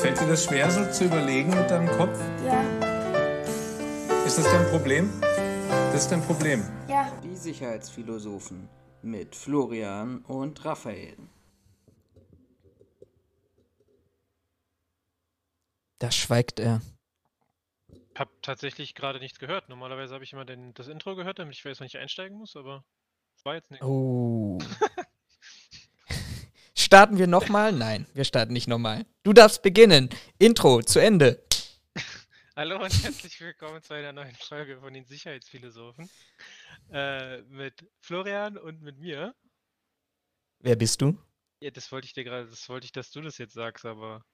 Fällt dir das schwer, so zu überlegen mit deinem Kopf? Ja. Ist das dein Problem? Das ist dein Problem. Ja. Die Sicherheitsphilosophen mit Florian und Raphael. Da schweigt er. Ich habe tatsächlich gerade nichts gehört. Normalerweise habe ich immer den, das Intro gehört, damit ich weiß, wann ich einsteigen muss, aber das war jetzt nicht. Oh. starten wir nochmal? Nein, wir starten nicht nochmal. Du darfst beginnen. Intro zu Ende. Hallo und herzlich willkommen zu einer neuen Folge von den Sicherheitsphilosophen. Äh, mit Florian und mit mir. Wer bist du? Ja, das wollte ich dir gerade, das wollte ich, dass du das jetzt sagst, aber.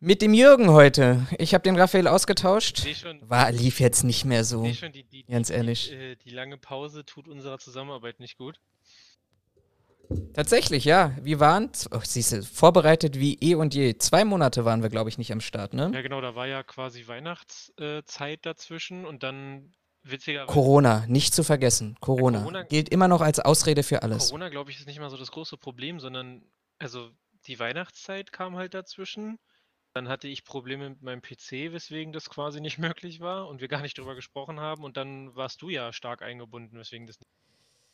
Mit dem Jürgen heute. Ich habe den Raphael ausgetauscht. schon, War, lief jetzt nicht mehr so. die, die, ganz ehrlich. Die, äh, die lange Pause tut unserer Zusammenarbeit nicht gut. Tatsächlich, ja. Wir waren, oh, siehst du, vorbereitet wie eh und je. Zwei Monate waren wir, glaube ich, nicht am Start, ne? Ja, genau, da war ja quasi Weihnachtszeit dazwischen und dann witzigerweise. Corona, nicht zu vergessen. Corona. Corona- Gilt immer noch als Ausrede für alles. Corona, glaube ich, ist nicht mal so das große Problem, sondern also die Weihnachtszeit kam halt dazwischen. Dann hatte ich Probleme mit meinem PC, weswegen das quasi nicht möglich war und wir gar nicht drüber gesprochen haben. Und dann warst du ja stark eingebunden, weswegen das nicht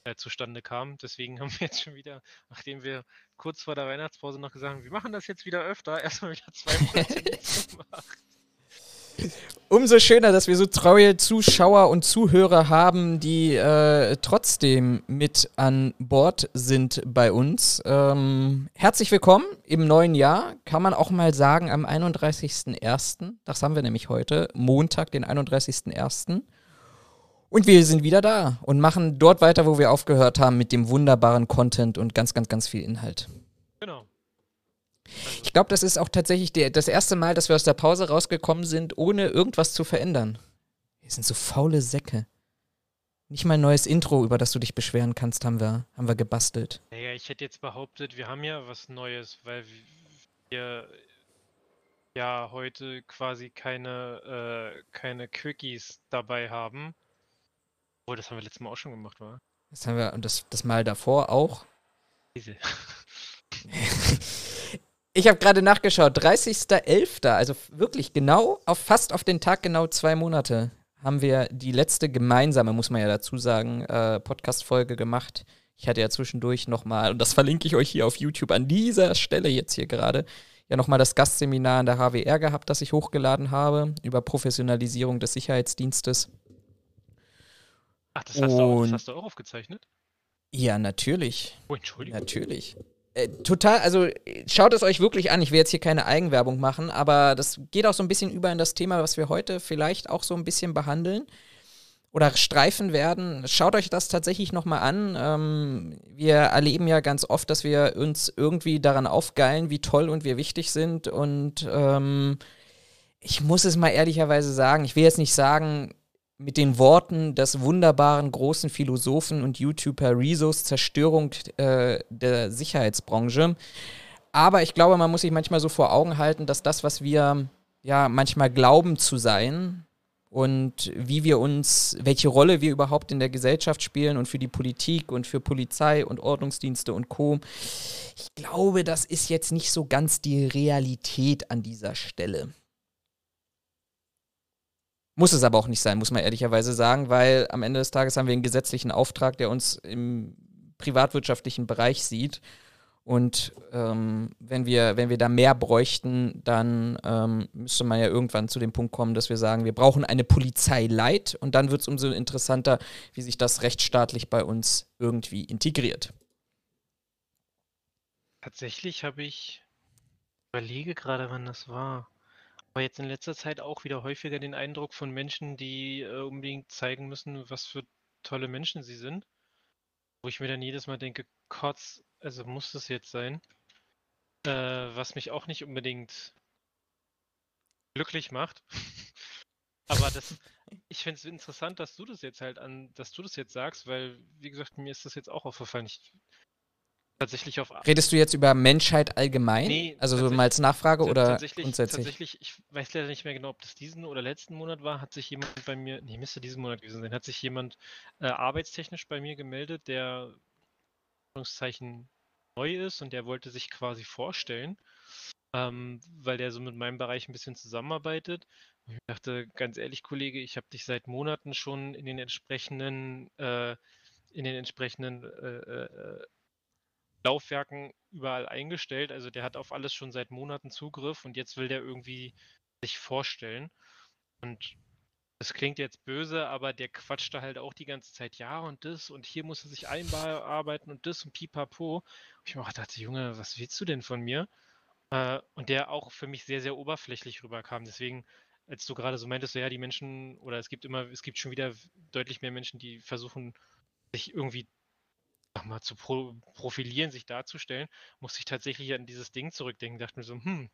äh, zustande kam. Deswegen haben wir jetzt schon wieder, nachdem wir kurz vor der Weihnachtspause noch gesagt haben, wir machen das jetzt wieder öfter, erstmal wieder zwei Monate gemacht. Umso schöner, dass wir so treue Zuschauer und Zuhörer haben, die äh, trotzdem mit an Bord sind bei uns. Ähm, herzlich willkommen im neuen Jahr, kann man auch mal sagen, am 31.01. Das haben wir nämlich heute, Montag, den 31.01. Und wir sind wieder da und machen dort weiter, wo wir aufgehört haben, mit dem wunderbaren Content und ganz, ganz, ganz viel Inhalt. Genau. Ich glaube, das ist auch tatsächlich der, das erste Mal, dass wir aus der Pause rausgekommen sind, ohne irgendwas zu verändern. Wir sind so faule Säcke. Nicht mal ein neues Intro, über das du dich beschweren kannst, haben wir, haben wir gebastelt. Naja, ich hätte jetzt behauptet, wir haben ja was Neues, weil wir ja heute quasi keine, äh, keine Quickies dabei haben. Oh, das haben wir letztes Mal auch schon gemacht, war? Das haben wir und das, das Mal davor auch. Ich habe gerade nachgeschaut, 30.11., also wirklich genau, auf fast auf den Tag genau zwei Monate, haben wir die letzte gemeinsame, muss man ja dazu sagen, äh, Podcast-Folge gemacht. Ich hatte ja zwischendurch nochmal, und das verlinke ich euch hier auf YouTube an dieser Stelle jetzt hier gerade, ja nochmal das Gastseminar an der HWR gehabt, das ich hochgeladen habe, über Professionalisierung des Sicherheitsdienstes. Ach, das hast, du auch, das hast du auch aufgezeichnet? Ja, natürlich. Oh, Entschuldigung. Natürlich. Äh, total, also schaut es euch wirklich an. Ich will jetzt hier keine Eigenwerbung machen, aber das geht auch so ein bisschen über in das Thema, was wir heute vielleicht auch so ein bisschen behandeln oder streifen werden. Schaut euch das tatsächlich nochmal an. Ähm, wir erleben ja ganz oft, dass wir uns irgendwie daran aufgeilen, wie toll und wir wichtig sind. Und ähm, ich muss es mal ehrlicherweise sagen, ich will jetzt nicht sagen, mit den Worten des wunderbaren großen Philosophen und YouTuber Rezos Zerstörung äh, der Sicherheitsbranche. Aber ich glaube, man muss sich manchmal so vor Augen halten, dass das, was wir ja manchmal glauben zu sein und wie wir uns, welche Rolle wir überhaupt in der Gesellschaft spielen und für die Politik und für Polizei und Ordnungsdienste und Co. Ich glaube, das ist jetzt nicht so ganz die Realität an dieser Stelle. Muss es aber auch nicht sein, muss man ehrlicherweise sagen, weil am Ende des Tages haben wir einen gesetzlichen Auftrag, der uns im privatwirtschaftlichen Bereich sieht. Und ähm, wenn, wir, wenn wir da mehr bräuchten, dann ähm, müsste man ja irgendwann zu dem Punkt kommen, dass wir sagen, wir brauchen eine Polizei light und dann wird es umso interessanter, wie sich das rechtsstaatlich bei uns irgendwie integriert. Tatsächlich habe ich, überlege gerade, wann das war. Aber jetzt in letzter Zeit auch wieder häufiger den Eindruck von Menschen, die äh, unbedingt zeigen müssen, was für tolle Menschen sie sind. Wo ich mir dann jedes Mal denke, Kotz, also muss das jetzt sein? Äh, was mich auch nicht unbedingt glücklich macht. Aber das, ich finde es interessant, dass du das jetzt halt an, dass du das jetzt sagst, weil, wie gesagt, mir ist das jetzt auch aufgefallen. Ich tatsächlich auf Redest du jetzt über Menschheit allgemein? Nee, also so mal als Nachfrage oder tatsächlich, grundsätzlich? Tatsächlich, ich weiß leider nicht mehr genau, ob das diesen oder letzten Monat war, hat sich jemand bei mir, nee, müsste diesen Monat gewesen sein, hat sich jemand äh, arbeitstechnisch bei mir gemeldet, der Anführungszeichen neu ist und der wollte sich quasi vorstellen, ähm, weil der so mit meinem Bereich ein bisschen zusammenarbeitet. Und ich dachte, ganz ehrlich, Kollege, ich habe dich seit Monaten schon in den entsprechenden, äh, in den entsprechenden äh, äh, Laufwerken überall eingestellt. Also der hat auf alles schon seit Monaten Zugriff und jetzt will der irgendwie sich vorstellen. Und das klingt jetzt böse, aber der quatscht da halt auch die ganze Zeit, ja und das und hier muss er sich einarbeiten und das und pipapo. Und ich mir auch dachte, Junge, was willst du denn von mir? Äh, und der auch für mich sehr, sehr oberflächlich rüberkam. Deswegen, als du gerade so meintest, ja, die Menschen, oder es gibt immer, es gibt schon wieder deutlich mehr Menschen, die versuchen, sich irgendwie mal, zu pro profilieren, sich darzustellen, musste ich tatsächlich an dieses Ding zurückdenken, dachte mir so, hm,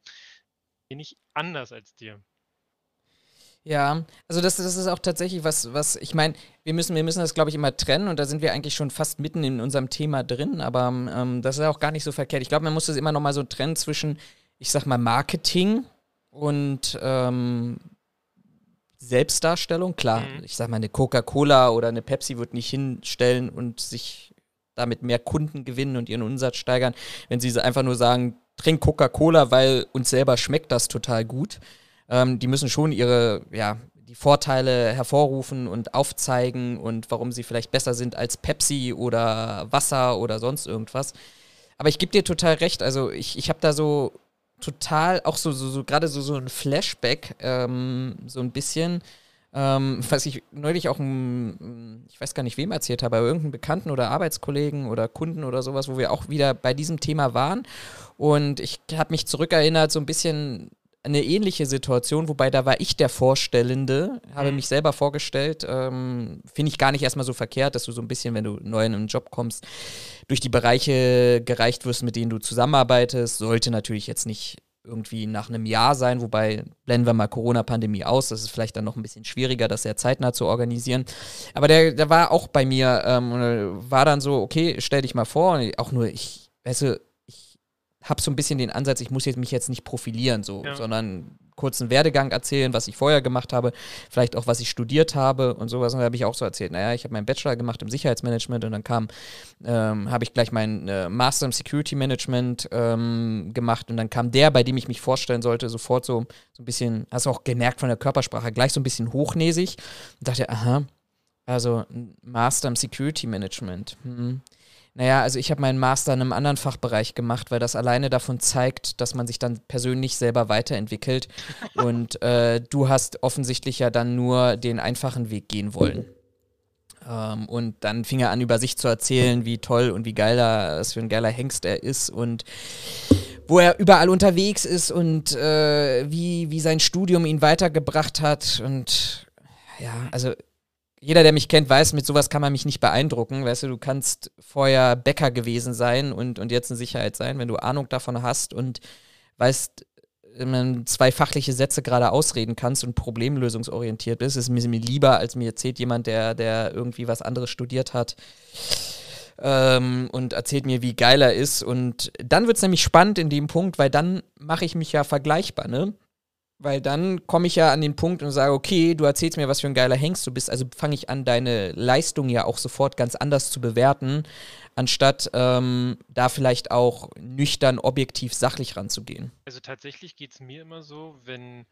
bin ich anders als dir. Ja, also das, das ist auch tatsächlich was, was ich meine, wir müssen, wir müssen das, glaube ich, immer trennen und da sind wir eigentlich schon fast mitten in unserem Thema drin, aber ähm, das ist auch gar nicht so verkehrt. Ich glaube, man muss das immer noch mal so trennen zwischen, ich sag mal, Marketing und ähm, Selbstdarstellung. Klar, mhm. ich sag mal, eine Coca-Cola oder eine Pepsi wird nicht hinstellen und sich damit mehr Kunden gewinnen und ihren Umsatz steigern, wenn sie einfach nur sagen, trink Coca-Cola, weil uns selber schmeckt das total gut. Ähm, die müssen schon ihre, ja, die Vorteile hervorrufen und aufzeigen und warum sie vielleicht besser sind als Pepsi oder Wasser oder sonst irgendwas. Aber ich gebe dir total recht. Also ich, ich habe da so total auch so, so, so gerade so, so ein Flashback, ähm, so ein bisschen, ähm, was ich neulich auch, ich weiß gar nicht wem erzählt habe, aber irgendeinen Bekannten oder Arbeitskollegen oder Kunden oder sowas, wo wir auch wieder bei diesem Thema waren. Und ich habe mich zurückerinnert, so ein bisschen eine ähnliche Situation, wobei da war ich der Vorstellende, habe mhm. mich selber vorgestellt. Ähm, Finde ich gar nicht erstmal so verkehrt, dass du so ein bisschen, wenn du neu in einen Job kommst, durch die Bereiche gereicht wirst, mit denen du zusammenarbeitest. Sollte natürlich jetzt nicht irgendwie nach einem Jahr sein, wobei blenden wir mal Corona-Pandemie aus, das ist vielleicht dann noch ein bisschen schwieriger, das sehr zeitnah zu organisieren. Aber der, der war auch bei mir ähm, und war dann so, okay, stell dich mal vor, und auch nur, ich, weißt du, habe so ein bisschen den Ansatz, ich muss jetzt mich jetzt nicht profilieren, so, ja. sondern kurzen Werdegang erzählen, was ich vorher gemacht habe, vielleicht auch, was ich studiert habe und sowas. Und da habe ich auch so erzählt, naja, ich habe meinen Bachelor gemacht im Sicherheitsmanagement und dann kam, ähm, habe ich gleich meinen äh, Master im Security Management ähm, gemacht und dann kam der, bei dem ich mich vorstellen sollte, sofort so, so ein bisschen, hast du auch gemerkt von der Körpersprache, gleich so ein bisschen hochnäsig und dachte, aha, also Master im Security Management. Hm. Naja, also ich habe meinen Master in einem anderen Fachbereich gemacht, weil das alleine davon zeigt, dass man sich dann persönlich selber weiterentwickelt. Und äh, du hast offensichtlich ja dann nur den einfachen Weg gehen wollen. Ähm, und dann fing er an, über sich zu erzählen, wie toll und wie geil er, was für ein geiler Hengst er ist und wo er überall unterwegs ist und äh, wie, wie sein Studium ihn weitergebracht hat. Und ja, also jeder, der mich kennt, weiß, mit sowas kann man mich nicht beeindrucken. Weißt du, du kannst vorher Bäcker gewesen sein und, und jetzt in Sicherheit sein, wenn du Ahnung davon hast und weißt, zwei fachliche Sätze gerade ausreden kannst und problemlösungsorientiert bist, ist mir lieber, als mir erzählt jemand, der, der irgendwie was anderes studiert hat ähm, und erzählt mir, wie geil er ist. Und dann wird es nämlich spannend in dem Punkt, weil dann mache ich mich ja vergleichbar, ne? Weil dann komme ich ja an den Punkt und sage, okay, du erzählst mir, was für ein geiler Hengst du bist, also fange ich an, deine Leistung ja auch sofort ganz anders zu bewerten, anstatt ähm, da vielleicht auch nüchtern, objektiv, sachlich ranzugehen. Also tatsächlich geht es mir immer so, wenn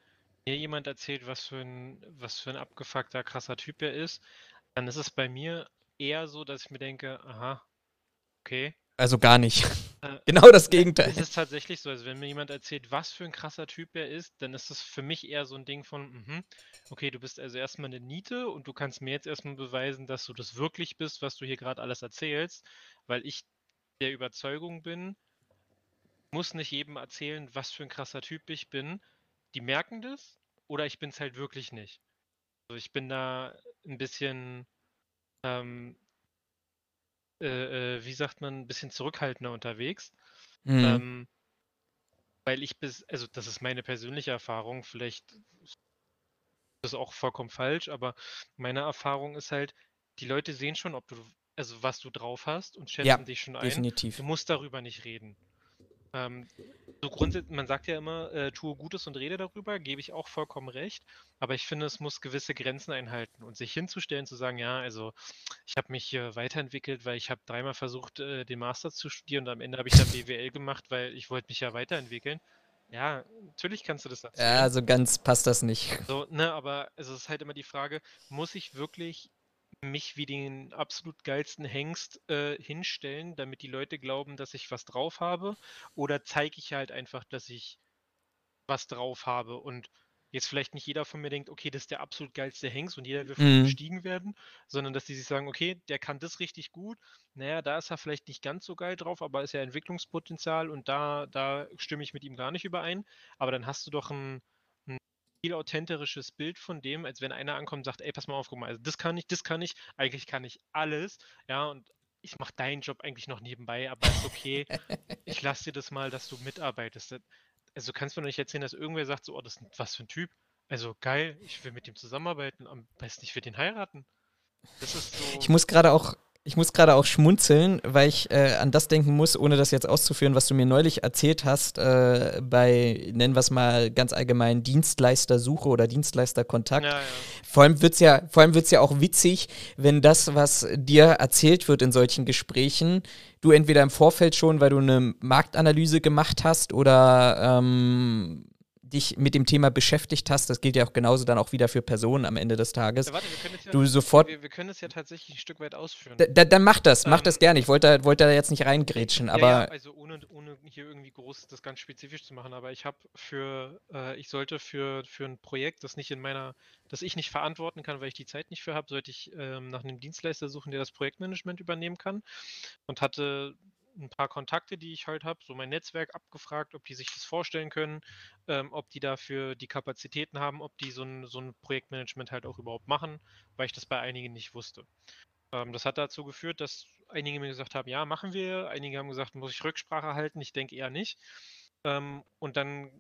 mir jemand erzählt, was für ein, was für ein abgefuckter, krasser Typ er ist, dann ist es bei mir eher so, dass ich mir denke, aha, okay, also gar nicht. Äh, genau das Gegenteil. Es ist tatsächlich so, also wenn mir jemand erzählt, was für ein krasser Typ er ist, dann ist das für mich eher so ein Ding von, mh, okay, du bist also erstmal eine Niete und du kannst mir jetzt erstmal beweisen, dass du das wirklich bist, was du hier gerade alles erzählst, weil ich der Überzeugung bin, muss nicht jedem erzählen, was für ein krasser Typ ich bin. Die merken das oder ich bin es halt wirklich nicht. Also ich bin da ein bisschen ähm, äh, äh, wie sagt man, ein bisschen zurückhaltender unterwegs. Mhm. Ähm, weil ich bis, also das ist meine persönliche Erfahrung, vielleicht ist das auch vollkommen falsch, aber meine Erfahrung ist halt, die Leute sehen schon, ob du, also was du drauf hast und schätzen ja, dich schon ein. Definitiv. Du musst darüber nicht reden. Ähm, so grundsätzlich, man sagt ja immer, äh, tue Gutes und rede darüber, gebe ich auch vollkommen recht. Aber ich finde, es muss gewisse Grenzen einhalten und sich hinzustellen, zu sagen, ja, also ich habe mich hier weiterentwickelt, weil ich habe dreimal versucht, äh, den Master zu studieren und am Ende habe ich dann BWL gemacht, weil ich wollte mich ja weiterentwickeln. Ja, natürlich kannst du das erzählen. Ja, so ganz passt das nicht. So, ne, aber es ist halt immer die Frage, muss ich wirklich mich wie den absolut geilsten Hengst äh, hinstellen, damit die Leute glauben, dass ich was drauf habe? Oder zeige ich halt einfach, dass ich was drauf habe und jetzt vielleicht nicht jeder von mir denkt, okay, das ist der absolut geilste Hengst und jeder will von ihm Mhm. bestiegen werden, sondern dass die sich sagen, okay, der kann das richtig gut. Naja, da ist er vielleicht nicht ganz so geil drauf, aber ist ja Entwicklungspotenzial und da, da stimme ich mit ihm gar nicht überein. Aber dann hast du doch ein, ein viel authentisches Bild von dem, als wenn einer ankommt und sagt, ey, pass mal auf, guck mal, also das kann ich, das kann ich, eigentlich kann ich alles, ja, und ich mache deinen Job eigentlich noch nebenbei, aber ist okay. ich lasse dir das mal, dass du mitarbeitest. Also du kannst mir doch nicht erzählen, dass irgendwer sagt, so, oh, das ist was für ein Typ. Also geil, ich will mit dem zusammenarbeiten, am besten ich will den heiraten. Das ist so. Ich muss gerade auch, ich muss gerade auch schmunzeln, weil ich äh, an das denken muss, ohne das jetzt auszuführen, was du mir neulich erzählt hast, äh, bei, nennen wir es mal ganz allgemein, Dienstleistersuche oder Dienstleisterkontakt. ja, ja. Vor allem wird es ja, vor allem wird's ja auch witzig, wenn das, was dir erzählt wird in solchen Gesprächen, du entweder im Vorfeld schon, weil du eine Marktanalyse gemacht hast oder ähm, dich mit dem Thema beschäftigt hast, das gilt ja auch genauso dann auch wieder für Personen am Ende des Tages. ja warte, wir können ja, Du sofort, wir, wir können es ja tatsächlich ein Stück weit ausführen. da, da, dann mach das, mach Ähm, das gerne. Ich wollte da, wollte da jetzt nicht reingrätschen, Ja, aber ja, also ohne, ohne hier irgendwie groß das ganz spezifisch zu machen, aber ich habe für, äh, ich sollte für, für ein Projekt, das nicht in meiner, das ich nicht verantworten kann, weil ich die Zeit nicht für habe, sollte ich ähm, nach einem Dienstleister suchen, der das Projektmanagement übernehmen kann und hatte ein paar Kontakte, die ich halt habe, so mein Netzwerk abgefragt, ob die sich das vorstellen können, ähm, ob die dafür die Kapazitäten haben, ob die so ein, so ein Projektmanagement halt auch überhaupt machen, weil ich das bei einigen nicht wusste. Ähm, das hat dazu geführt, dass einige mir gesagt haben, ja, machen wir. Einige haben gesagt, muss ich Rücksprache halten? Ich denke eher nicht. Ähm, und dann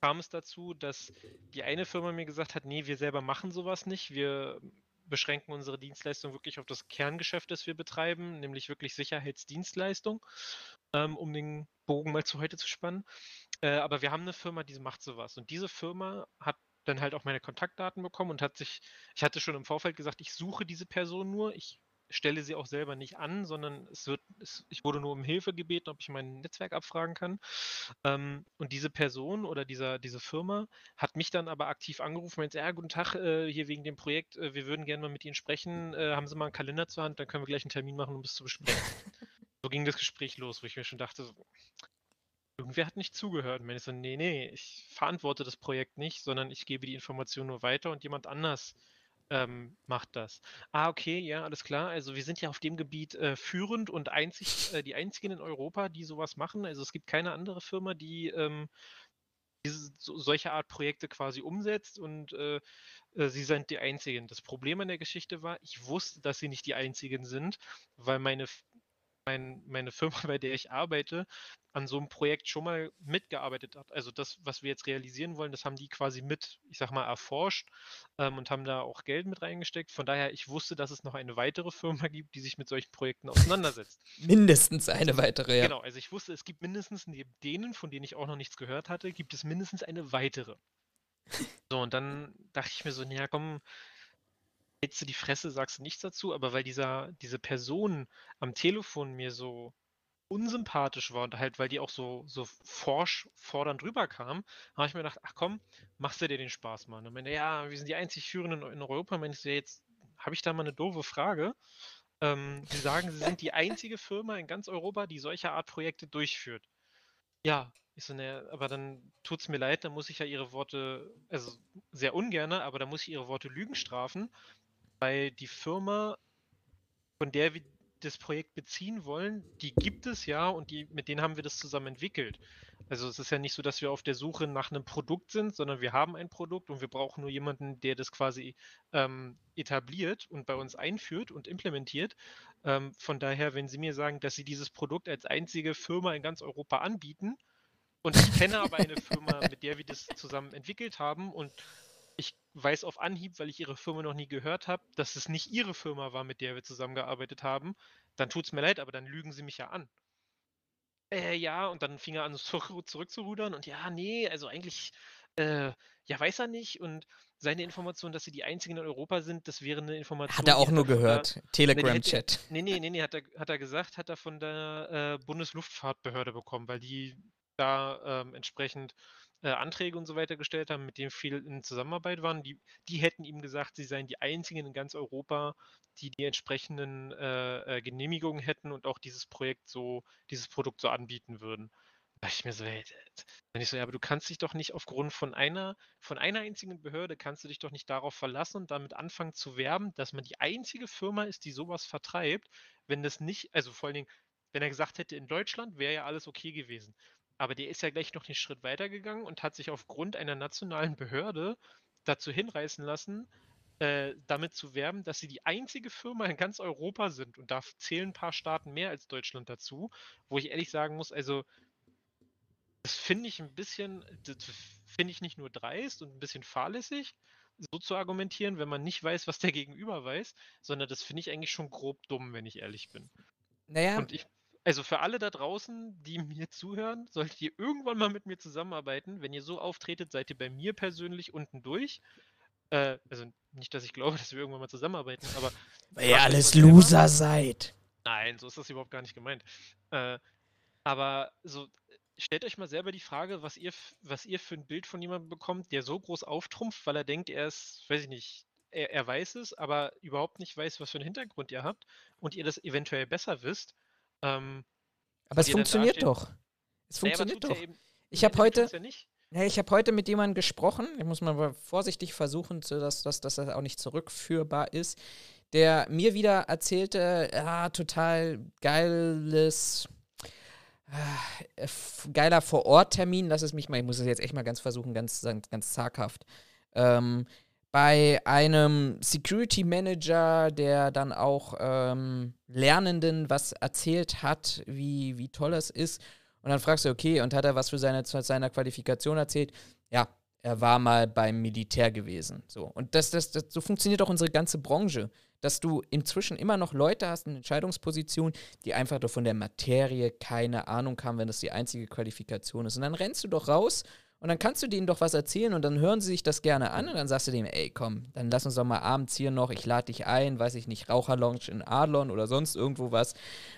kam es dazu, dass die eine Firma mir gesagt hat, nee, wir selber machen sowas nicht. Wir beschränken unsere Dienstleistung wirklich auf das Kerngeschäft, das wir betreiben, nämlich wirklich Sicherheitsdienstleistung, ähm, um den Bogen mal zu heute zu spannen. Äh, aber wir haben eine Firma, die macht sowas. Und diese Firma hat dann halt auch meine Kontaktdaten bekommen und hat sich, ich hatte schon im Vorfeld gesagt, ich suche diese Person nur, ich stelle sie auch selber nicht an, sondern es wird, es, ich wurde nur um Hilfe gebeten, ob ich mein Netzwerk abfragen kann. Ähm, und diese Person oder dieser, diese Firma hat mich dann aber aktiv angerufen, meinte, ja, guten Tag, äh, hier wegen dem Projekt, äh, wir würden gerne mal mit Ihnen sprechen, äh, haben Sie mal einen Kalender zur Hand, dann können wir gleich einen Termin machen, um das zu besprechen. so ging das Gespräch los, wo ich mir schon dachte, so, irgendwer hat nicht zugehört. Und ich so, nee, nee, ich verantworte das Projekt nicht, sondern ich gebe die Information nur weiter und jemand anders ähm, macht das. Ah, okay, ja, alles klar. Also wir sind ja auf dem Gebiet äh, führend und einzig, äh, die einzigen in Europa, die sowas machen. Also es gibt keine andere Firma, die ähm, diese, so, solche Art Projekte quasi umsetzt und äh, äh, sie sind die einzigen. Das Problem an der Geschichte war, ich wusste, dass sie nicht die einzigen sind, weil meine, mein, meine Firma, bei der ich arbeite, an so einem Projekt schon mal mitgearbeitet hat. Also das, was wir jetzt realisieren wollen, das haben die quasi mit, ich sag mal, erforscht ähm, und haben da auch Geld mit reingesteckt. Von daher, ich wusste, dass es noch eine weitere Firma gibt, die sich mit solchen Projekten auseinandersetzt. mindestens eine weitere, ja. Genau, also ich wusste, es gibt mindestens neben denen, von denen ich auch noch nichts gehört hatte, gibt es mindestens eine weitere. So, und dann dachte ich mir so, naja, komm, hältst du die Fresse, sagst du nichts dazu, aber weil dieser, diese Person am Telefon mir so unsympathisch war und halt, weil die auch so, so forsch fordernd rüberkam, habe ich mir gedacht, ach komm, machst du dir den Spaß mal. Und dann er, ja, wir sind die einzig Führenden in Europa. So, ja, jetzt habe ich da mal eine doofe Frage. Ähm, Sie sagen, Sie sind die einzige Firma in ganz Europa, die solche Art Projekte durchführt. Ja, ich so, ne, aber dann tut es mir leid, dann muss ich ja Ihre Worte, also sehr ungerne, aber da muss ich Ihre Worte Lügen strafen, weil die Firma, von der wir das Projekt beziehen wollen, die gibt es ja und die, mit denen haben wir das zusammen entwickelt. Also es ist ja nicht so, dass wir auf der Suche nach einem Produkt sind, sondern wir haben ein Produkt und wir brauchen nur jemanden, der das quasi ähm, etabliert und bei uns einführt und implementiert. Ähm, von daher, wenn Sie mir sagen, dass Sie dieses Produkt als einzige Firma in ganz Europa anbieten und ich kenne aber eine Firma, mit der wir das zusammen entwickelt haben und ich weiß auf Anhieb, weil ich Ihre Firma noch nie gehört habe, dass es nicht Ihre Firma war, mit der wir zusammengearbeitet haben, dann tut es mir leid, aber dann lügen Sie mich ja an. Äh, ja, und dann fing er an, zurück, zurückzurudern und ja, nee, also eigentlich, äh, ja, weiß er nicht. Und seine Information, dass sie die einzigen in Europa sind, das wäre eine Information. Hat er auch nur gehört. Telegram-Chat. Nee, nee, nee, nee, hat er, hat er gesagt, hat er von der äh, Bundesluftfahrtbehörde bekommen, weil die da ähm, entsprechend äh, Anträge und so weiter gestellt haben, mit denen viel in Zusammenarbeit waren. Die, die hätten ihm gesagt, sie seien die einzigen in ganz Europa, die die entsprechenden äh, äh, Genehmigungen hätten und auch dieses Projekt so, dieses Produkt so anbieten würden. Da ich mir so, wenn ich so, ja, aber du kannst dich doch nicht aufgrund von einer, von einer einzigen Behörde kannst du dich doch nicht darauf verlassen und damit anfangen zu werben, dass man die einzige Firma ist, die sowas vertreibt, wenn das nicht, also vor allen Dingen, wenn er gesagt hätte, in Deutschland wäre ja alles okay gewesen. Aber der ist ja gleich noch den Schritt weitergegangen und hat sich aufgrund einer nationalen Behörde dazu hinreißen lassen, äh, damit zu werben, dass sie die einzige Firma in ganz Europa sind. Und da zählen ein paar Staaten mehr als Deutschland dazu, wo ich ehrlich sagen muss, also das finde ich ein bisschen, das finde ich nicht nur dreist und ein bisschen fahrlässig, so zu argumentieren, wenn man nicht weiß, was der Gegenüber weiß, sondern das finde ich eigentlich schon grob dumm, wenn ich ehrlich bin. Naja, Und ich, also für alle da draußen, die mir zuhören, solltet ihr irgendwann mal mit mir zusammenarbeiten. Wenn ihr so auftretet, seid ihr bei mir persönlich unten durch. Äh, also nicht, dass ich glaube, dass wir irgendwann mal zusammenarbeiten, aber weil ihr alles mal selber. Loser seid. Nein, so ist das überhaupt gar nicht gemeint. Äh, aber so, stellt euch mal selber die Frage, was ihr, was ihr für ein Bild von jemandem bekommt, der so groß auftrumpft, weil er denkt, er ist, weiß ich nicht, er, er weiß es, aber überhaupt nicht weiß, was für einen Hintergrund ihr habt und ihr das eventuell besser wisst. Ähm, Aber es funktioniert doch. Es naja, funktioniert doch. Ja Ich habe heute, Ja ich habe heute mit jemandem gesprochen, ich muss mal vorsichtig versuchen, so dass, dass, das auch nicht zurückführbar ist, der mir wieder erzählte, ja, total geiles, äh, geiler Vor-Ort-Termin, lass es mich mal, ich muss es jetzt echt mal ganz versuchen, ganz, ganz, ganz zaghaft. Ähm, bei einem Security Manager, der dann auch ähm, Lernenden was erzählt hat, wie, wie toll es ist. Und dann fragst du, okay, und hat er was für seine, zu Qualifikation erzählt? Ja, er war mal beim Militär gewesen. So. Und das, das, das, so funktioniert auch unsere ganze Branche, dass du inzwischen immer noch Leute hast in Entscheidungspositionen, die einfach doch von der Materie keine Ahnung haben, wenn das die einzige Qualifikation ist. Und dann rennst du doch raus und dann kannst du denen doch was erzählen und dann hören sie sich das gerne an und dann sagst du dem, ey, komm, dann lass uns doch mal abends hier noch, ich lade dich ein, weiß ich nicht, Raucherlounge in Adlon oder sonst irgendwo was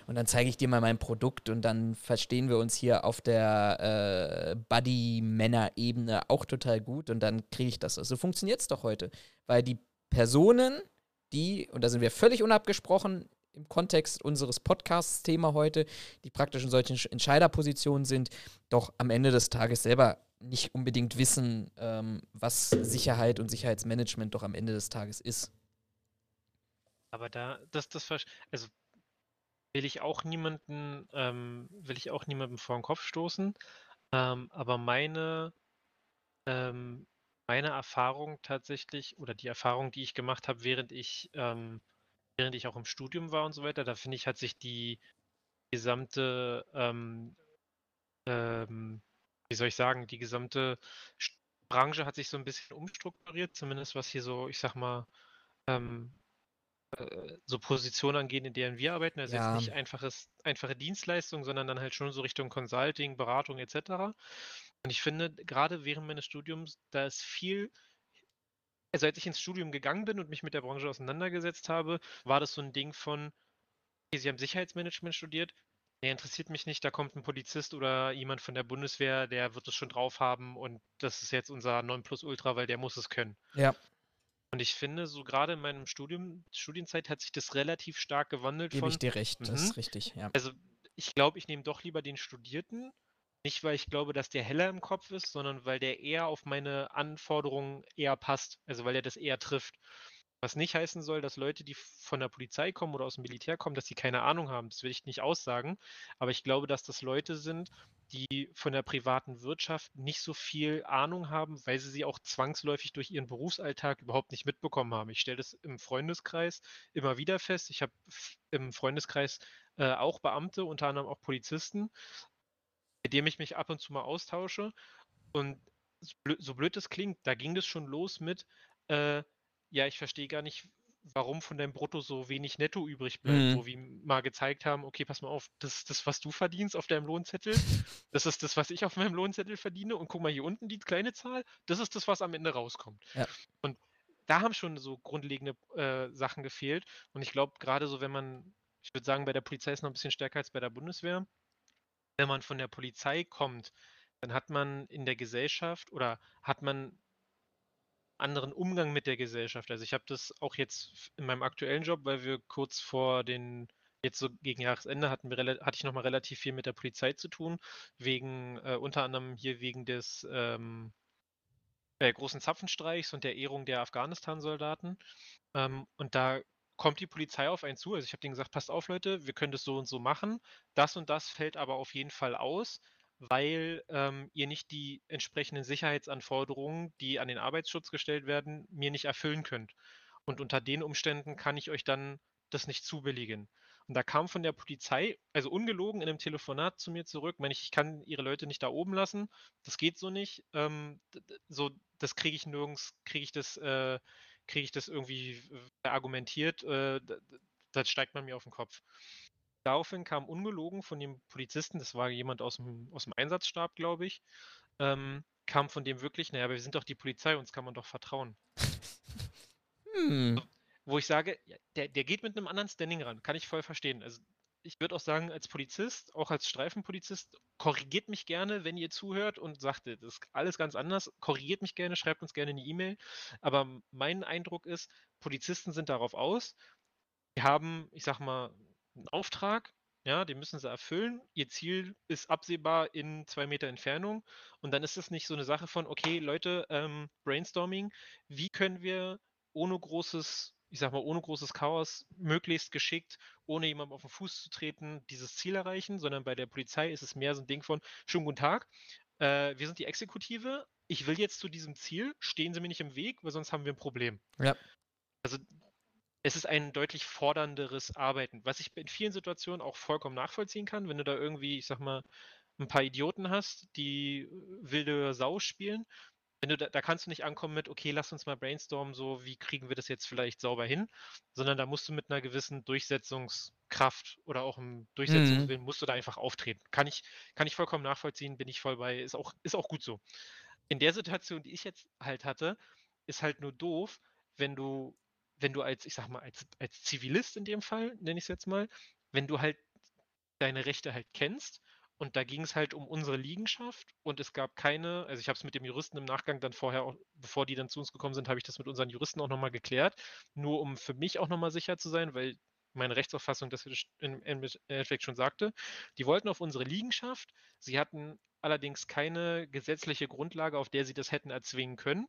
und dann zeige ich dir mal mein Produkt und dann verstehen wir uns hier auf der äh, Buddy-Männer-Ebene auch total gut und dann kriege ich das. So funktioniert es doch heute, weil die Personen, die, und da sind wir völlig unabgesprochen im Kontext unseres Podcasts-Thema heute, die praktisch in solchen Entscheiderpositionen sind, doch am Ende des Tages selber nicht unbedingt wissen, ähm, was Sicherheit und Sicherheitsmanagement doch am Ende des Tages ist. Aber da, das, das, also will ich auch niemanden, ähm, will ich auch niemandem vor den Kopf stoßen. Ähm, aber meine, ähm, meine Erfahrung tatsächlich oder die Erfahrung, die ich gemacht habe, während ich, ähm, während ich auch im Studium war und so weiter, da finde ich, hat sich die gesamte, ähm, ähm, wie soll ich sagen, die gesamte Branche hat sich so ein bisschen umstrukturiert, zumindest was hier so, ich sag mal, ähm, äh, so Positionen angeht, in denen wir arbeiten. Also Ja. jetzt nicht einfaches, einfache Dienstleistung, sondern dann halt schon so Richtung Consulting, Beratung etc. Und ich finde, gerade während meines Studiums, da ist viel, also als ich ins Studium gegangen bin und mich mit der Branche auseinandergesetzt habe, war das so ein Ding von, okay, Sie haben Sicherheitsmanagement studiert, nee, interessiert mich nicht, da kommt ein Polizist oder jemand von der Bundeswehr, der wird es schon drauf haben und das ist jetzt unser 9 Plus Ultra, weil der muss es können. Ja. Und ich finde, so gerade in meinem Studium, Studienzeit hat sich das relativ stark gewandelt Gebe von, ich dir recht, das Mhm. ist richtig, ja. also ich glaube, ich nehme doch lieber den Studierten, nicht weil ich glaube, dass der heller im Kopf ist, sondern weil der eher auf meine Anforderungen eher passt, also weil er das eher trifft. Was nicht heißen soll, dass Leute, die von der Polizei kommen oder aus dem Militär kommen, dass sie keine Ahnung haben. Das will ich nicht aussagen. Aber ich glaube, dass das Leute sind, die von der privaten Wirtschaft nicht so viel Ahnung haben, weil sie sie auch zwangsläufig durch ihren Berufsalltag überhaupt nicht mitbekommen haben. Ich stelle das im Freundeskreis immer wieder fest. Ich habe im Freundeskreis äh, auch Beamte, unter anderem auch Polizisten, mit dem ich mich ab und zu mal austausche. Und so blöd, so es klingt, da ging das schon los mit, äh, ja, ich verstehe gar nicht, warum von deinem Brutto so wenig netto übrig bleibt, Mhm. wo wir mal gezeigt haben, okay, pass mal auf, das ist das, was du verdienst auf deinem Lohnzettel, das ist das, was ich auf meinem Lohnzettel verdiene und guck mal hier unten die kleine Zahl, das ist das, was am Ende rauskommt. Ja. Und da haben schon so grundlegende äh, Sachen gefehlt und ich glaube, gerade so, wenn man, ich würde sagen, bei der Polizei ist noch ein bisschen stärker als bei der Bundeswehr, wenn man von der Polizei kommt, dann hat man in der Gesellschaft oder hat man anderen Umgang mit der Gesellschaft. Also ich habe das auch jetzt in meinem aktuellen Job, weil wir kurz vor den, jetzt so gegen Jahresende hatten wir, hatte ich nochmal relativ viel mit der Polizei zu tun, wegen, äh, unter anderem hier wegen des ähm, äh, großen Zapfenstreichs und der Ehrung der Afghanistan-Soldaten. Ähm, und da kommt die Polizei auf einen zu. Also ich habe denen gesagt, passt auf, Leute, wir können das so und so machen. Das und das fällt aber auf jeden Fall aus, weil ähm, ihr nicht die entsprechenden Sicherheitsanforderungen, die an den Arbeitsschutz gestellt werden, mir nicht erfüllen könnt. Und unter den Umständen kann ich euch dann das nicht zubilligen. Und da kam von der Polizei, also ungelogen in einem Telefonat zu mir zurück, meine ich, ich kann ihre Leute nicht da oben lassen, das geht so nicht. Ähm, so, das kriege ich nirgends, kriege ich das, äh, kriege ich das irgendwie argumentiert, äh, das steigt man mir auf den Kopf. Daraufhin kam ungelogen von dem Polizisten, das war jemand aus dem, aus dem Einsatzstab, glaube ich, ähm, kam von dem wirklich, naja, aber wir sind doch die Polizei, uns kann man doch vertrauen. Hm. Wo ich sage, der, der geht mit einem anderen Standing ran, kann ich voll verstehen. Also ich würde auch sagen, als Polizist, auch als Streifenpolizist, korrigiert mich gerne, wenn ihr zuhört und sagt, das ist alles ganz anders. Korrigiert mich gerne, schreibt uns gerne eine E-Mail. Aber mein Eindruck ist, Polizisten sind darauf aus, die haben, ich sag mal, einen Auftrag, ja, den müssen sie erfüllen. Ihr Ziel ist absehbar in zwei Meter Entfernung. Und dann ist es nicht so eine Sache von, okay, Leute, ähm, Brainstorming, wie können wir ohne großes, ich sag mal, ohne großes Chaos, möglichst geschickt, ohne jemandem auf den Fuß zu treten, dieses Ziel erreichen, sondern bei der Polizei ist es mehr so ein Ding von, schönen guten Tag, äh, wir sind die Exekutive, ich will jetzt zu diesem Ziel, stehen Sie mir nicht im Weg, weil sonst haben wir ein Problem. Ja. Also es ist ein deutlich fordernderes Arbeiten, was ich in vielen Situationen auch vollkommen nachvollziehen kann, wenn du da irgendwie, ich sag mal, ein paar Idioten hast, die äh, wilde Sau spielen. Wenn du da, da kannst du nicht ankommen mit, okay, lass uns mal brainstormen, so wie kriegen wir das jetzt vielleicht sauber hin, sondern da musst du mit einer gewissen Durchsetzungskraft oder auch einem Durchsetzungswillen musst du da einfach auftreten. Kann ich, kann ich vollkommen nachvollziehen, bin ich voll bei, ist auch, ist auch gut so. In der Situation, die ich jetzt halt hatte, ist halt nur doof, wenn du, wenn du als, ich sag mal, als, als Zivilist in dem Fall, nenne ich es jetzt mal, wenn du halt deine Rechte halt kennst und da ging es halt um unsere Liegenschaft und es gab keine, also ich habe es mit dem Juristen im Nachgang dann vorher auch, bevor die dann zu uns gekommen sind, habe ich das mit unseren Juristen auch nochmal geklärt, nur um für mich auch nochmal sicher zu sein, weil meine Rechtsauffassung das im Endeffekt schon sagte. Die wollten auf unsere Liegenschaft. Sie hatten allerdings keine gesetzliche Grundlage, auf der sie das hätten erzwingen können.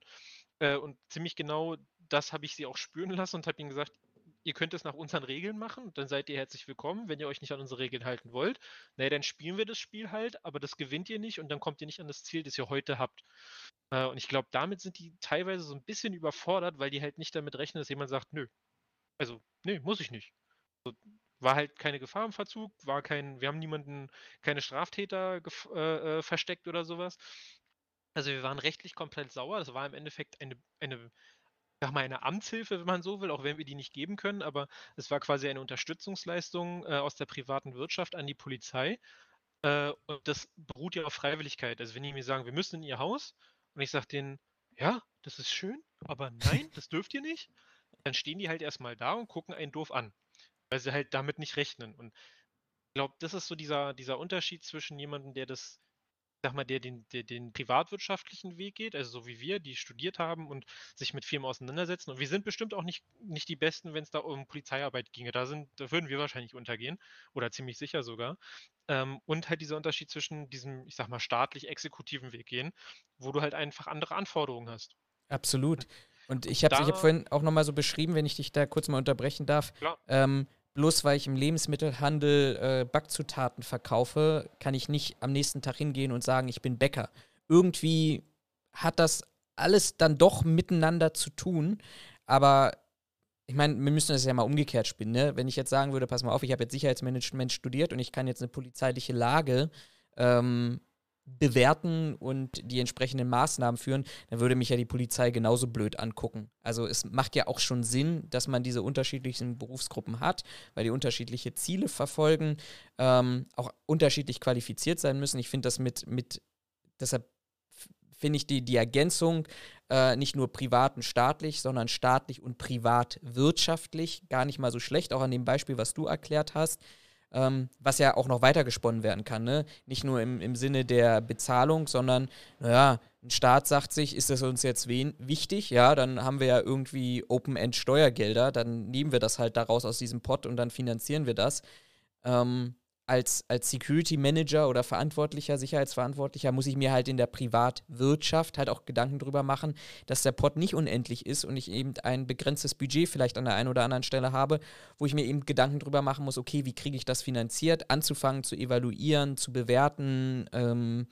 Äh, und ziemlich genau das habe ich sie auch spüren lassen und habe ihnen gesagt, ihr könnt es nach unseren Regeln machen, dann seid ihr herzlich willkommen. Wenn ihr euch nicht an unsere Regeln halten wollt, naja, dann spielen wir das Spiel halt, aber das gewinnt ihr nicht und dann kommt ihr nicht an das Ziel, das ihr heute habt. Äh, und ich glaube, damit sind die teilweise so ein bisschen überfordert, weil die halt nicht damit rechnen, dass jemand sagt, nö. Also, nee, muss ich nicht. So, war halt keine Gefahr im Verzug, war kein, wir haben niemanden, keine Straftäter äh, äh, versteckt oder sowas. Also wir waren rechtlich komplett sauer. Das war im Endeffekt eine, eine sag mal, eine Amtshilfe, wenn man so will, auch wenn wir die nicht geben können, aber es war quasi eine Unterstützungsleistung äh, aus der privaten Wirtschaft an die Polizei. Äh, und das beruht ja auf Freiwilligkeit. Also wenn die mir sagen, wir müssen in ihr Haus und ich sage denen, ja, das ist schön, aber nein, das dürft ihr nicht, dann stehen die halt erstmal da und gucken einen doof an, weil sie halt damit nicht rechnen. Und ich glaube, das ist so dieser, dieser Unterschied zwischen jemandem, der das sag mal, der den, der den privatwirtschaftlichen Weg geht, also so wie wir, die studiert haben und sich mit Firmen auseinandersetzen. Und wir sind bestimmt auch nicht, nicht die Besten, wenn es da um Polizeiarbeit ginge. Da, sind, da würden wir wahrscheinlich untergehen oder ziemlich sicher sogar. Ähm, und halt dieser Unterschied zwischen diesem, ich sag mal, staatlich-exekutiven Weg gehen, wo du halt einfach andere Anforderungen hast. Absolut. Und ich habe hab vorhin auch nochmal so beschrieben, wenn ich dich da kurz mal unterbrechen darf. Klar. Ähm, bloß weil ich im Lebensmittelhandel äh, Backzutaten verkaufe, kann ich nicht am nächsten Tag hingehen und sagen, ich bin Bäcker. Irgendwie hat das alles dann doch miteinander zu tun. Aber ich meine, wir müssen das ja mal umgekehrt spinnen. Ne? Wenn ich jetzt sagen würde, pass mal auf, ich habe jetzt Sicherheitsmanagement studiert und ich kann jetzt eine polizeiliche Lage ähm, bewerten und die entsprechenden Maßnahmen führen, dann würde mich ja die Polizei genauso blöd angucken. Also es macht ja auch schon Sinn, dass man diese unterschiedlichen Berufsgruppen hat, weil die unterschiedliche Ziele verfolgen, ähm, auch unterschiedlich qualifiziert sein müssen. Ich finde das mit, mit, deshalb finde ich die, die Ergänzung äh, nicht nur privat und staatlich, sondern staatlich und privat wirtschaftlich gar nicht mal so schlecht, auch an dem Beispiel, was du erklärt hast ähm, was ja auch noch weitergesponnen werden kann. Ne? Nicht nur im, im Sinne der Bezahlung, sondern, naja, ein Staat sagt sich, ist das uns jetzt wichtig? Ja, dann haben wir ja irgendwie Open-End-Steuergelder, dann nehmen wir das halt daraus aus diesem Pot und dann finanzieren wir das. Ähm, als, als Security Manager oder Verantwortlicher, Sicherheitsverantwortlicher, muss ich mir halt in der Privatwirtschaft halt auch Gedanken drüber machen, dass der Pot nicht unendlich ist und ich eben ein begrenztes Budget vielleicht an der einen oder anderen Stelle habe, wo ich mir eben Gedanken drüber machen muss, okay, wie kriege ich das finanziert, anzufangen zu evaluieren, zu bewerten, ähm,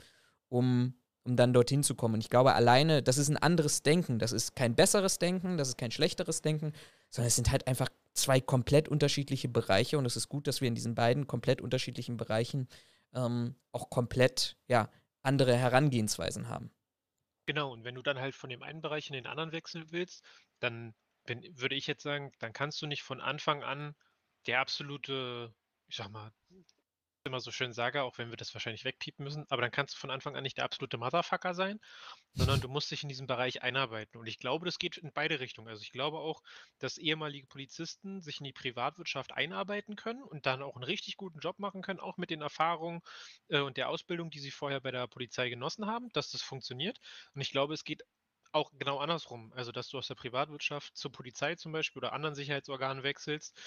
um um dann dorthin zu kommen. Und ich glaube, alleine, das ist ein anderes Denken. Das ist kein besseres Denken, das ist kein schlechteres Denken, sondern es sind halt einfach zwei komplett unterschiedliche Bereiche. Und es ist gut, dass wir in diesen beiden komplett unterschiedlichen Bereichen ähm, auch komplett ja, andere Herangehensweisen haben. Genau, und wenn du dann halt von dem einen Bereich in den anderen wechseln willst, dann wenn, würde ich jetzt sagen, dann kannst du nicht von Anfang an der absolute, ich sag mal, immer so schön sage, auch wenn wir das wahrscheinlich wegpiepen müssen, aber dann kannst du von Anfang an nicht der absolute Motherfucker sein, sondern du musst dich in diesem Bereich einarbeiten. Und ich glaube, das geht in beide Richtungen. Also ich glaube auch, dass ehemalige Polizisten sich in die Privatwirtschaft einarbeiten können und dann auch einen richtig guten Job machen können, auch mit den Erfahrungen äh, und der Ausbildung, die sie vorher bei der Polizei genossen haben, dass das funktioniert. Und ich glaube, es geht auch genau andersrum. Also, dass du aus der Privatwirtschaft zur Polizei zum Beispiel oder anderen Sicherheitsorganen wechselst,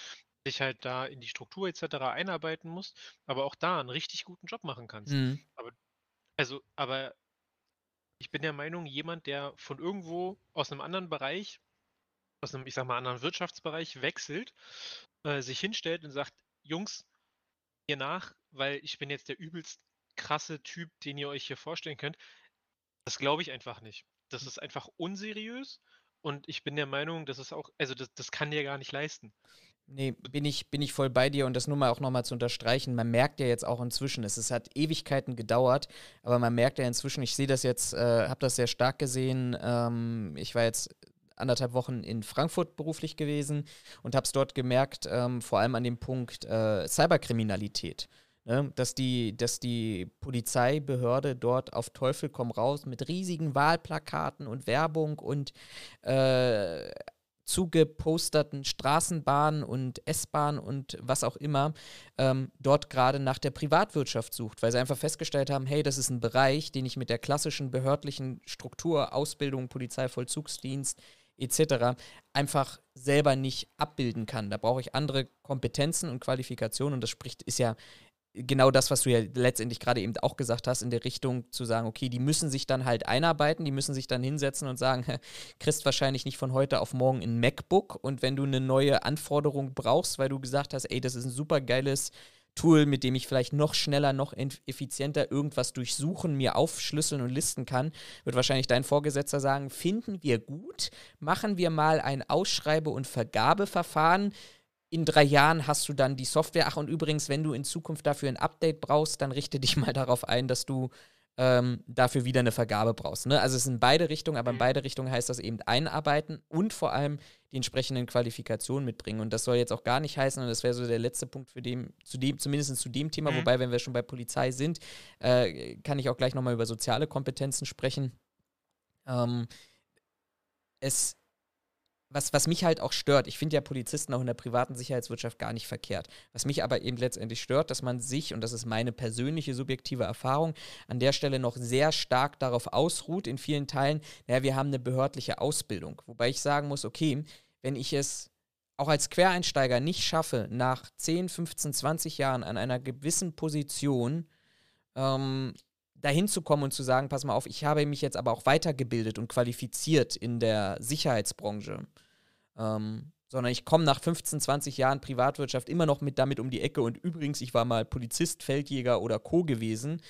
dich halt da in die Struktur etc. einarbeiten musst, aber auch da einen richtig guten Job machen kannst. Mhm. Aber also, aber ich bin der Meinung, jemand, der von irgendwo aus einem anderen Bereich, aus einem, ich sag mal, anderen Wirtschaftsbereich wechselt, äh, sich hinstellt und sagt, Jungs, mir nach, weil ich bin jetzt der übelst krasse Typ, den ihr euch hier vorstellen könnt. Das glaube ich einfach nicht. Das ist einfach unseriös und ich bin der Meinung, das ist auch, also das, das kann dir gar nicht leisten. Nee, bin ich, bin ich voll bei dir und das nur mal auch nochmal zu unterstreichen. Man merkt ja jetzt auch inzwischen, es, es hat Ewigkeiten gedauert, aber man merkt ja inzwischen, ich sehe das jetzt, äh, habe das sehr stark gesehen. Ähm, ich war jetzt anderthalb Wochen in Frankfurt beruflich gewesen und habe es dort gemerkt, ähm, vor allem an dem Punkt äh, Cyberkriminalität. Ne? Dass, die, dass die Polizeibehörde dort auf Teufel komm raus mit riesigen Wahlplakaten und Werbung und äh, zugeposterten Straßenbahnen und S-Bahnen und was auch immer ähm, dort gerade nach der Privatwirtschaft sucht, weil sie einfach festgestellt haben, hey, das ist ein Bereich, den ich mit der klassischen behördlichen Struktur, Ausbildung, Polizeivollzugsdienst etc. einfach selber nicht abbilden kann. Da brauche ich andere Kompetenzen und Qualifikationen und das spricht, ist ja genau das, was du ja letztendlich gerade eben auch gesagt hast, in der Richtung zu sagen, okay, die müssen sich dann halt einarbeiten, die müssen sich dann hinsetzen und sagen, kriegst wahrscheinlich nicht von heute auf morgen ein MacBook. Und wenn du eine neue Anforderung brauchst, weil du gesagt hast, ey, das ist ein super geiles Tool, mit dem ich vielleicht noch schneller, noch effizienter irgendwas durchsuchen, mir aufschlüsseln und listen kann, wird wahrscheinlich dein Vorgesetzter sagen, finden wir gut, machen wir mal ein Ausschreibe- und Vergabeverfahren, in drei Jahren hast du dann die Software. Ach, und übrigens, wenn du in Zukunft dafür ein Update brauchst, dann richte dich mal darauf ein, dass du ähm, dafür wieder eine Vergabe brauchst. Ne? Also es ist in beide Richtungen, aber in mhm. beide Richtungen heißt das eben einarbeiten und vor allem die entsprechenden Qualifikationen mitbringen. Und das soll jetzt auch gar nicht heißen, und das wäre so der letzte Punkt für dem, zu dem, zumindest zu dem Thema, mhm. wobei, wenn wir schon bei Polizei sind, äh, kann ich auch gleich nochmal über soziale Kompetenzen sprechen. Ähm, es was, was mich halt auch stört, ich finde ja Polizisten auch in der privaten Sicherheitswirtschaft gar nicht verkehrt. Was mich aber eben letztendlich stört, dass man sich, und das ist meine persönliche subjektive Erfahrung, an der Stelle noch sehr stark darauf ausruht, in vielen Teilen, naja, wir haben eine behördliche Ausbildung. Wobei ich sagen muss, okay, wenn ich es auch als Quereinsteiger nicht schaffe, nach 10, 15, 20 Jahren an einer gewissen Position ähm, dahin zu kommen und zu sagen, pass mal auf, ich habe mich jetzt aber auch weitergebildet und qualifiziert in der Sicherheitsbranche. Ähm, sondern ich komme nach 15, 20 Jahren Privatwirtschaft immer noch mit damit um die Ecke und übrigens, ich war mal Polizist, Feldjäger oder Co. gewesen.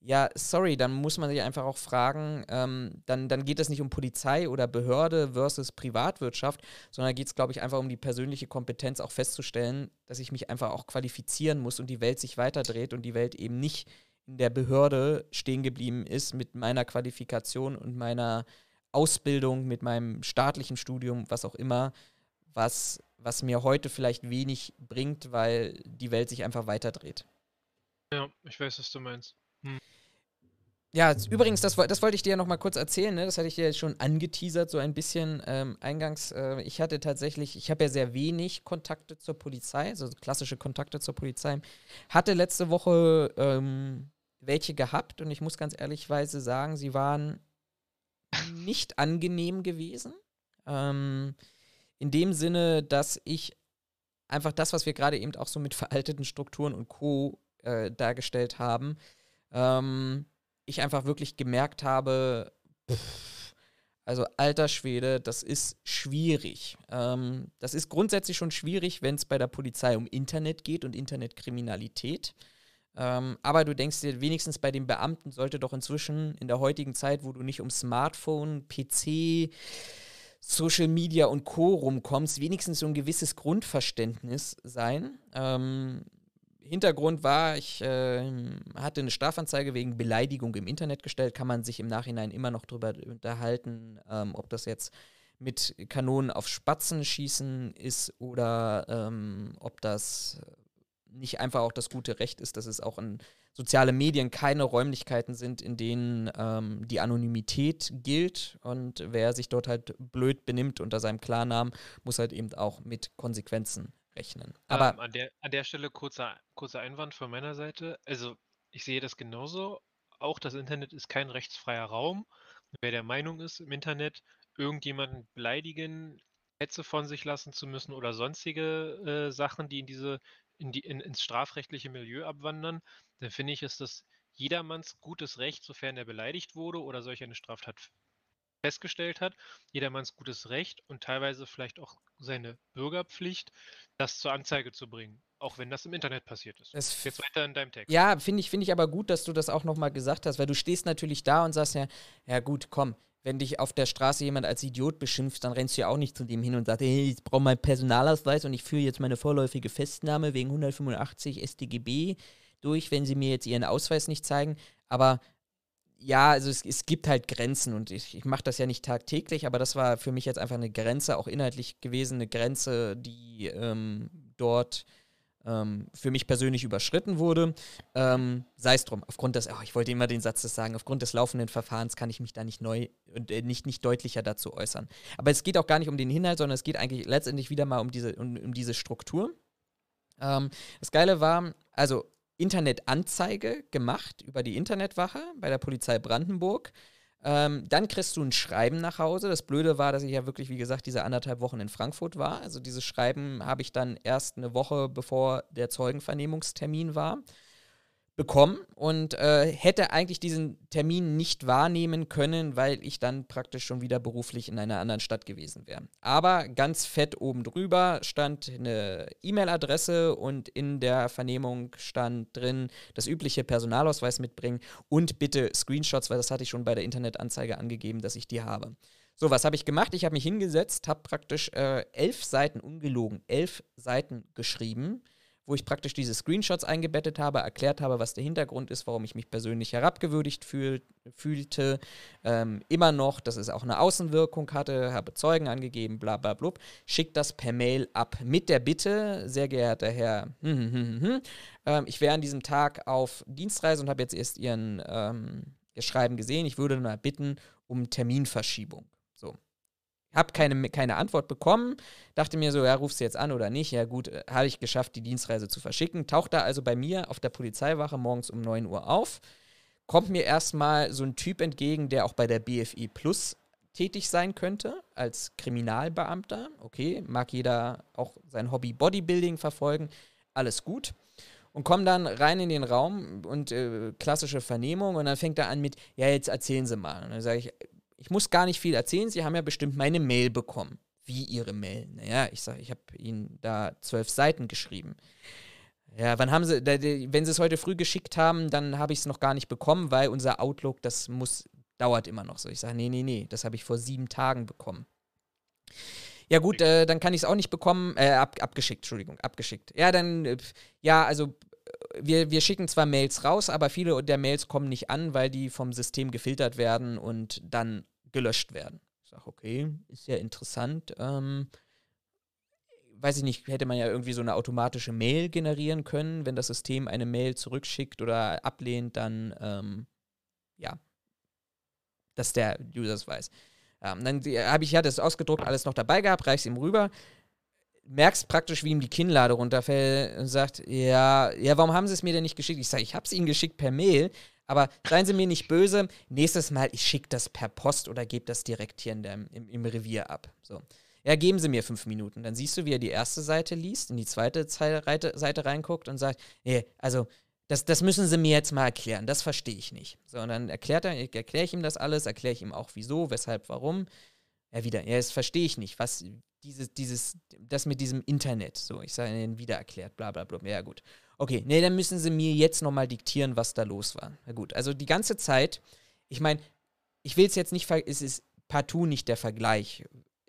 Ja, sorry, dann muss man sich einfach auch fragen, ähm, dann, dann geht es nicht um Polizei oder Behörde versus Privatwirtschaft, sondern geht es, glaube ich, einfach um die persönliche Kompetenz auch festzustellen, dass ich mich einfach auch qualifizieren muss und die Welt sich weiterdreht und die Welt eben nicht in der Behörde stehen geblieben ist mit meiner Qualifikation und meiner Ausbildung, mit meinem staatlichen Studium, was auch immer, was, was mir heute vielleicht wenig bringt, weil die Welt sich einfach weiterdreht. Ja, ich weiß, was du meinst. Hm. Ja, übrigens, das, das wollte ich dir ja noch mal kurz erzählen, ne? das hatte ich dir jetzt schon angeteasert, so ein bisschen ähm, eingangs. Äh, ich hatte tatsächlich, ich habe ja sehr wenig Kontakte zur Polizei, also klassische Kontakte zur Polizei. Hatte letzte Woche ähm, welche gehabt und ich muss ganz ehrlichweise sagen, sie waren nicht angenehm gewesen. Ähm, in dem Sinne, dass ich einfach das, was wir gerade eben auch so mit veralteten Strukturen und Co. Äh, dargestellt haben, ähm, ich einfach wirklich gemerkt habe, also alter Schwede, das ist schwierig. Ähm, das ist grundsätzlich schon schwierig, wenn es bei der Polizei um Internet geht und Internetkriminalität. Ähm, aber du denkst dir, wenigstens bei den Beamten sollte doch inzwischen in der heutigen Zeit, wo du nicht um Smartphone, PC, Social Media und Co. rumkommst, wenigstens so ein gewisses Grundverständnis sein. Ähm, Hintergrund war, ich äh, hatte eine Strafanzeige wegen Beleidigung im Internet gestellt. Kann man sich im Nachhinein immer noch darüber unterhalten, ähm, ob das jetzt mit Kanonen auf Spatzen schießen ist oder ähm, ob das nicht einfach auch das gute Recht ist, dass es auch in soziale Medien keine Räumlichkeiten sind, in denen ähm, die Anonymität gilt und wer sich dort halt blöd benimmt unter seinem Klarnamen, muss halt eben auch mit Konsequenzen rechnen. Aber ähm, an, der, an der Stelle kurzer, kurzer Einwand von meiner Seite. Also ich sehe das genauso. Auch das Internet ist kein rechtsfreier Raum. Wer der Meinung ist, im Internet irgendjemanden beleidigen, Hetze von sich lassen zu müssen oder sonstige äh, Sachen, die in diese in die, in, ins strafrechtliche Milieu abwandern, dann finde ich, ist das jedermanns gutes Recht, sofern er beleidigt wurde oder solch eine Straftat festgestellt hat, jedermanns gutes Recht und teilweise vielleicht auch seine Bürgerpflicht, das zur Anzeige zu bringen. Auch wenn das im Internet passiert ist. Das Jetzt weiter in deinem Text. Ja, finde ich, find ich aber gut, dass du das auch nochmal gesagt hast, weil du stehst natürlich da und sagst ja, ja gut, komm, wenn dich auf der Straße jemand als Idiot beschimpft, dann rennst du ja auch nicht zu dem hin und sagst, hey, ich brauche meinen Personalausweis und ich führe jetzt meine vorläufige Festnahme wegen 185 StGB durch, wenn sie mir jetzt ihren Ausweis nicht zeigen. Aber ja, also es, es gibt halt Grenzen und ich, ich mache das ja nicht tagtäglich, aber das war für mich jetzt einfach eine Grenze, auch inhaltlich gewesen, eine Grenze, die ähm, dort ähm, für mich persönlich überschritten wurde. Ähm, Sei es drum, aufgrund des, oh, ich wollte immer den Satz sagen, aufgrund des laufenden Verfahrens kann ich mich da nicht neu und äh, nicht, nicht deutlicher dazu äußern. Aber es geht auch gar nicht um den Inhalt, sondern es geht eigentlich letztendlich wieder mal um diese, um, um diese Struktur. Ähm, das Geile war, also Internetanzeige gemacht über die Internetwache bei der Polizei Brandenburg. Ähm, dann kriegst du ein Schreiben nach Hause. Das Blöde war, dass ich ja wirklich, wie gesagt, diese anderthalb Wochen in Frankfurt war. Also dieses Schreiben habe ich dann erst eine Woche bevor der Zeugenvernehmungstermin war bekommen und äh, hätte eigentlich diesen Termin nicht wahrnehmen können, weil ich dann praktisch schon wieder beruflich in einer anderen Stadt gewesen wäre. Aber ganz fett oben drüber stand eine E-Mail-Adresse und in der Vernehmung stand drin, das übliche Personalausweis mitbringen und bitte Screenshots, weil das hatte ich schon bei der Internetanzeige angegeben, dass ich die habe. So, was habe ich gemacht? Ich habe mich hingesetzt, habe praktisch äh, elf Seiten, ungelogen, elf Seiten geschrieben wo ich praktisch diese Screenshots eingebettet habe, erklärt habe, was der Hintergrund ist, warum ich mich persönlich herabgewürdigt fühl, fühlte. Ähm, immer noch, dass es auch eine Außenwirkung hatte, habe Zeugen angegeben, bla bla blub. Schickt das per Mail ab mit der Bitte, sehr geehrter Herr, hm, hm, hm, hm ähm, ich wäre an diesem Tag auf Dienstreise und habe jetzt erst Ihren ähm, Ihr Schreiben gesehen. Ich würde mal bitten um Terminverschiebung. Hab keine, keine Antwort bekommen. Dachte mir so, ja, rufst du jetzt an oder nicht? Ja, gut, äh, habe ich geschafft, die Dienstreise zu verschicken. Taucht da also bei mir auf der Polizeiwache morgens um 9 Uhr auf. Kommt mir erstmal so ein Typ entgegen, der auch bei der BFI Plus tätig sein könnte, als Kriminalbeamter. Okay, mag jeder auch sein Hobby Bodybuilding verfolgen. Alles gut und komme dann rein in den Raum und äh, klassische Vernehmung und dann fängt er an mit, ja, jetzt erzählen Sie mal. Und dann sage ich, ich muss gar nicht viel erzählen, Sie haben ja bestimmt meine Mail bekommen. Wie Ihre Mail? Naja, ich sage, ich habe Ihnen da zwölf Seiten geschrieben. Ja, wann haben Sie, wenn Sie es heute früh geschickt haben, dann habe ich es noch gar nicht bekommen, weil unser Outlook, das muss, dauert immer noch so. Ich sage, nee, nee, nee, das habe ich vor sieben Tagen bekommen. Ja, gut, äh, dann kann ich es auch nicht bekommen, äh, ab, abgeschickt, Entschuldigung, abgeschickt. Ja, dann, äh, ja, also wir, wir schicken zwar Mails raus, aber viele der Mails kommen nicht an, weil die vom System gefiltert werden und dann gelöscht werden. Ich sage, okay, ist ja interessant. Ähm, weiß ich nicht, hätte man ja irgendwie so eine automatische Mail generieren können, wenn das System eine Mail zurückschickt oder ablehnt, dann ähm, ja, dass der User es weiß. Ähm, dann habe ich ja das ausgedruckt, alles noch dabei gehabt, reich's ihm rüber, merkst praktisch, wie ihm die Kinnlade runterfällt und sagt, ja, ja, warum haben sie es mir denn nicht geschickt? Ich sage, ich habe es ihnen geschickt per Mail, aber seien Sie mir nicht böse, nächstes Mal, ich schicke das per Post oder gebe das direkt hier in der, im, im Revier ab. So. Ja, geben Sie mir fünf Minuten. Dann siehst du, wie er die erste Seite liest, in die zweite Seite reinguckt und sagt, nee, also das, das müssen Sie mir jetzt mal erklären, das verstehe ich nicht. So, und dann erklärt er, erkläre ich ihm das alles, erkläre ich ihm auch wieso, weshalb, warum. Ja, wieder, ja, das verstehe ich nicht. Was, dieses, dieses, das mit diesem Internet, so, ich sage Ihnen wieder erklärt, bla bla bla. Ja, gut. Okay, nee, dann müssen Sie mir jetzt nochmal diktieren, was da los war. Na gut, also die ganze Zeit, ich meine, ich will es jetzt nicht, es ist partout nicht der Vergleich.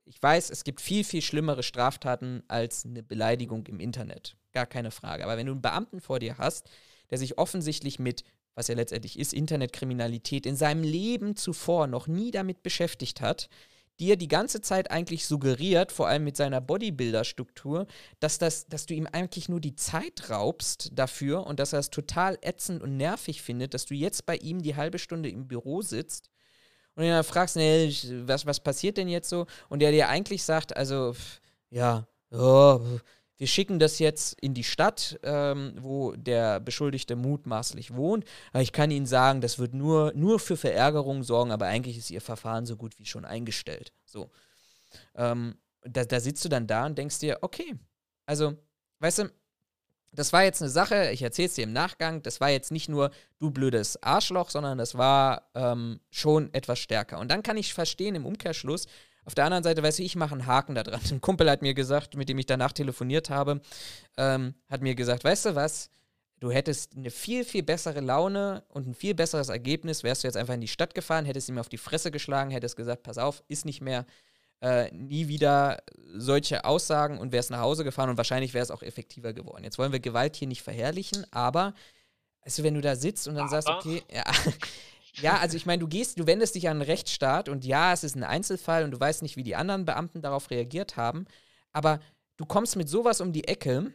Ich weiß, es gibt viel, viel schlimmere Straftaten als eine Beleidigung im Internet. Gar keine Frage. Aber wenn du einen Beamten vor dir hast, der sich offensichtlich mit, was er letztendlich ist, Internetkriminalität in seinem Leben zuvor noch nie damit beschäftigt hat, dir die ganze Zeit eigentlich suggeriert, vor allem mit seiner Bodybuilder-Struktur, dass, das, dass du ihm eigentlich nur die Zeit raubst dafür und dass er es total ätzend und nervig findet, dass du jetzt bei ihm die halbe Stunde im Büro sitzt und ihn dann fragst, nee, was, was passiert denn jetzt so? Und der dir eigentlich sagt, also, ja, oh, wir schicken das jetzt in die Stadt, ähm, wo der Beschuldigte mutmaßlich wohnt. Aber ich kann Ihnen sagen, das wird nur, nur für Verärgerung sorgen, aber eigentlich ist Ihr Verfahren so gut wie schon eingestellt. So. Ähm, da, da sitzt du dann da und denkst dir, okay, also, weißt du, das war jetzt eine Sache, ich erzähle es dir im Nachgang, das war jetzt nicht nur du blödes Arschloch, sondern das war ähm, schon etwas stärker. Und dann kann ich verstehen im Umkehrschluss, auf der anderen Seite, weißt du, ich mache einen Haken da dran. Ein Kumpel hat mir gesagt, mit dem ich danach telefoniert habe, ähm, hat mir gesagt, weißt du was, du hättest eine viel, viel bessere Laune und ein viel besseres Ergebnis, wärst du jetzt einfach in die Stadt gefahren, hättest ihm auf die Fresse geschlagen, hättest gesagt, pass auf, ist nicht mehr, äh, nie wieder solche Aussagen und wärst nach Hause gefahren und wahrscheinlich wäre es auch effektiver geworden. Jetzt wollen wir Gewalt hier nicht verherrlichen, aber also wenn du da sitzt und dann aber. sagst, okay, ja, Ja, also ich meine, du gehst, du wendest dich an einen Rechtsstaat und ja, es ist ein Einzelfall und du weißt nicht, wie die anderen Beamten darauf reagiert haben, aber du kommst mit sowas um die Ecke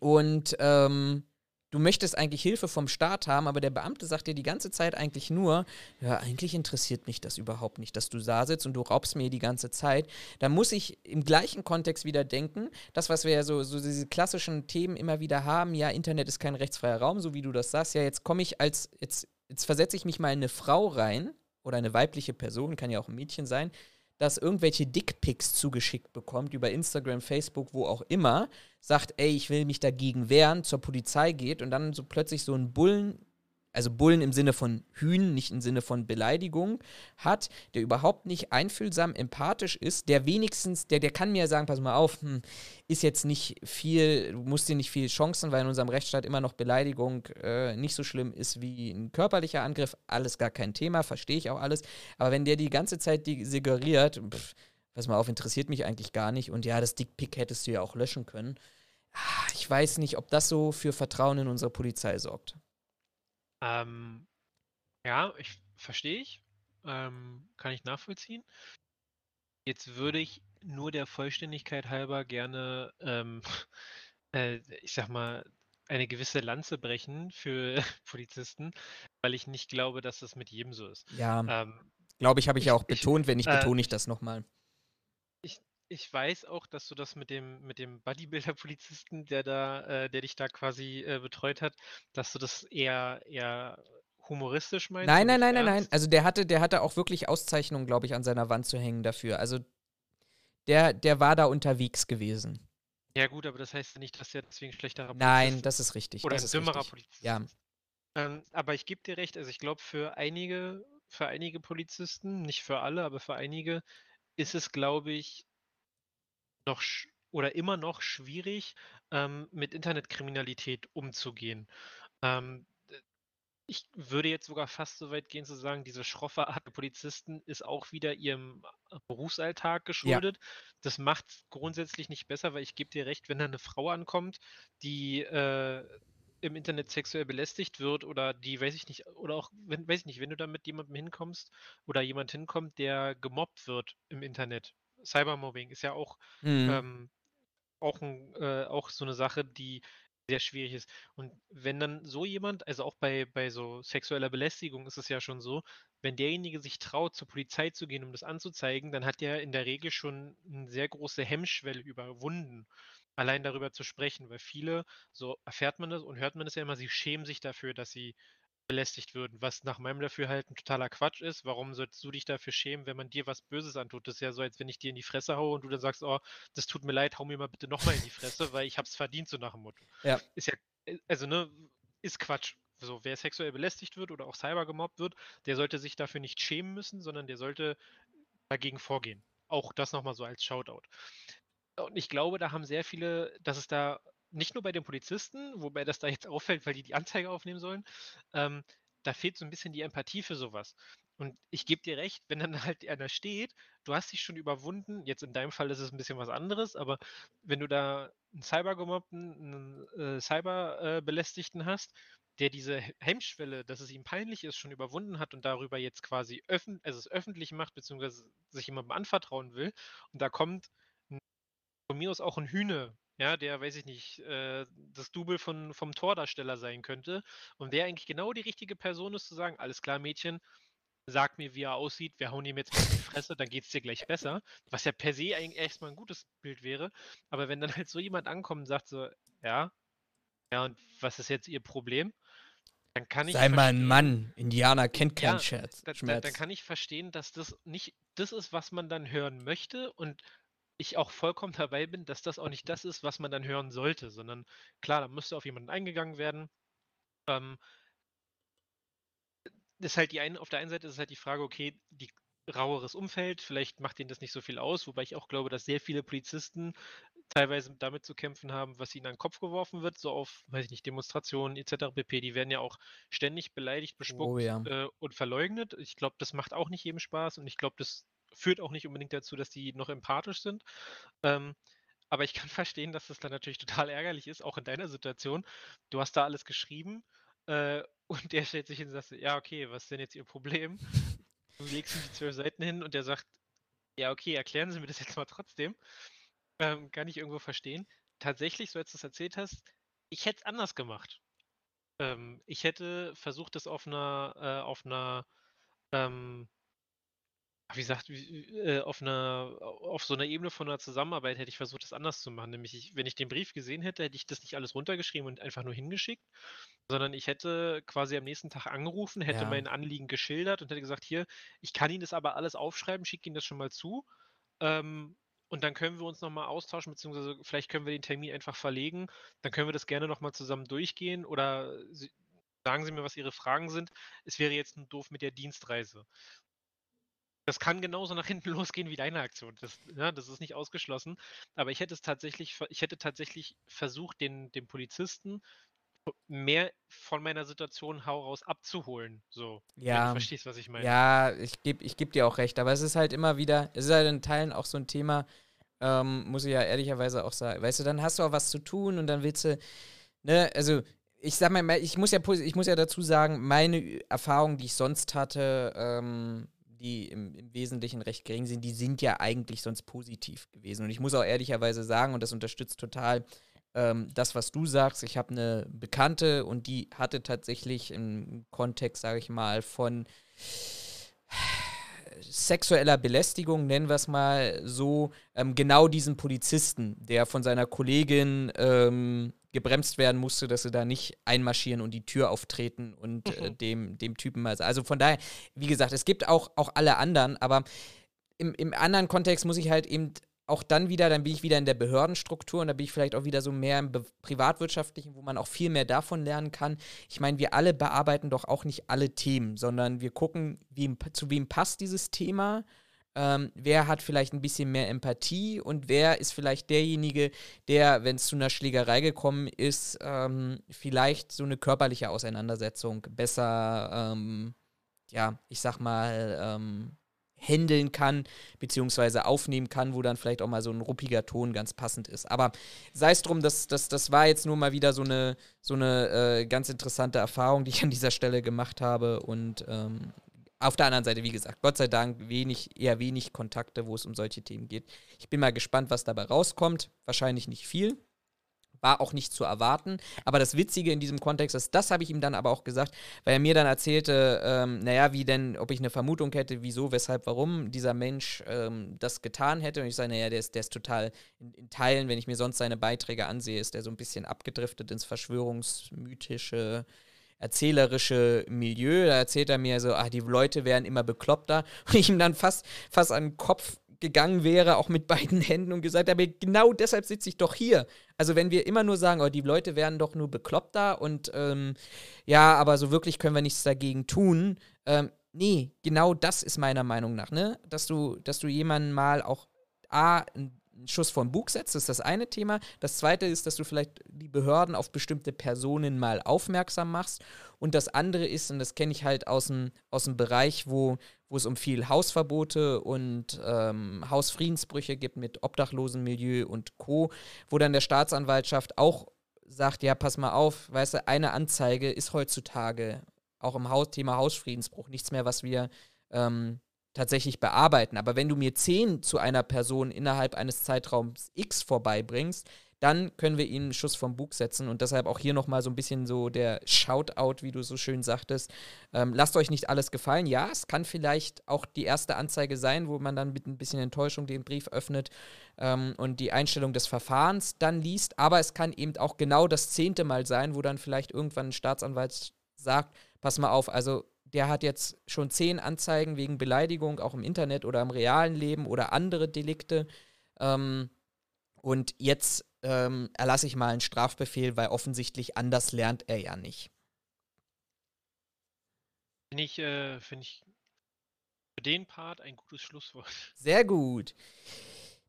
und ähm, du möchtest eigentlich Hilfe vom Staat haben, aber der Beamte sagt dir die ganze Zeit eigentlich nur, ja, eigentlich interessiert mich das überhaupt nicht, dass du da sitzt und du raubst mir die ganze Zeit. Da muss ich im gleichen Kontext wieder denken, das, was wir ja so, so diese klassischen Themen immer wieder haben, ja, Internet ist kein rechtsfreier Raum, so wie du das sagst, ja, jetzt komme ich als, jetzt jetzt versetze ich mich mal in eine Frau rein oder eine weibliche Person, kann ja auch ein Mädchen sein, das irgendwelche Dickpics zugeschickt bekommt über Instagram, Facebook, wo auch immer, sagt, ey, ich will mich dagegen wehren, zur Polizei geht und dann so plötzlich so ein Bullen also Bullen im Sinne von Hühn, nicht im Sinne von Beleidigung, hat, der überhaupt nicht einfühlsam, empathisch ist, der wenigstens, der, der kann mir sagen, pass mal auf, hm, ist jetzt nicht viel, du musst dir nicht viel Chancen, weil in unserem Rechtsstaat immer noch Beleidigung äh, nicht so schlimm ist wie ein körperlicher Angriff, alles gar kein Thema, verstehe ich auch alles, aber wenn der die ganze Zeit die suggeriert, pass mal auf, interessiert mich eigentlich gar nicht und ja, das Dickpick hättest du ja auch löschen können, ah, ich weiß nicht, ob das so für Vertrauen in unsere Polizei sorgt. Ähm, ja, ich verstehe ich. Ähm, kann ich nachvollziehen. Jetzt würde ich nur der Vollständigkeit halber gerne, ähm, äh, ich sag mal, eine gewisse Lanze brechen für Polizisten, weil ich nicht glaube, dass das mit jedem so ist. Ja, ähm, glaube ich, habe ich ja auch betont, wenn nicht, äh, betone ich das nochmal. Ich, weiß auch, dass du das mit dem, mit dem Bodybuilder-Polizisten, der da, äh, der dich da quasi äh, betreut hat, dass du das eher, eher humoristisch meinst. Nein, nein, nein, nein, nein. Also der hatte, der hatte auch wirklich Auszeichnungen, glaube ich, an seiner Wand zu hängen dafür. Also der, der war da unterwegs gewesen. Ja, gut, aber das heißt ja nicht, dass er deswegen schlechterer Polizist Nein, das ist richtig. Oder ein dümmerer Polizist. Ja. Ähm, aber ich gebe dir recht, also ich glaube, für einige, für einige Polizisten, nicht für alle, aber für einige, ist es, glaube ich, noch oder immer noch schwierig, ähm, mit Internetkriminalität umzugehen. Ähm, ich würde jetzt sogar fast so weit gehen zu sagen, diese schroffe Art der Polizisten ist auch wieder ihrem äh, Berufsalltag geschuldet. Ja. Das macht grundsätzlich nicht besser, weil ich gebe dir recht, wenn da eine Frau ankommt, die äh, im Internet sexuell belästigt wird oder die, weiß ich nicht, oder auch, wenn, weiß ich nicht, wenn du da mit jemandem hinkommst oder jemand hinkommt, der gemobbt wird im Internet. Cybermobbing ist ja auch, Mhm. ähm, auch, ein, äh, auch so eine Sache, die sehr schwierig ist. Und wenn dann so jemand, also auch bei, bei so sexueller Belästigung ist es ja schon so, wenn derjenige sich traut, zur Polizei zu gehen, um das anzuzeigen, dann hat er in der Regel schon eine sehr große Hemmschwelle überwunden, allein darüber zu sprechen, weil viele, so erfährt man das und hört man das ja immer, sie schämen sich dafür, dass sie belästigt würden, was nach meinem Dafürhalten totaler Quatsch ist. Warum sollst du dich dafür schämen, wenn man dir was Böses antut? Das ist ja so, als wenn ich dir in die Fresse haue und du dann sagst, oh, das tut mir leid, hau mir mal bitte nochmal in die Fresse, weil ich hab's verdient, so nach dem Motto. Ja. Ist ja, äh, also ne, ist Quatsch. So, wer sexuell belästigt wird oder auch cyber gemobbt wird, der sollte sich dafür nicht schämen müssen, sondern der sollte dagegen vorgehen. Auch das nochmal so als Shoutout. Und ich glaube, da haben sehr viele, dass es da nicht nur bei den Polizisten, wobei das da jetzt auffällt, weil die die Anzeige aufnehmen sollen, ähm, da fehlt so ein bisschen die Empathie für sowas. Und ich gebe dir recht, wenn dann halt einer steht, du hast dich schon überwunden, jetzt in deinem Fall ist es ein bisschen was anderes, aber wenn du da einen Cybergemobbten, einen äh, Cyberbelästigten hast, der diese He- Hemmschwelle, dass es ihm peinlich ist, schon überwunden hat und darüber jetzt quasi öffn also es öffentlich macht, beziehungsweise sich jemandem anvertrauen will, und da kommt von mir aus auch ein Hühne, ja, der, weiß ich nicht, äh, das Double von, vom Tordarsteller sein könnte und der eigentlich genau die richtige Person ist, zu sagen, alles klar, Mädchen, sag mir, wie er aussieht, wir hauen ihm jetzt mal in die Fresse, dann geht es dir gleich besser. Was ja per se eigentlich erstmal ein gutes Bild wäre. Aber wenn dann halt so jemand ankommt und sagt so, ja, ja, und was ist jetzt ihr Problem? Dann kann ich Sei mal ein Mann. Indianer kennt keinen Ja, Scherz. da, da, dann kann ich verstehen, dass das nicht das ist, was man dann hören möchte und ich auch vollkommen dabei bin, dass das auch nicht das ist, was man dann hören sollte, sondern klar, da müsste auf jemanden eingegangen werden. Ähm, ist halt die eine, auf der einen Seite ist es halt die Frage, okay, die raueres Umfeld, vielleicht macht ihnen das nicht so viel aus, wobei ich auch glaube, dass sehr viele Polizisten teilweise damit zu kämpfen haben, was ihnen an den Kopf geworfen wird, so auf, weiß ich nicht, Demonstrationen etc. pp. Die werden ja auch ständig beleidigt, bespuckt Oh ja. äh, und verleugnet. Ich glaube, das macht auch nicht jedem Spaß und ich glaube, das führt auch nicht unbedingt dazu, dass die noch empathisch sind. Ähm, aber ich kann verstehen, dass das dann natürlich total ärgerlich ist, auch in deiner Situation. Du hast da alles geschrieben äh, und der stellt sich hin und sagt, ja, okay, was ist denn jetzt Ihr Problem? Du legst ihm die zwölf Seiten hin und der sagt, ja, okay, erklären Sie mir das jetzt mal trotzdem. Ähm, kann ich irgendwo verstehen. Tatsächlich, so als du es erzählt hast, ich hätte es anders gemacht. Ähm, ich hätte versucht, das auf einer, äh, auf einer, ähm, wie gesagt, wie, äh, auf einer, auf so einer Ebene von einer Zusammenarbeit hätte ich versucht, das anders zu machen. Nämlich, ich, wenn ich den Brief gesehen hätte, hätte ich das nicht alles runtergeschrieben und einfach nur hingeschickt, sondern ich hätte quasi am nächsten Tag angerufen, hätte Ja. mein Anliegen geschildert und hätte gesagt, hier, ich kann Ihnen das aber alles aufschreiben, schicke Ihnen das schon mal zu. Ähm, und dann können wir uns nochmal austauschen, beziehungsweise vielleicht können wir den Termin einfach verlegen. Dann können wir das gerne nochmal zusammen durchgehen oder Sie, sagen Sie mir, was Ihre Fragen sind. Es wäre jetzt nur doof mit der Dienstreise. Das kann genauso nach hinten losgehen wie deine Aktion. Das, ja, das ist nicht ausgeschlossen. Aber ich hätte es tatsächlich, ich hätte tatsächlich versucht, den, den Polizisten mehr von meiner Situation hau raus abzuholen. So, Ja. du verstehst, was ich meine. Ja, ich gebe ich geb dir auch recht, aber es ist halt immer wieder, es ist halt in Teilen auch so ein Thema, ähm, muss ich ja ehrlicherweise auch sagen. Weißt du, dann hast du auch was zu tun und dann willst du, ne, also ich sag mal, ich muss ja, ich muss ja dazu sagen, meine Erfahrungen, die ich sonst hatte, ähm, die im, im Wesentlichen recht gering sind, die sind ja eigentlich sonst positiv gewesen. Und ich muss auch ehrlicherweise sagen, und das unterstützt total ähm, das, was du sagst. Ich habe eine Bekannte und die hatte tatsächlich im Kontext, sage ich mal, von sexueller Belästigung, nennen wir es mal so, ähm, genau diesen Polizisten, der von seiner Kollegin ähm, gebremst werden musste, dass sie da nicht einmarschieren und die Tür auftreten und äh, dem, dem Typen mal. Also von daher, wie gesagt, es gibt auch, auch alle anderen, aber im, im anderen Kontext muss ich halt eben auch dann wieder, dann bin ich wieder in der Behördenstruktur und da bin ich vielleicht auch wieder so mehr im Be privatwirtschaftlichen, wo man auch viel mehr davon lernen kann. Ich meine, wir alle bearbeiten doch auch nicht alle Themen, sondern wir gucken, wem, zu wem passt dieses Thema. Ähm, wer hat vielleicht ein bisschen mehr Empathie und wer ist vielleicht derjenige, der, wenn es zu einer Schlägerei gekommen ist, ähm, vielleicht so eine körperliche Auseinandersetzung besser, ähm, ja, ich sag mal, ähm, handeln kann, beziehungsweise aufnehmen kann, wo dann vielleicht auch mal so ein ruppiger Ton ganz passend ist. Aber sei es drum, das, das, das war jetzt nur mal wieder so eine, so eine äh, ganz interessante Erfahrung, die ich an dieser Stelle gemacht habe. Und ähm, auf der anderen Seite, wie gesagt, Gott sei Dank wenig, eher wenig Kontakte, wo es um solche Themen geht. Ich bin mal gespannt, was dabei rauskommt. Wahrscheinlich nicht viel war auch nicht zu erwarten. Aber das Witzige in diesem Kontext ist, das habe ich ihm dann aber auch gesagt, weil er mir dann erzählte, ähm, naja, wie denn, ob ich eine Vermutung hätte, wieso, weshalb, warum dieser Mensch ähm, das getan hätte. Und ich sage, naja, der ist, der ist total in, in, Teilen, wenn ich mir sonst seine Beiträge ansehe, ist der so ein bisschen abgedriftet ins Verschwörungsmythische erzählerische Milieu. Da erzählt er mir so, ah, die Leute werden immer bekloppter. Und ich ihm dann fast, fast an den Kopf gegangen wäre, auch mit beiden Händen und gesagt habe, genau deshalb sitze ich doch hier. Also wenn wir immer nur sagen, oh, die Leute werden doch nur bekloppter und ähm, ja, aber so wirklich können wir nichts dagegen tun. Ähm, nee, genau das ist meiner Meinung nach, ne? Dass du, dass du jemanden mal auch A, ein Schuss vom Bug setzt, das ist das eine Thema. Das zweite ist, dass du vielleicht die Behörden auf bestimmte Personen mal aufmerksam machst. Und das andere ist, und das kenne ich halt aus dem, aus dem Bereich, wo, wo es um viel Hausverbote und ähm, Hausfriedensbrüche gibt mit Obdachlosenmilieu und Co., wo dann der Staatsanwaltschaft auch sagt, ja, pass mal auf, weißt du, eine Anzeige ist heutzutage auch im Haus, Thema Hausfriedensbruch nichts mehr, was wir ähm, tatsächlich bearbeiten. Aber wenn du mir zehn zu einer Person innerhalb eines Zeitraums X vorbeibringst, dann können wir ihnen einen Schuss vom Bug setzen. Und deshalb auch hier nochmal so ein bisschen so der Shoutout, wie du so schön sagtest. Ähm, lasst euch nicht alles gefallen. Ja, es kann vielleicht auch die erste Anzeige sein, wo man dann mit ein bisschen Enttäuschung den Brief öffnet ähm, und die Einstellung des Verfahrens dann liest. Aber es kann eben auch genau das zehnte Mal sein, wo dann vielleicht irgendwann ein Staatsanwalt sagt, pass mal auf, also der hat jetzt schon zehn Anzeigen wegen Beleidigung, auch im Internet oder im realen Leben oder andere Delikte. Ähm, und jetzt ähm, erlasse ich mal einen Strafbefehl, weil offensichtlich anders lernt er ja nicht. Finde ich, äh, find ich für den Part ein gutes Schlusswort. Sehr gut.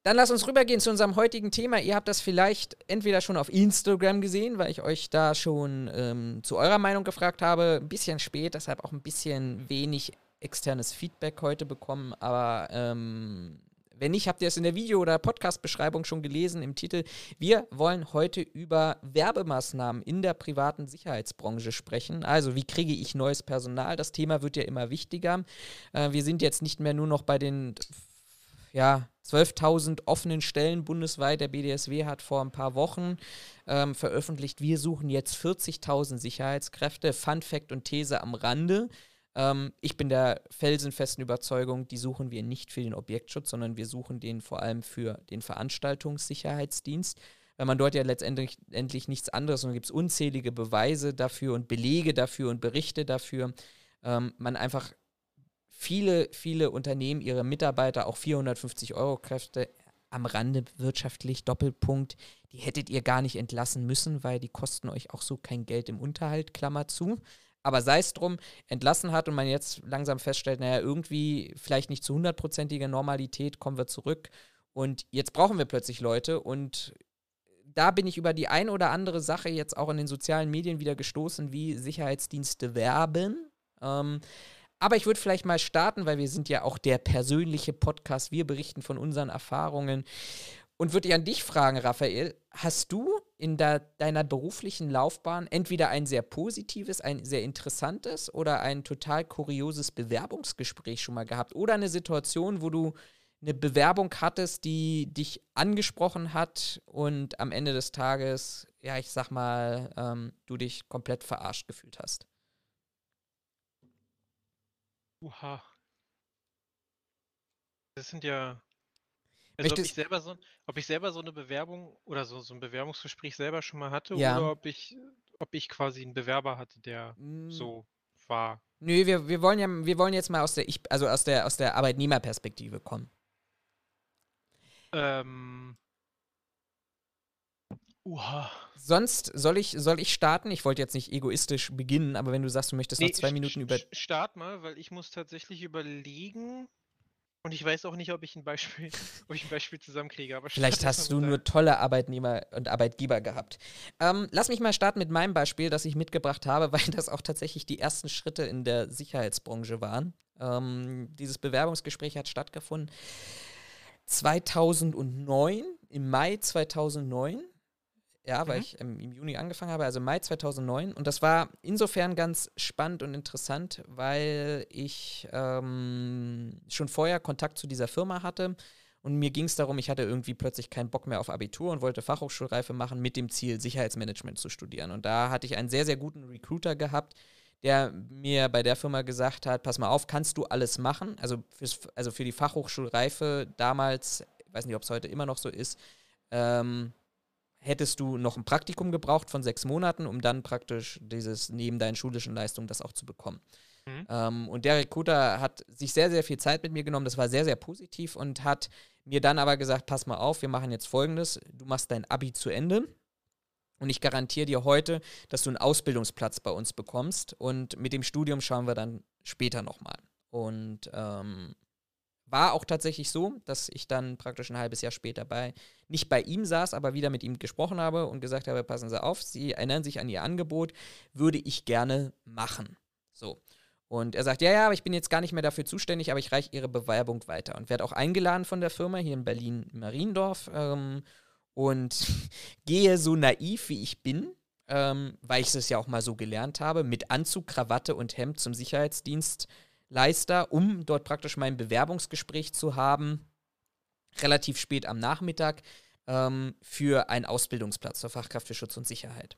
Dann lass uns rübergehen zu unserem heutigen Thema. Ihr habt das vielleicht entweder schon auf Instagram gesehen, weil ich euch da schon ähm, zu eurer Meinung gefragt habe. Ein bisschen spät, deshalb auch ein bisschen wenig externes Feedback heute bekommen. Aber ähm, wenn nicht, habt ihr es in der Video- oder Podcast-Beschreibung schon gelesen im Titel. Wir wollen heute über Werbemaßnahmen in der privaten Sicherheitsbranche sprechen. Also, wie kriege ich neues Personal? Das Thema wird ja immer wichtiger. Äh, wir sind jetzt nicht mehr nur noch bei den ja, 12.000 offenen Stellen bundesweit. Der BDSW hat vor ein paar Wochen ähm, veröffentlicht, wir suchen jetzt 40.000 Sicherheitskräfte. Fun Fact und These am Rande. Ähm, ich bin der felsenfesten Überzeugung, die suchen wir nicht für den Objektschutz, sondern wir suchen den vor allem für den Veranstaltungssicherheitsdienst. Weil man dort ja letztendlich endlich nichts anderes und gibt es unzählige Beweise dafür und Belege dafür und Berichte dafür. Ähm, man einfach viele, viele Unternehmen ihre Mitarbeiter auch 450 Euro Kräfte am Rande wirtschaftlich, Doppelpunkt, die hättet ihr gar nicht entlassen müssen, weil die kosten euch auch so kein Geld im Unterhalt, Klammer zu. Aber sei es drum, entlassen hat und man jetzt langsam feststellt, naja, irgendwie vielleicht nicht zu hundertprozentiger Normalität, kommen wir zurück und jetzt brauchen wir plötzlich Leute und da bin ich über die ein oder andere Sache jetzt auch in den sozialen Medien wieder gestoßen, wie Sicherheitsdienste werben. Ähm, aber ich würde vielleicht mal starten, weil wir sind ja auch der persönliche Podcast. Wir berichten von unseren Erfahrungen. Und würde ich an dich fragen, Raphael, hast du in der, deiner beruflichen Laufbahn entweder ein sehr positives, ein sehr interessantes oder ein total kurioses Bewerbungsgespräch schon mal gehabt? Oder eine Situation, wo du eine Bewerbung hattest, die dich angesprochen hat und am Ende des Tages, ja, ich sag mal, ähm, du dich komplett verarscht gefühlt hast? Oha. Das sind ja. Also ob ich, selber so, ob ich selber so eine Bewerbung oder so, so ein Bewerbungsgespräch selber schon mal hatte ja. oder ob ich, ob ich quasi einen Bewerber hatte, der mm. so war. Nö, wir, wir wollen ja, wir wollen jetzt mal aus der ich, also aus der aus der Arbeitnehmerperspektive kommen. Ähm, Uha. Sonst soll ich, soll ich starten? Ich wollte jetzt nicht egoistisch beginnen, aber wenn du sagst, du möchtest nee, noch zwei Minuten über. Start mal, weil ich muss tatsächlich überlegen. Und ich weiß auch nicht, ob ich ein Beispiel, ob ich ein Beispiel zusammenkriege. Aber Vielleicht hast du nur tolle Arbeitnehmer und Arbeitgeber gehabt. Ähm, lass mich mal starten mit meinem Beispiel, das ich mitgebracht habe, weil das auch tatsächlich die ersten Schritte in der Sicherheitsbranche waren. Ähm, dieses Bewerbungsgespräch hat stattgefunden 2009, im Mai 2009. Ja, weil Mhm. ich ähm, im Juni angefangen habe, also Mai 2009. Und das war insofern ganz spannend und interessant, weil ich ähm, schon vorher Kontakt zu dieser Firma hatte. Und mir ging es darum, ich hatte irgendwie plötzlich keinen Bock mehr auf Abitur und wollte Fachhochschulreife machen mit dem Ziel, Sicherheitsmanagement zu studieren. Und da hatte ich einen sehr, sehr guten Recruiter gehabt, der mir bei der Firma gesagt hat, pass mal auf, kannst du alles machen? Also, fürs, also für die Fachhochschulreife damals, ich weiß nicht, ob es heute immer noch so ist, ähm, hättest du noch ein Praktikum gebraucht von sechs Monaten, um dann praktisch dieses neben deinen schulischen Leistungen das auch zu bekommen. Mhm. Ähm, und der Recruiter hat sich sehr, sehr viel Zeit mit mir genommen. Das war sehr, sehr positiv und hat mir dann aber gesagt: Pass mal auf, wir machen jetzt folgendes: Du machst dein Abi zu Ende. Und ich garantiere dir heute, dass du einen Ausbildungsplatz bei uns bekommst. Und mit dem Studium schauen wir dann später nochmal. Und ähm, war auch tatsächlich so, dass ich dann praktisch ein halbes Jahr später bei, nicht bei ihm saß, aber wieder mit ihm gesprochen habe und gesagt habe, passen Sie auf, Sie erinnern sich an Ihr Angebot, würde ich gerne machen. So. Und er sagt, ja, ja, aber ich bin jetzt gar nicht mehr dafür zuständig, aber ich reiche Ihre Bewerbung weiter. Und werde auch eingeladen von der Firma hier in Berlin-Mariendorf ähm, und gehe so naiv, wie ich bin, ähm, weil ich es ja auch mal so gelernt habe, mit Anzug, Krawatte und Hemd zum Sicherheitsdienstleister, um dort praktisch mein Bewerbungsgespräch zu haben, relativ spät am Nachmittag, ähm, für einen Ausbildungsplatz zur Fachkraft für Schutz und Sicherheit.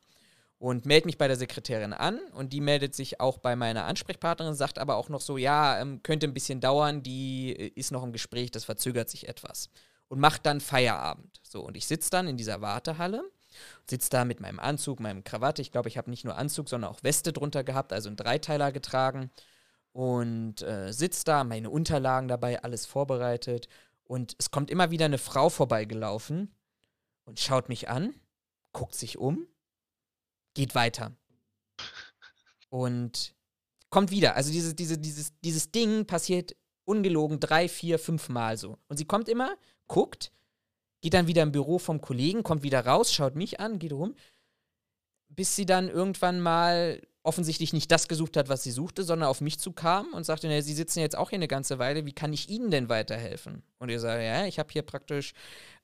Und melde mich bei der Sekretärin an und die meldet sich auch bei meiner Ansprechpartnerin, sagt aber auch noch so, ja, ähm, könnte ein bisschen dauern, die äh, ist noch im Gespräch, das verzögert sich etwas. Und macht dann Feierabend. So, und ich sitze dann in dieser Wartehalle, sitze da mit meinem Anzug, meinem Krawatte. Ich glaube, ich habe nicht nur Anzug, sondern auch Weste drunter gehabt, also einen Dreiteiler getragen. Und äh, sitze da, meine Unterlagen dabei, alles vorbereitet. Und es kommt immer wieder eine Frau vorbeigelaufen und schaut mich an, guckt sich um, geht weiter. Und kommt wieder. Also dieses, diese, dieses, dieses Ding passiert ungelogen drei, vier, fünf Mal so. Und sie kommt immer, guckt, geht dann wieder im Büro vom Kollegen, kommt wieder raus, schaut mich an, geht rum, bis sie dann irgendwann mal offensichtlich nicht das gesucht hat, was sie suchte, sondern auf mich zukam und sagte, na, Sie sitzen jetzt auch hier eine ganze Weile, wie kann ich Ihnen denn weiterhelfen? Und ich sage, ja, ich habe hier praktisch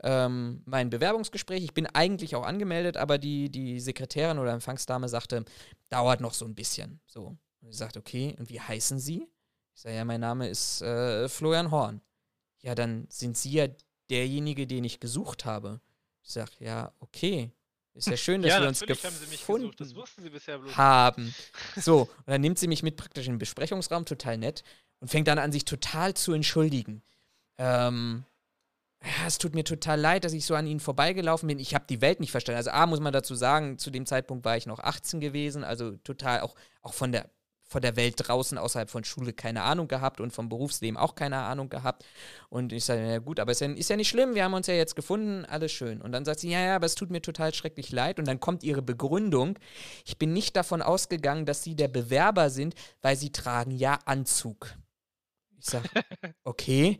ähm, mein Bewerbungsgespräch, ich bin eigentlich auch angemeldet, aber die, die Sekretärin oder Empfangsdame sagte, dauert noch so ein bisschen. So. Und ich sagte, okay, und wie heißen Sie? Ich sage, ja, mein Name ist äh, Florian Horn. Ja, dann sind Sie ja derjenige, den ich gesucht habe. Ich sage, ja, okay. Ist ja schön, dass ja, wir uns natürlich haben sie mich gefunden gesucht. Das wussten sie bisher bloß. haben. So, und dann nimmt sie mich mit praktisch in den Besprechungsraum, total nett, und fängt dann an, sich total zu entschuldigen. Ähm, ja, es tut mir total leid, dass ich so an ihnen vorbeigelaufen bin. Ich habe die Welt nicht verstanden. Also A, muss man dazu sagen, zu dem Zeitpunkt war ich noch 18 gewesen, also total auch, auch von der von der Welt draußen außerhalb von Schule keine Ahnung gehabt und vom Berufsleben auch keine Ahnung gehabt. Und ich sage, ja gut, aber ist ja, ist ja nicht schlimm, wir haben uns ja jetzt gefunden, alles schön. Und dann sagt sie, ja, ja, aber es tut mir total schrecklich leid. Und dann kommt ihre Begründung, ich bin nicht davon ausgegangen, dass sie der Bewerber sind, weil sie tragen ja Anzug. Ich sage, okay,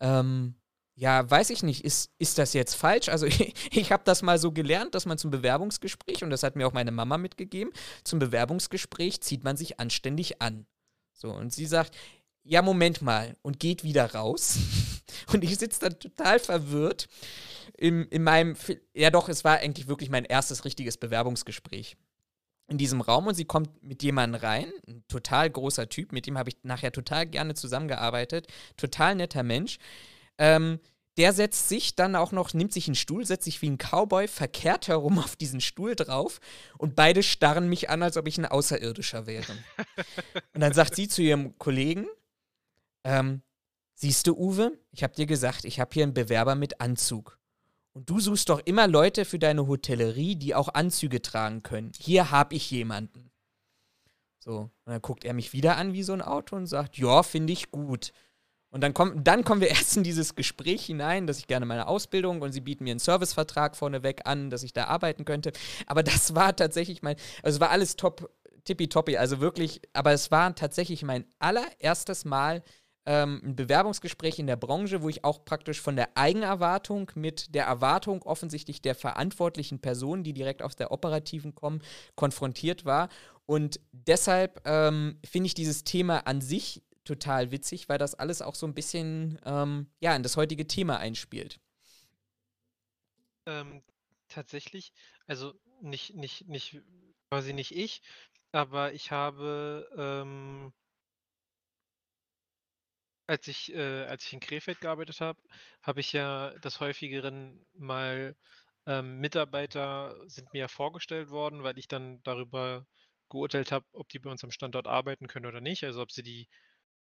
ähm, ja, weiß ich nicht, ist, ist das jetzt falsch? Also ich, ich habe das mal so gelernt, dass man zum Bewerbungsgespräch, und das hat mir auch meine Mama mitgegeben, zum Bewerbungsgespräch zieht man sich anständig an. So, und sie sagt, ja, Moment mal, und geht wieder raus. Und ich sitze dann total verwirrt in, in meinem, ja doch, es war eigentlich wirklich mein erstes richtiges Bewerbungsgespräch in diesem Raum und sie kommt mit jemandem rein, ein total großer Typ, mit dem habe ich nachher total gerne zusammengearbeitet, total netter Mensch. Ähm, der setzt sich dann auch noch, nimmt sich einen Stuhl, setzt sich wie ein Cowboy verkehrt herum auf diesen Stuhl drauf und beide starren mich an, als ob ich ein Außerirdischer wäre. und dann sagt sie zu ihrem Kollegen, ähm, siehst du, Uwe, ich habe dir gesagt, ich habe hier einen Bewerber mit Anzug. Und du suchst doch immer Leute für deine Hotellerie, die auch Anzüge tragen können. Hier habe ich jemanden. So, und dann guckt er mich wieder an wie so ein Auto und sagt, ja, finde ich gut. Und dann, komm, dann kommen wir erst in dieses Gespräch hinein, dass ich gerne meine Ausbildung und sie bieten mir einen Servicevertrag vorneweg an, dass ich da arbeiten könnte. Aber das war tatsächlich mein, also es war alles top, tippitoppi, also wirklich, aber es war tatsächlich mein allererstes Mal ähm, ein Bewerbungsgespräch in der Branche, wo ich auch praktisch von der Eigenerwartung mit der Erwartung offensichtlich der verantwortlichen Personen, die direkt aus der operativen kommen, konfrontiert war. Und deshalb ähm, finde ich dieses Thema an sich total witzig, weil das alles auch so ein bisschen ähm, ja, in das heutige Thema einspielt. Ähm, tatsächlich, also nicht, nicht, nicht, quasi nicht ich, aber ich habe, ähm, als ich, äh, als ich in Krefeld gearbeitet habe, habe ich ja des Häufigeren mal ähm, Mitarbeiter sind mir ja vorgestellt worden, weil ich dann darüber geurteilt habe, ob die bei uns am Standort arbeiten können oder nicht, also ob sie die,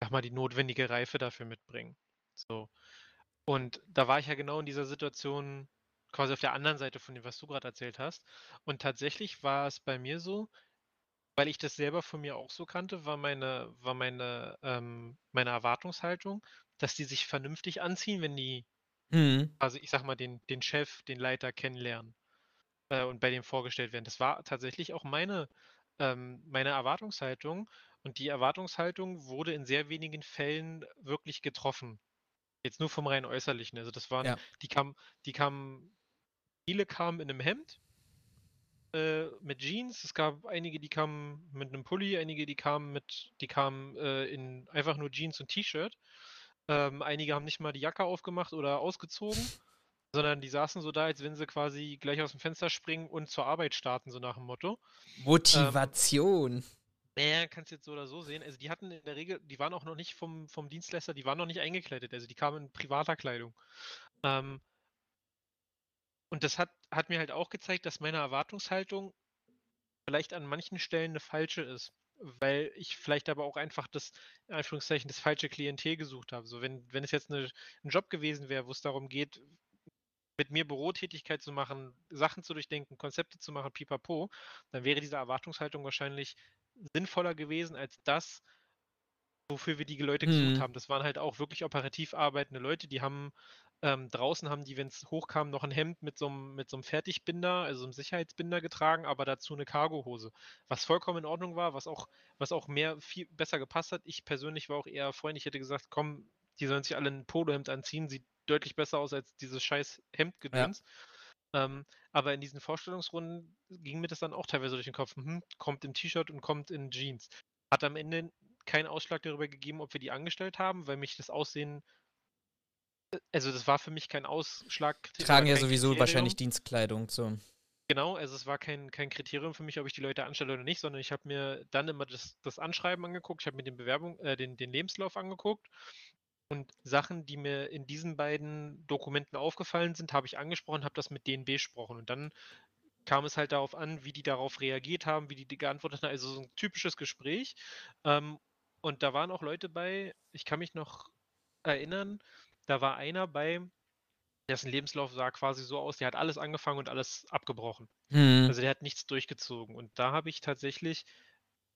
sag mal, die notwendige Reife dafür mitbringen. So. Und da war ich ja genau in dieser Situation quasi auf der anderen Seite von dem, was du gerade erzählt hast. Und tatsächlich war es bei mir so, weil ich das selber von mir auch so kannte, war meine, war meine, ähm, meine Erwartungshaltung, dass die sich vernünftig anziehen, wenn die, Mhm. also ich sag mal, den, den Chef, den Leiter kennenlernen äh, und bei dem vorgestellt werden. Das war tatsächlich auch meine, ähm, meine Erwartungshaltung. Und die Erwartungshaltung wurde in sehr wenigen Fällen wirklich getroffen. Jetzt nur vom rein äußerlichen. Also das waren, Ja. die kamen, die kamen, viele kamen in einem Hemd äh, mit Jeans. Es gab einige, die kamen mit einem Pulli, einige, die kamen mit, die kamen äh, in einfach nur Jeans und T-Shirt. Ähm, einige haben nicht mal die Jacke aufgemacht oder ausgezogen, sondern die saßen so da, als wenn sie quasi gleich aus dem Fenster springen und zur Arbeit starten, so nach dem Motto. Motivation. Naja, kannst jetzt so oder so sehen. Also die hatten in der Regel, die waren auch noch nicht vom, vom Dienstleister, die waren noch nicht eingekleidet. Also die kamen in privater Kleidung. Ähm, und das hat, hat mir halt auch gezeigt, dass meine Erwartungshaltung vielleicht an manchen Stellen eine falsche ist. Weil ich vielleicht aber auch einfach das, in Anführungszeichen, das falsche Klientel gesucht habe. So, wenn, wenn es jetzt eine, ein Job gewesen wäre, wo es darum geht, mit mir Bürotätigkeit zu machen, Sachen zu durchdenken, Konzepte zu machen, pipapo, dann wäre diese Erwartungshaltung wahrscheinlich sinnvoller gewesen als das, wofür wir die Leute gesucht Mhm. haben. Das waren halt auch wirklich operativ arbeitende Leute, die haben ähm, draußen haben die, wenn es hochkam, noch ein Hemd mit so einem mit Fertigbinder, also einem Sicherheitsbinder getragen, aber dazu eine Cargohose. Was vollkommen in Ordnung war, was auch, was auch mehr viel besser gepasst hat. Ich persönlich war auch eher freundlich, hätte gesagt, komm, die sollen sich alle ein Polohemd anziehen, sieht deutlich besser aus als dieses scheiß Hemdgedöns. Ähm, aber in diesen Vorstellungsrunden ging mir das dann auch teilweise durch den Kopf, hm, kommt im T-Shirt und kommt in Jeans. Hat am Ende keinen Ausschlag darüber gegeben, ob wir die angestellt haben, weil mich das Aussehen, äh, also das war für mich kein Ausschlag. Tragen ja sowieso Kriterium. wahrscheinlich Dienstkleidung. So. Genau, also es war kein, kein Kriterium für mich, ob ich die Leute anstelle oder nicht, sondern ich habe mir dann immer das, das Anschreiben angeguckt, ich habe mir den Bewerbung, äh, den, den Lebenslauf angeguckt und Sachen, die mir in diesen beiden Dokumenten aufgefallen sind, habe ich angesprochen, habe das mit denen besprochen und dann kam es halt darauf an, wie die darauf reagiert haben, wie die, geantwortet haben, also so ein typisches Gespräch. Ähm, und da waren auch Leute bei, ich kann mich noch erinnern, da war einer bei, dessen Lebenslauf sah quasi so aus, der hat alles angefangen und alles abgebrochen. Mhm. Also der hat nichts durchgezogen. Und da habe ich tatsächlich,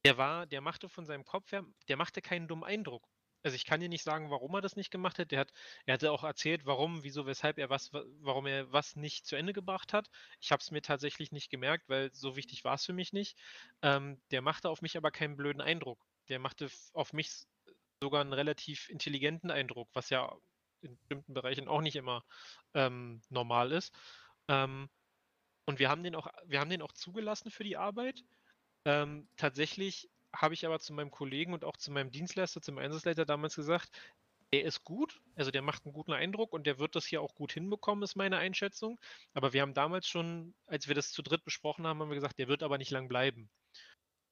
der war, der machte von seinem Kopf her, der machte keinen dummen Eindruck. Also ich kann dir nicht sagen, warum er das nicht gemacht hat. Der hat, er hatte auch erzählt, warum, wieso, weshalb er was, wa- warum er was nicht zu Ende gebracht hat. Ich habe es mir tatsächlich nicht gemerkt, weil so wichtig war es für mich nicht. Ähm, der machte auf mich aber keinen blöden Eindruck. Der machte auf mich sogar einen relativ intelligenten Eindruck, was ja in bestimmten Bereichen auch nicht immer ähm, normal ist. Ähm, und wir haben den auch, wir haben den auch zugelassen für die Arbeit. Ähm, tatsächlich habe ich aber zu meinem Kollegen und auch zu meinem Dienstleister, zum Einsatzleiter damals gesagt, der ist gut, also der macht einen guten Eindruck und der wird das hier auch gut hinbekommen, ist meine Einschätzung. Aber wir haben damals schon, als wir das zu dritt besprochen haben, haben wir gesagt, der wird aber nicht lang bleiben.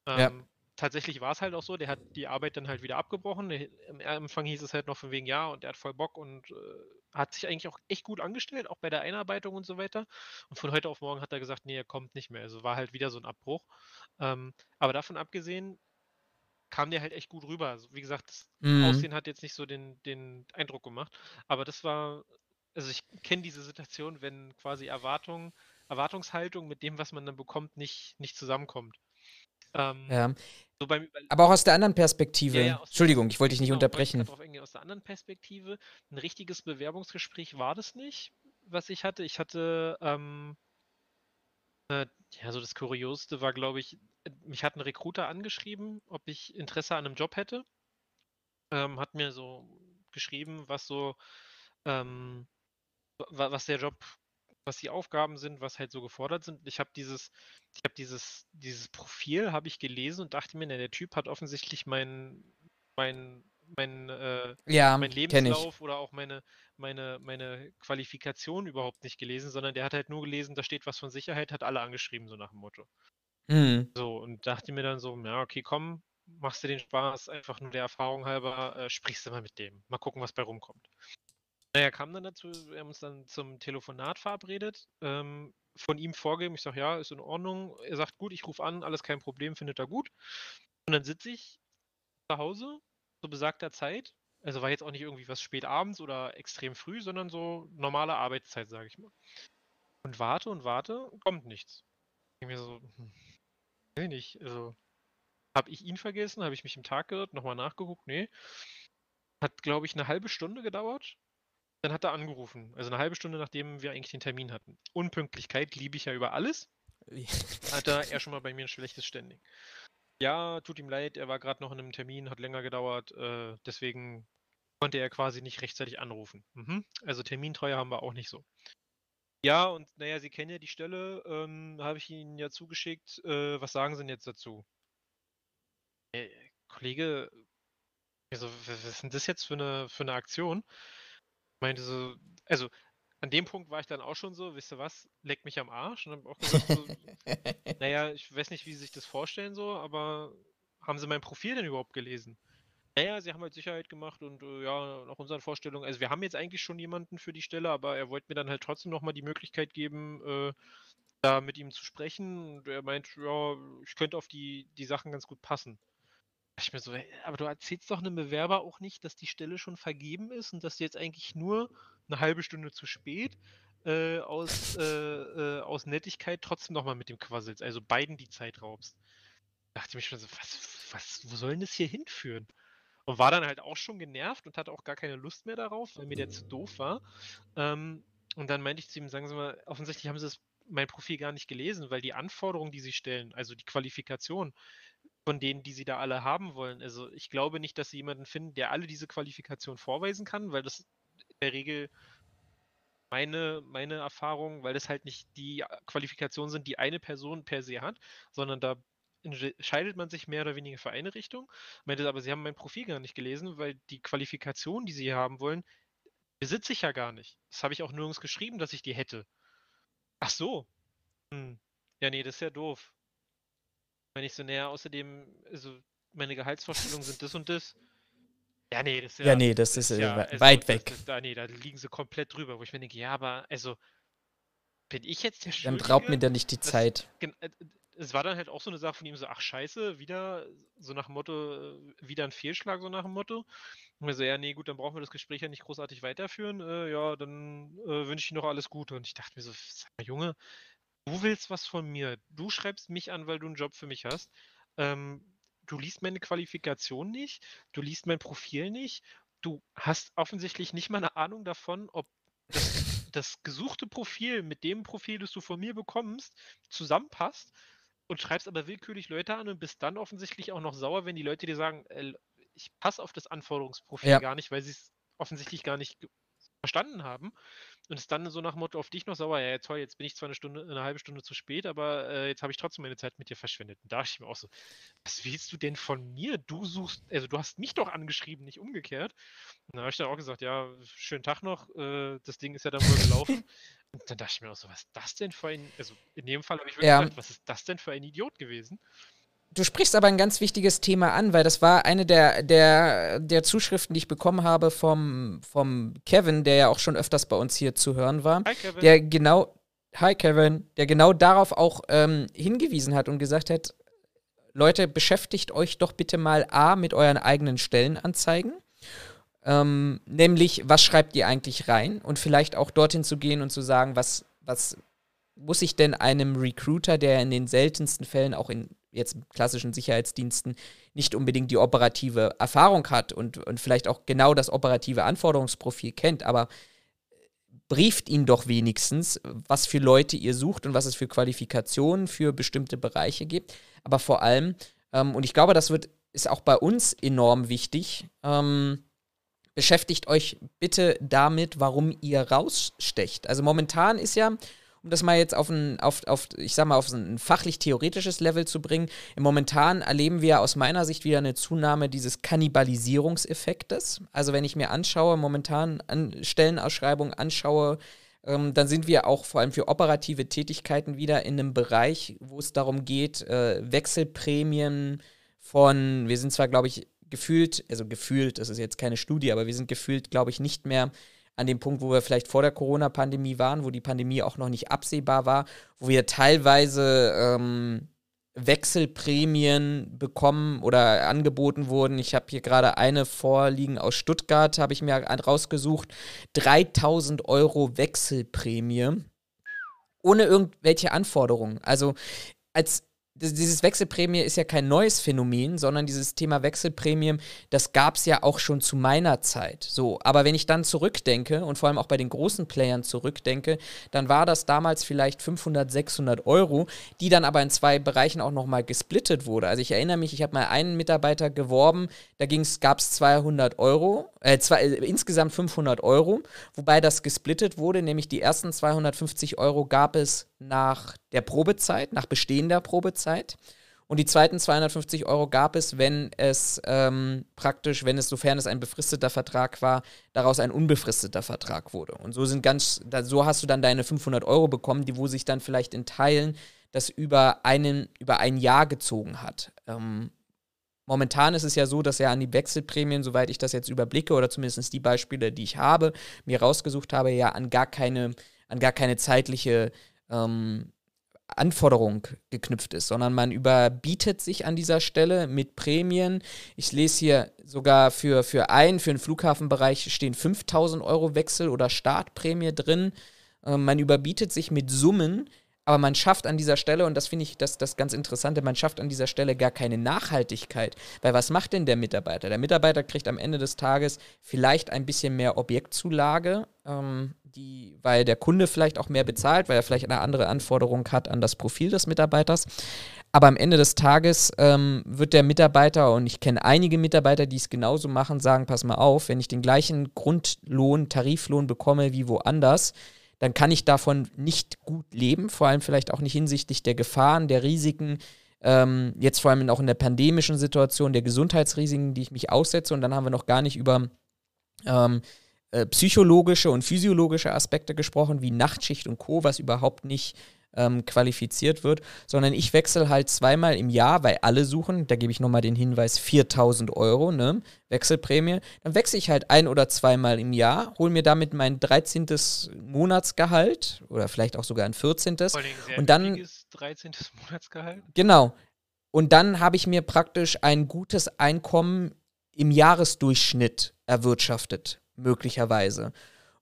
Ja. Ähm, Tatsächlich war es halt auch so, der hat die Arbeit dann halt wieder abgebrochen. Im Anfang hieß es halt noch von wegen ja und der hat voll Bock und äh, hat sich eigentlich auch echt gut angestellt, auch bei der Einarbeitung und so weiter. Und von heute auf morgen hat er gesagt, nee, er kommt nicht mehr. Also war halt wieder so ein Abbruch. Ähm, aber davon abgesehen kam der halt echt gut rüber. Also, wie gesagt, das Mhm. Aussehen hat jetzt nicht so den, den Eindruck gemacht. Aber das war, also ich kenne diese Situation, wenn quasi Erwartung, Erwartungshaltung mit dem, was man dann bekommt, nicht, nicht zusammenkommt. Ähm, Ja. so beim Aber auch aus der anderen Perspektive. Ja, ja, Entschuldigung, ich wollte dich nicht genau, ich unterbrechen. aus der anderen Perspektive, ein richtiges Bewerbungsgespräch war das nicht, was ich hatte. Ich hatte, ähm, äh, ja, so das Kurioseste war, glaube ich, mich hat ein Recruiter angeschrieben, ob ich Interesse an einem Job hätte. Ähm, hat mir so geschrieben, was so, ähm, wa- was der Job, was die Aufgaben sind, was halt so gefordert sind. Ich habe dieses, ich habe dieses, dieses Profil habe ich gelesen und dachte mir, na, der Typ hat offensichtlich mein, mein, mein, äh, Ja, mein. Lebenslauf oder auch meine, meine, meine Qualifikation überhaupt nicht gelesen, sondern der hat halt nur gelesen, da steht was von Sicherheit, hat alle angeschrieben, so nach dem Motto. Mhm. So, und dachte mir dann so, ja, okay, komm, machst du den Spaß, einfach nur der Erfahrung halber, äh, sprichst du mal mit dem. Mal gucken, was bei rumkommt. Naja, kam dann dazu, wir haben uns dann zum Telefonat verabredet, ähm, von ihm vorgeben, ich sage, ja, ist in Ordnung. Er sagt, gut, ich rufe an, alles kein Problem, findet er gut. Und dann sitze ich zu Hause, zu besagter Zeit. Also war jetzt auch nicht irgendwie was spät abends oder extrem früh, sondern so normale Arbeitszeit, sage ich mal. Und warte und warte, kommt nichts. Ich mir so, hm, will nicht. Also, habe ich ihn vergessen? Habe ich mich im Tag geirrt? Nochmal nachgeguckt? Nee. Hat, glaube ich, eine halbe Stunde gedauert. Dann hat er angerufen. Also eine halbe Stunde, nachdem wir eigentlich den Termin hatten. Unpünktlichkeit liebe ich ja über alles. Hat er eher schon mal bei mir ein schlechtes Standing. Ja, tut ihm leid, er war gerade noch in einem Termin, hat länger gedauert, äh, deswegen konnte er quasi nicht rechtzeitig anrufen. Mhm. Also Termintreue haben wir auch nicht so. Ja, und naja, Sie kennen ja die Stelle, ähm, habe ich Ihnen ja zugeschickt. Äh, was sagen Sie denn jetzt dazu? Äh, Kollege, also, was ist denn das jetzt für eine, für eine Aktion? Ich meinte so, also an dem Punkt war ich dann auch schon so, wisst ihr was, leck mich am Arsch. Und habe auch gesagt, so, naja, ich weiß nicht, wie Sie sich das vorstellen so, aber haben Sie mein Profil denn überhaupt gelesen? Naja, Sie haben halt Sicherheit gemacht und äh, ja, nach unseren Vorstellungen, also wir haben jetzt eigentlich schon jemanden für die Stelle, aber er wollte mir dann halt trotzdem nochmal die Möglichkeit geben, äh, da mit ihm zu sprechen. Und er meint, ja, ich könnte auf die, die Sachen ganz gut passen. Ich mir so, "Ey, aber du erzählst doch einem Bewerber auch nicht, dass die Stelle schon vergeben ist und dass du jetzt eigentlich nur eine halbe Stunde zu spät äh, aus, äh, äh, aus Nettigkeit trotzdem nochmal mit dem quasselst, also beiden die Zeit raubst. Da dachte ich mir schon so, was, was, wo soll denn das hier hinführen? Und war dann halt auch schon genervt und hatte auch gar keine Lust mehr darauf, weil mir der zu doof war. Ähm, und dann meinte ich zu ihm, sagen Sie mal, offensichtlich haben Sie das, mein Profil gar nicht gelesen, weil die Anforderungen, die Sie stellen, also die Qualifikation von denen, die Sie da alle haben wollen, also ich glaube nicht, dass Sie jemanden finden, der alle diese Qualifikationen vorweisen kann, weil das in der Regel meine, meine Erfahrung, weil das halt nicht die Qualifikationen sind, die eine Person per se hat, sondern da entscheidet man sich mehr oder weniger für eine Richtung. Meinte aber, sie haben mein Profil gar nicht gelesen, weil die Qualifikation, die sie hier haben wollen, besitze ich ja gar nicht. Das habe ich auch nirgends geschrieben, dass ich die hätte. Ach so. Hm. Ja, nee, das ist ja doof. Wenn ich so näher, außerdem, also meine Gehaltsvorstellungen sind das und das. Ja, nee, das ist ja. Ja, nee, das ist, äh, ja, also, weit das, weg. Das, da, nee, da liegen sie komplett drüber, wo ich mir denke, ja, aber also bin ich jetzt der Dann raubt mir Schuldige? der nicht die Das- Zeit. Äh, äh, Es war dann halt auch so eine Sache von ihm so, ach scheiße, wieder so nach dem Motto, äh, wieder ein Fehlschlag, so nach dem Motto. Und wir so, ja, nee, gut, dann brauchen wir das Gespräch ja nicht großartig weiterführen. Äh, ja, dann äh, wünsche ich Ihnen noch alles Gute. Und ich dachte mir so, sag mal, Junge, du willst was von mir. Du schreibst mich an, weil du einen Job für mich hast. Ähm, du liest meine Qualifikation nicht, du liest mein Profil nicht, du hast offensichtlich nicht mal eine Ahnung davon, ob das, das gesuchte Profil mit dem Profil, das du von mir bekommst, zusammenpasst und schreibst aber willkürlich Leute an und bist dann offensichtlich auch noch sauer, wenn die Leute dir sagen, äh, ich passe auf das Anforderungsprofil Ja. gar nicht, weil sie es offensichtlich gar nicht verstanden haben. Und ist dann so nach Motto auf dich noch sauer, ja, toll, jetzt bin ich zwar eine Stunde, eine halbe Stunde zu spät, aber äh, jetzt habe ich trotzdem meine Zeit mit dir verschwendet. Und da dachte ich mir auch so, was willst du denn von mir? Du suchst, also du hast mich doch angeschrieben, nicht umgekehrt. Und da habe ich dann auch gesagt, ja, schönen Tag noch, äh, das Ding ist ja dann wohl gelaufen. Und dann dachte ich mir auch so, was ist das denn für ein, also in dem Fall habe ich wirklich Ja. gedacht, was ist das denn für ein Idiot gewesen? Du sprichst aber ein ganz wichtiges Thema an, weil das war eine der, der, der Zuschriften, die ich bekommen habe vom, vom Kevin, der ja auch schon öfters bei uns hier zu hören war. Hi Kevin. der genau, hi Kevin, der genau darauf auch ähm, hingewiesen hat und gesagt hat, Leute, beschäftigt euch doch bitte mal A mit euren eigenen Stellenanzeigen. Ähm, nämlich, was schreibt ihr eigentlich rein? Und vielleicht auch dorthin zu gehen und zu sagen, was, was muss ich denn einem Recruiter, der in den seltensten Fällen auch in jetzt klassischen Sicherheitsdiensten nicht unbedingt die operative Erfahrung hat und, und vielleicht auch genau das operative Anforderungsprofil kennt, aber brieft ihn doch wenigstens, was für Leute ihr sucht und was es für Qualifikationen für bestimmte Bereiche gibt. Aber vor allem, ähm, und ich glaube, das wird, ist auch bei uns enorm wichtig, ähm, beschäftigt euch bitte damit, warum ihr rausstecht. Also momentan ist ja, um das mal jetzt auf ein, auf, auf, ich sag mal, auf ein fachlich-theoretisches Level zu bringen, momentan erleben wir aus meiner Sicht wieder eine Zunahme dieses Kannibalisierungseffektes. Also wenn ich mir anschaue, momentan an Stellenausschreibungen anschaue, ähm, dann sind wir auch vor allem für operative Tätigkeiten wieder in einem Bereich, wo es darum geht, äh, Wechselprämien von, wir sind zwar, glaube ich, gefühlt, also gefühlt, das ist jetzt keine Studie, aber wir sind gefühlt, glaube ich, nicht mehr an dem Punkt, wo wir vielleicht vor der Corona-Pandemie waren, wo die Pandemie auch noch nicht absehbar war, wo wir teilweise ähm, Wechselprämien bekommen oder angeboten wurden. Ich habe hier gerade eine vorliegen aus Stuttgart, habe ich mir rausgesucht. 3000 Euro Wechselprämie ohne irgendwelche Anforderungen. Also als dieses Wechselprämie ist ja kein neues Phänomen, sondern dieses Thema Wechselprämie, das gab es ja auch schon zu meiner Zeit. So, aber wenn ich dann zurückdenke und vor allem auch bei den großen Playern zurückdenke, dann war das damals vielleicht 500, 600 Euro, die dann aber in zwei Bereichen auch nochmal gesplittet wurde. Also ich erinnere mich, ich habe mal einen Mitarbeiter geworben, da gab es 200 Euro, äh, zwei, äh, insgesamt 500 Euro, wobei das gesplittet wurde, nämlich die ersten 250 Euro gab es nach der Probezeit, nach bestehender Probezeit. Und die zweiten 250 Euro gab es, wenn es ähm, praktisch, wenn es, sofern es ein befristeter Vertrag war, daraus ein unbefristeter Vertrag wurde. Und so sind ganz, da, so hast du dann deine 500 Euro bekommen, die wo sich dann vielleicht in Teilen das über einen, über ein Jahr gezogen hat. Ähm, momentan ist es ja so, dass ja an die Wechselprämien, soweit ich das jetzt überblicke, oder zumindest die Beispiele, die ich habe, mir rausgesucht habe, ja an gar keine, an gar keine zeitliche ähm, Anforderung geknüpft ist, sondern man überbietet sich an dieser Stelle mit Prämien. Ich lese hier sogar für, für einen, für den Flughafenbereich stehen 5000 Euro Wechsel oder Startprämie drin. Ähm, man überbietet sich mit Summen, aber man schafft an dieser Stelle, und das finde ich das, das ganz Interessante, man schafft an dieser Stelle gar keine Nachhaltigkeit. Weil was macht denn der Mitarbeiter? Der Mitarbeiter kriegt am Ende des Tages vielleicht ein bisschen mehr Objektzulage, ähm, die, weil der Kunde vielleicht auch mehr bezahlt, weil er vielleicht eine andere Anforderung hat an das Profil des Mitarbeiters. Aber am Ende des Tages ähm, wird der Mitarbeiter, und ich kenne einige Mitarbeiter, die es genauso machen, sagen, pass mal auf, wenn ich den gleichen Grundlohn, Tariflohn bekomme wie woanders, dann kann ich davon nicht gut leben, vor allem vielleicht auch nicht hinsichtlich der Gefahren, der Risiken, ähm, jetzt vor allem auch in der pandemischen Situation, der Gesundheitsrisiken, die ich mich aussetze. Und dann haben wir noch gar nicht über ähm, äh, psychologische und physiologische Aspekte gesprochen, wie Nachtschicht und Co., was überhaupt nicht ähm, qualifiziert wird, sondern ich wechsle halt zweimal im Jahr, weil alle suchen, da gebe ich nochmal den Hinweis, 4000 Euro, ne, Wechselprämie, dann wechsle ich halt ein oder zweimal im Jahr, hole mir damit mein 13. Monatsgehalt oder vielleicht auch sogar ein 14. und dann 13. Monatsgehalt. Genau. Und dann habe ich mir praktisch ein gutes Einkommen im Jahresdurchschnitt erwirtschaftet, möglicherweise.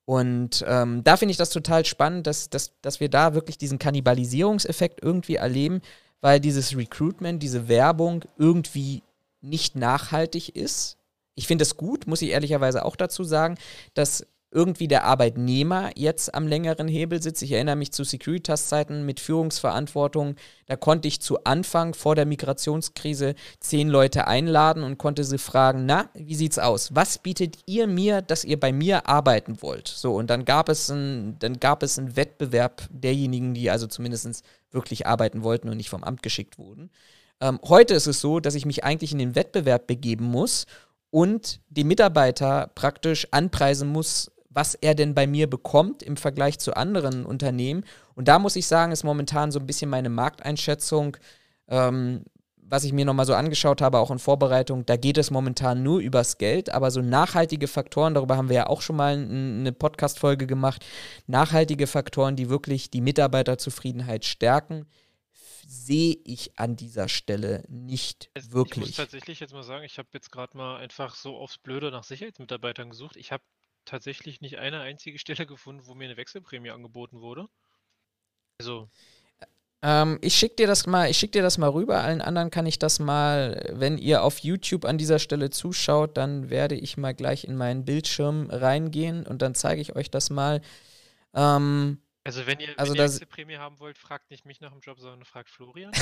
Und ähm, da finde ich das total spannend, dass, dass, dass wir da wirklich diesen Kannibalisierungseffekt irgendwie erleben, weil dieses Recruitment, diese Werbung irgendwie nicht nachhaltig ist. Ich finde es gut, muss ich ehrlicherweise auch dazu sagen, dass irgendwie der Arbeitnehmer jetzt am längeren Hebel sitzt. Ich erinnere mich zu Securitas-Zeiten mit Führungsverantwortung. Da konnte ich zu Anfang vor der Migrationskrise zehn Leute einladen und konnte sie fragen, na, wie sieht's aus? Was bietet ihr mir, dass ihr bei mir arbeiten wollt? So, und dann gab es ein, dann gab es einen Wettbewerb derjenigen, die also zumindest wirklich arbeiten wollten und nicht vom Amt geschickt wurden. Ähm, heute ist es so, dass ich mich eigentlich in den Wettbewerb begeben muss und die Mitarbeiter praktisch anpreisen muss, was er denn bei mir bekommt im Vergleich zu anderen Unternehmen. Und da muss ich sagen, ist momentan so ein bisschen meine Markteinschätzung, ähm, was ich mir nochmal so angeschaut habe, auch in Vorbereitung, da geht es momentan nur übers Geld, aber so nachhaltige Faktoren, darüber haben wir ja auch schon mal eine Podcast-Folge gemacht, nachhaltige Faktoren, die wirklich die Mitarbeiterzufriedenheit stärken, sehe ich an dieser Stelle nicht es, wirklich. Ich muss tatsächlich jetzt mal sagen, ich habe jetzt gerade mal einfach so aufs Blöde nach Sicherheitsmitarbeitern gesucht. Ich habe tatsächlich nicht eine einzige Stelle gefunden, wo mir eine Wechselprämie angeboten wurde. Also. Ähm, ich schicke dir das mal, ich schick dir das mal rüber. Allen anderen kann ich das mal, wenn ihr auf YouTube an dieser Stelle zuschaut, dann werde ich mal gleich in meinen Bildschirm reingehen und dann zeige ich euch das mal. Ähm, also wenn ihr, also wenn ihr Wechselprämie haben wollt, fragt nicht mich nach dem Job, sondern fragt Florian.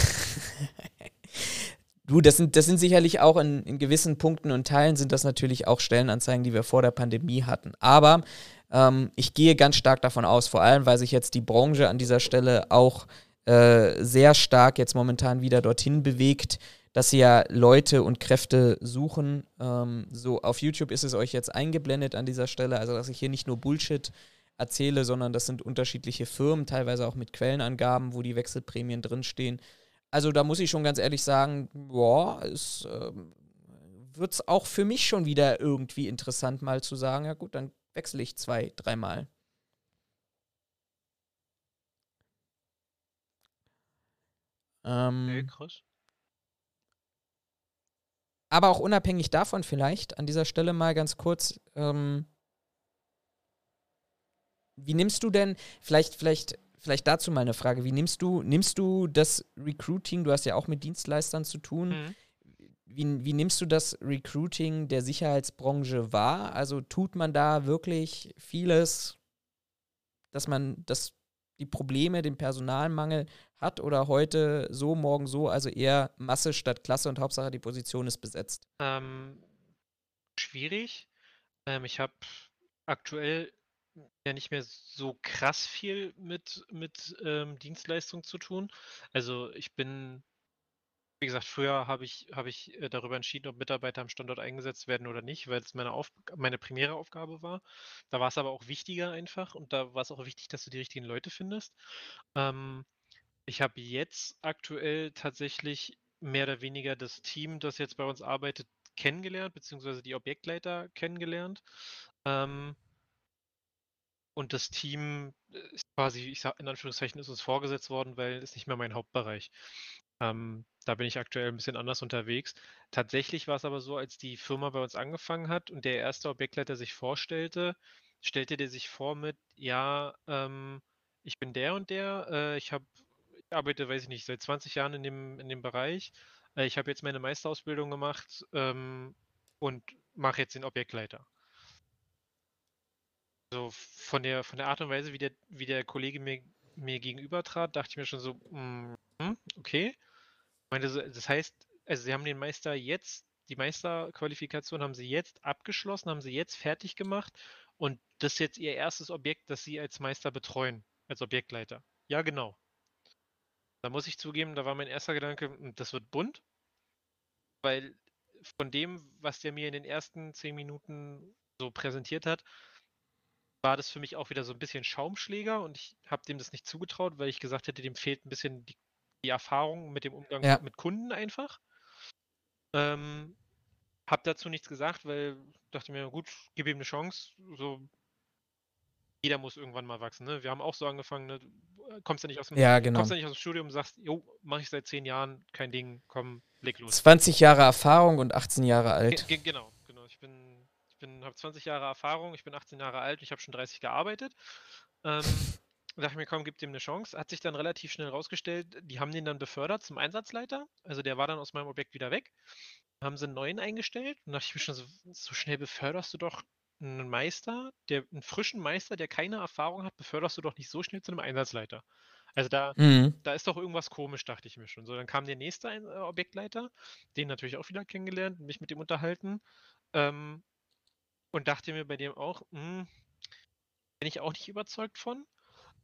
Du, das sind, das sind sicherlich auch in, in gewissen Punkten und Teilen sind das natürlich auch Stellenanzeigen, die wir vor der Pandemie hatten. Aber ähm, ich gehe ganz stark davon aus, vor allem, weil sich jetzt die Branche an dieser Stelle auch äh, sehr stark jetzt momentan wieder dorthin bewegt, dass sie ja Leute und Kräfte suchen. Ähm, so auf YouTube ist es euch jetzt eingeblendet an dieser Stelle, also dass ich hier nicht nur Bullshit erzähle, sondern das sind unterschiedliche Firmen, teilweise auch mit Quellenangaben, wo die Wechselprämien drinstehen. Also da muss ich schon ganz ehrlich sagen, boah, es äh, wird es auch für mich schon wieder irgendwie interessant, mal zu sagen, ja gut, dann wechsle ich zwei, dreimal. Ähm, Okay, krass. aber auch unabhängig davon vielleicht an dieser Stelle mal ganz kurz, ähm, wie nimmst du denn, vielleicht, vielleicht, vielleicht dazu mal eine Frage, wie nimmst du, nimmst du das Recruiting, du hast ja auch mit Dienstleistern zu tun, Mhm. wie, wie nimmst du das Recruiting der Sicherheitsbranche wahr? Also tut man da wirklich vieles, dass man das, die Probleme, den Personalmangel hat oder heute so, morgen so, also eher Masse statt Klasse und Hauptsache die Position ist besetzt? Ähm, schwierig. Ähm, ich habe aktuell ja nicht mehr so krass viel mit, mit ähm, Dienstleistung zu tun. Also ich bin, wie gesagt, früher habe ich, habe ich äh, darüber entschieden, ob Mitarbeiter am Standort eingesetzt werden oder nicht, weil es meine, meine primäre Aufgabe war. Da war es aber auch wichtiger einfach und da war es auch wichtig, dass du die richtigen Leute findest. Ähm, ich habe jetzt aktuell tatsächlich mehr oder weniger das Team, das jetzt bei uns arbeitet, kennengelernt, beziehungsweise die Objektleiter kennengelernt. Ähm, und das Team äh, ist quasi, ich sag in Anführungszeichen, ist uns vorgesetzt worden, weil es nicht mehr mein Hauptbereich. Ähm, da bin ich aktuell ein bisschen anders unterwegs. Tatsächlich war es aber so, als die Firma bei uns angefangen hat und der erste Objektleiter sich vorstellte, stellte der sich vor mit, ja, ähm, ich bin der und der, äh, ich habe, ich arbeite, weiß ich nicht, seit 20 Jahren in dem, in dem Bereich. Äh, ich habe jetzt meine Meisterausbildung gemacht ähm, und mache jetzt den Objektleiter. So von der, von der Art und Weise, wie der, wie der Kollege mir, mir gegenüber trat, dachte ich mir schon so, mm, okay. Meinte so, das heißt, also sie haben den Meister jetzt, die Meisterqualifikation haben sie jetzt abgeschlossen, haben sie jetzt fertig gemacht und das ist jetzt ihr erstes Objekt, das sie als Meister betreuen, als Objektleiter. Ja, genau. Da muss ich zugeben, da war mein erster Gedanke, "Hm, das wird bunt, weil von dem, was der mir in den ersten zehn Minuten so präsentiert hat, war das für mich auch wieder so ein bisschen Schaumschläger und ich habe dem das nicht zugetraut, weil ich gesagt hätte, dem fehlt ein bisschen die, die Erfahrung mit dem Umgang Ja. mit Kunden einfach. Ähm, hab dazu nichts gesagt, weil dachte mir, gut, gib ihm eine Chance. So, jeder muss irgendwann mal wachsen. Ne? Wir haben auch so angefangen, ne? du kommst ja nicht aus dem, Ja, genau. kommst ja nicht aus dem Studium und sagst, jo, mache ich seit zehn Jahren, kein Ding, komm, leg los. 20 Jahre Erfahrung und 18 Jahre alt. Ge genau, genau. Ich bin, bin, habe 20 Jahre Erfahrung, ich bin 18 Jahre alt und ich habe schon 30 gearbeitet. Ähm, dachte mir, komm, gib dem eine Chance. Hat sich dann relativ schnell rausgestellt, die haben den dann befördert zum Einsatzleiter. Also der war dann aus meinem Objekt wieder weg. Haben sie einen neuen eingestellt und dachte ich mir schon so, so schnell beförderst du doch einen Meister, der, einen frischen Meister, der keine Erfahrung hat, beförderst du doch nicht so schnell zu einem Einsatzleiter. Also da, Mhm. da ist doch irgendwas komisch, dachte ich mir schon. So, dann kam der nächste äh, Objektleiter, den natürlich auch wieder kennengelernt, mich mit dem unterhalten. Ähm, und dachte mir bei dem auch, hm, bin ich auch nicht überzeugt von.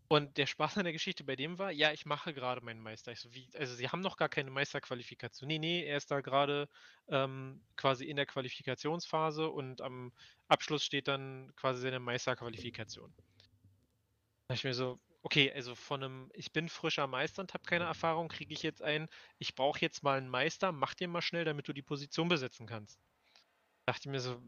Und der Spaß an der Geschichte bei dem war, ja, ich mache gerade meinen Meister. So, wie, also sie haben noch gar keine Meisterqualifikation. Nee, nee, er ist da gerade ähm, quasi in der Qualifikationsphase und am Abschluss steht dann quasi seine Meisterqualifikation. Da dachte ich mir so, okay, also von einem, ich bin frischer Meister und habe keine Erfahrung, kriege ich jetzt ein, ich brauche jetzt mal einen Meister, mach dir mal schnell, damit du die Position besetzen kannst. Dachte ich mir so,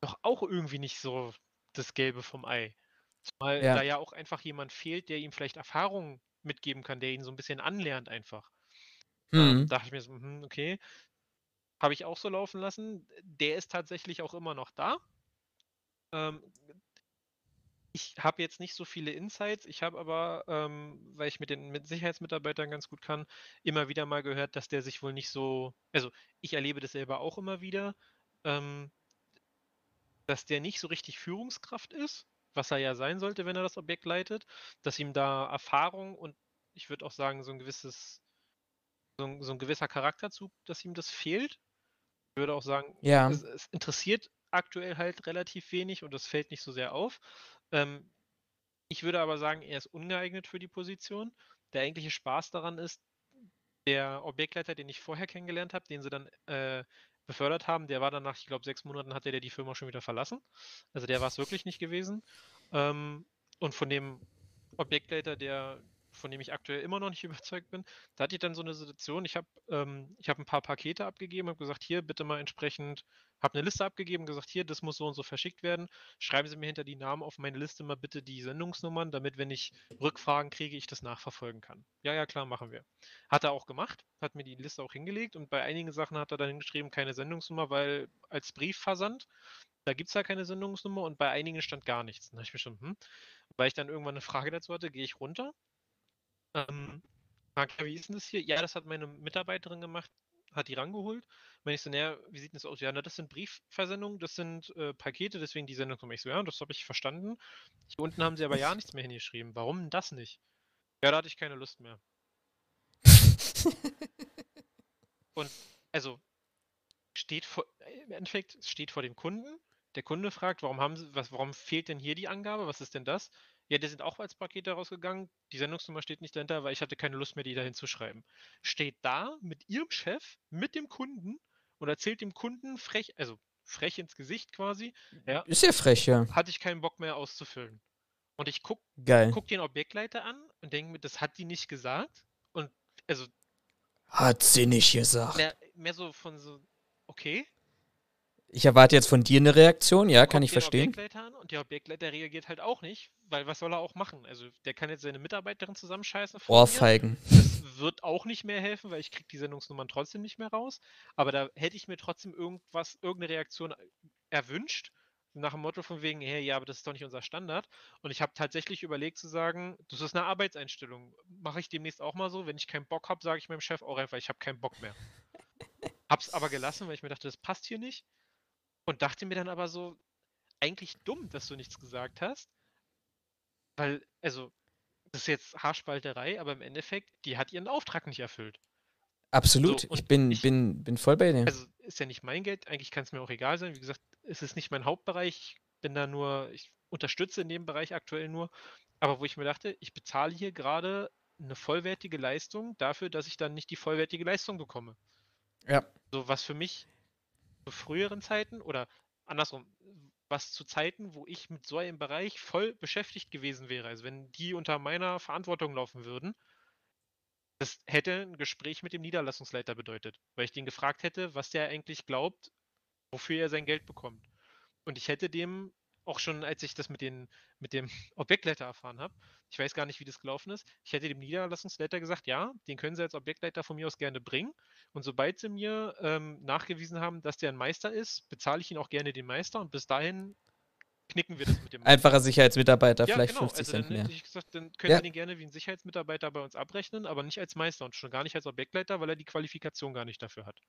doch auch irgendwie nicht so das Gelbe vom Ei. Zumal Ja. da ja auch einfach jemand fehlt, der ihm vielleicht Erfahrung mitgeben kann, der ihn so ein bisschen anlernt einfach. Mhm. dachte ich mir so, mhm, okay. Habe ich auch so laufen lassen. Der ist tatsächlich auch immer noch da. Ähm, ich habe jetzt nicht so viele Insights. Ich habe aber, ähm, weil ich mit den mit Sicherheitsmitarbeitern ganz gut kann, immer wieder mal gehört, dass der sich wohl nicht so, also ich erlebe das selber auch immer wieder, ähm, dass der nicht so richtig Führungskraft ist, was er ja sein sollte, wenn er das Objekt leitet, dass ihm da Erfahrung und ich würde auch sagen, so ein gewisses so ein, so ein gewisser Charakterzug, dass ihm das fehlt. Ich würde auch sagen, Ja. es, es interessiert aktuell halt relativ wenig und das fällt nicht so sehr auf. Ähm, ich würde aber sagen, er ist ungeeignet für die Position. Der eigentliche Spaß daran ist, der Objektleiter, den ich vorher kennengelernt habe, den sie dann äh, befördert haben, der war dann nach, ich glaube, sechs Monaten hatte der die Firma schon wieder verlassen. Also der war es wirklich nicht gewesen. Ähm, und von dem Objektleiter, der, von dem ich aktuell immer noch nicht überzeugt bin, da hatte ich dann so eine Situation, ich habe ähm, hab ein paar Pakete abgegeben, habe gesagt, hier bitte mal entsprechend, habe eine Liste abgegeben, gesagt, hier, das muss so und so verschickt werden. Schreiben Sie mir hinter die Namen auf meine Liste mal bitte die Sendungsnummern, damit, wenn ich Rückfragen kriege, ich das nachverfolgen kann. Ja, ja, klar, machen wir. Hat er auch gemacht, hat mir die Liste auch hingelegt und bei einigen Sachen hat er dann hingeschrieben, keine Sendungsnummer, weil als Briefversand, da gibt es ja keine Sendungsnummer und bei einigen stand gar nichts. Dann habe ich mir schon, hm, weil ich dann irgendwann eine Frage dazu hatte, gehe ich runter. Ähm, ja, wie ist denn das hier? Ja, das hat meine Mitarbeiterin gemacht, hat die rangeholt. Wenn ich so, naja, wie sieht denn das aus? Ja, na, das sind Briefversendungen, das sind äh, Pakete, deswegen die Sendungsnummer. Ich so, ja, das habe ich verstanden. Hier unten haben sie aber ja nichts mehr hingeschrieben. Warum das nicht? Ja, da hatte ich keine Lust mehr. Und also steht vor, im Endeffekt steht vor dem Kunden. Der Kunde fragt, warum haben sie, was, warum fehlt denn hier die Angabe? Was ist denn das? Ja, die sind auch als Pakete rausgegangen. Die Sendungsnummer steht nicht dahinter, weil ich hatte keine Lust mehr, die dahin zu schreiben. Steht da mit ihrem Chef, mit dem Kunden und erzählt dem Kunden frech, also frech ins Gesicht quasi, ja, Ist ja frech, ja. hatte ich keinen Bock mehr auszufüllen. Und ich guck, Geil. guck den Objektleiter an und denke mir, das hat die nicht gesagt. Und also Hat sie nicht gesagt. mehr, mehr so von so, okay, Ich erwarte jetzt von dir eine Reaktion, ja, kann ich verstehen. Objektleiter an und der Objektleiter reagiert halt auch nicht, weil was soll er auch machen? Also der kann jetzt seine Mitarbeiterin zusammenscheißen. vor mir. Ohrfeigen. Das wird auch nicht mehr helfen, weil ich kriege die Sendungsnummern trotzdem nicht mehr raus. Aber da hätte ich mir trotzdem irgendwas, irgendeine Reaktion erwünscht. Nach dem Motto von wegen, hey, ja, aber das ist doch nicht unser Standard. Und ich habe tatsächlich überlegt zu sagen, das ist eine Arbeitseinstellung. Mache ich demnächst auch mal so. Wenn ich keinen Bock habe, sage ich meinem Chef auch einfach, ich habe keinen Bock mehr. Hab's aber gelassen, weil ich mir dachte, das passt hier nicht. Und dachte mir dann aber so, eigentlich dumm, dass du nichts gesagt hast. Weil, also, das ist jetzt Haarspalterei, aber im Endeffekt, die hat ihren Auftrag nicht erfüllt. Absolut. So, ich bin, ich- bin, bin voll bei dir. Also ist ja nicht mein Geld, eigentlich kann es mir auch egal sein. Wie gesagt, es ist nicht mein Hauptbereich. Ich bin da nur, ich unterstütze in dem Bereich aktuell nur. Aber wo ich mir dachte, ich bezahle hier gerade eine vollwertige Leistung dafür, dass ich dann nicht die vollwertige Leistung bekomme. Ja. So was für mich früheren Zeiten oder andersrum, was zu Zeiten, wo ich mit so einem Bereich voll beschäftigt gewesen wäre. Also wenn die unter meiner Verantwortung laufen würden, das hätte ein Gespräch mit dem Niederlassungsleiter bedeutet, weil ich den gefragt hätte, was der eigentlich glaubt, wofür er sein Geld bekommt. Und ich hätte dem auch schon, als ich das mit, den, mit dem Objektleiter erfahren habe, ich weiß gar nicht, wie das gelaufen ist, ich hätte dem Niederlassungsleiter gesagt, ja, den können Sie als Objektleiter von mir aus gerne bringen. Und sobald Sie mir ähm, nachgewiesen haben, dass der ein Meister ist, bezahle ich Ihnen auch gerne den Meister. Und bis dahin knicken wir das mit dem Meister. Einfacher Sicherheitsmitarbeiter, Ja, vielleicht genau. 50 Also Cent dann mehr. hätte ich gesagt, dann können Ja. Sie den gerne wie ein Sicherheitsmitarbeiter bei uns abrechnen, aber nicht als Meister und schon gar nicht als Objektleiter, weil er die Qualifikation gar nicht dafür hat.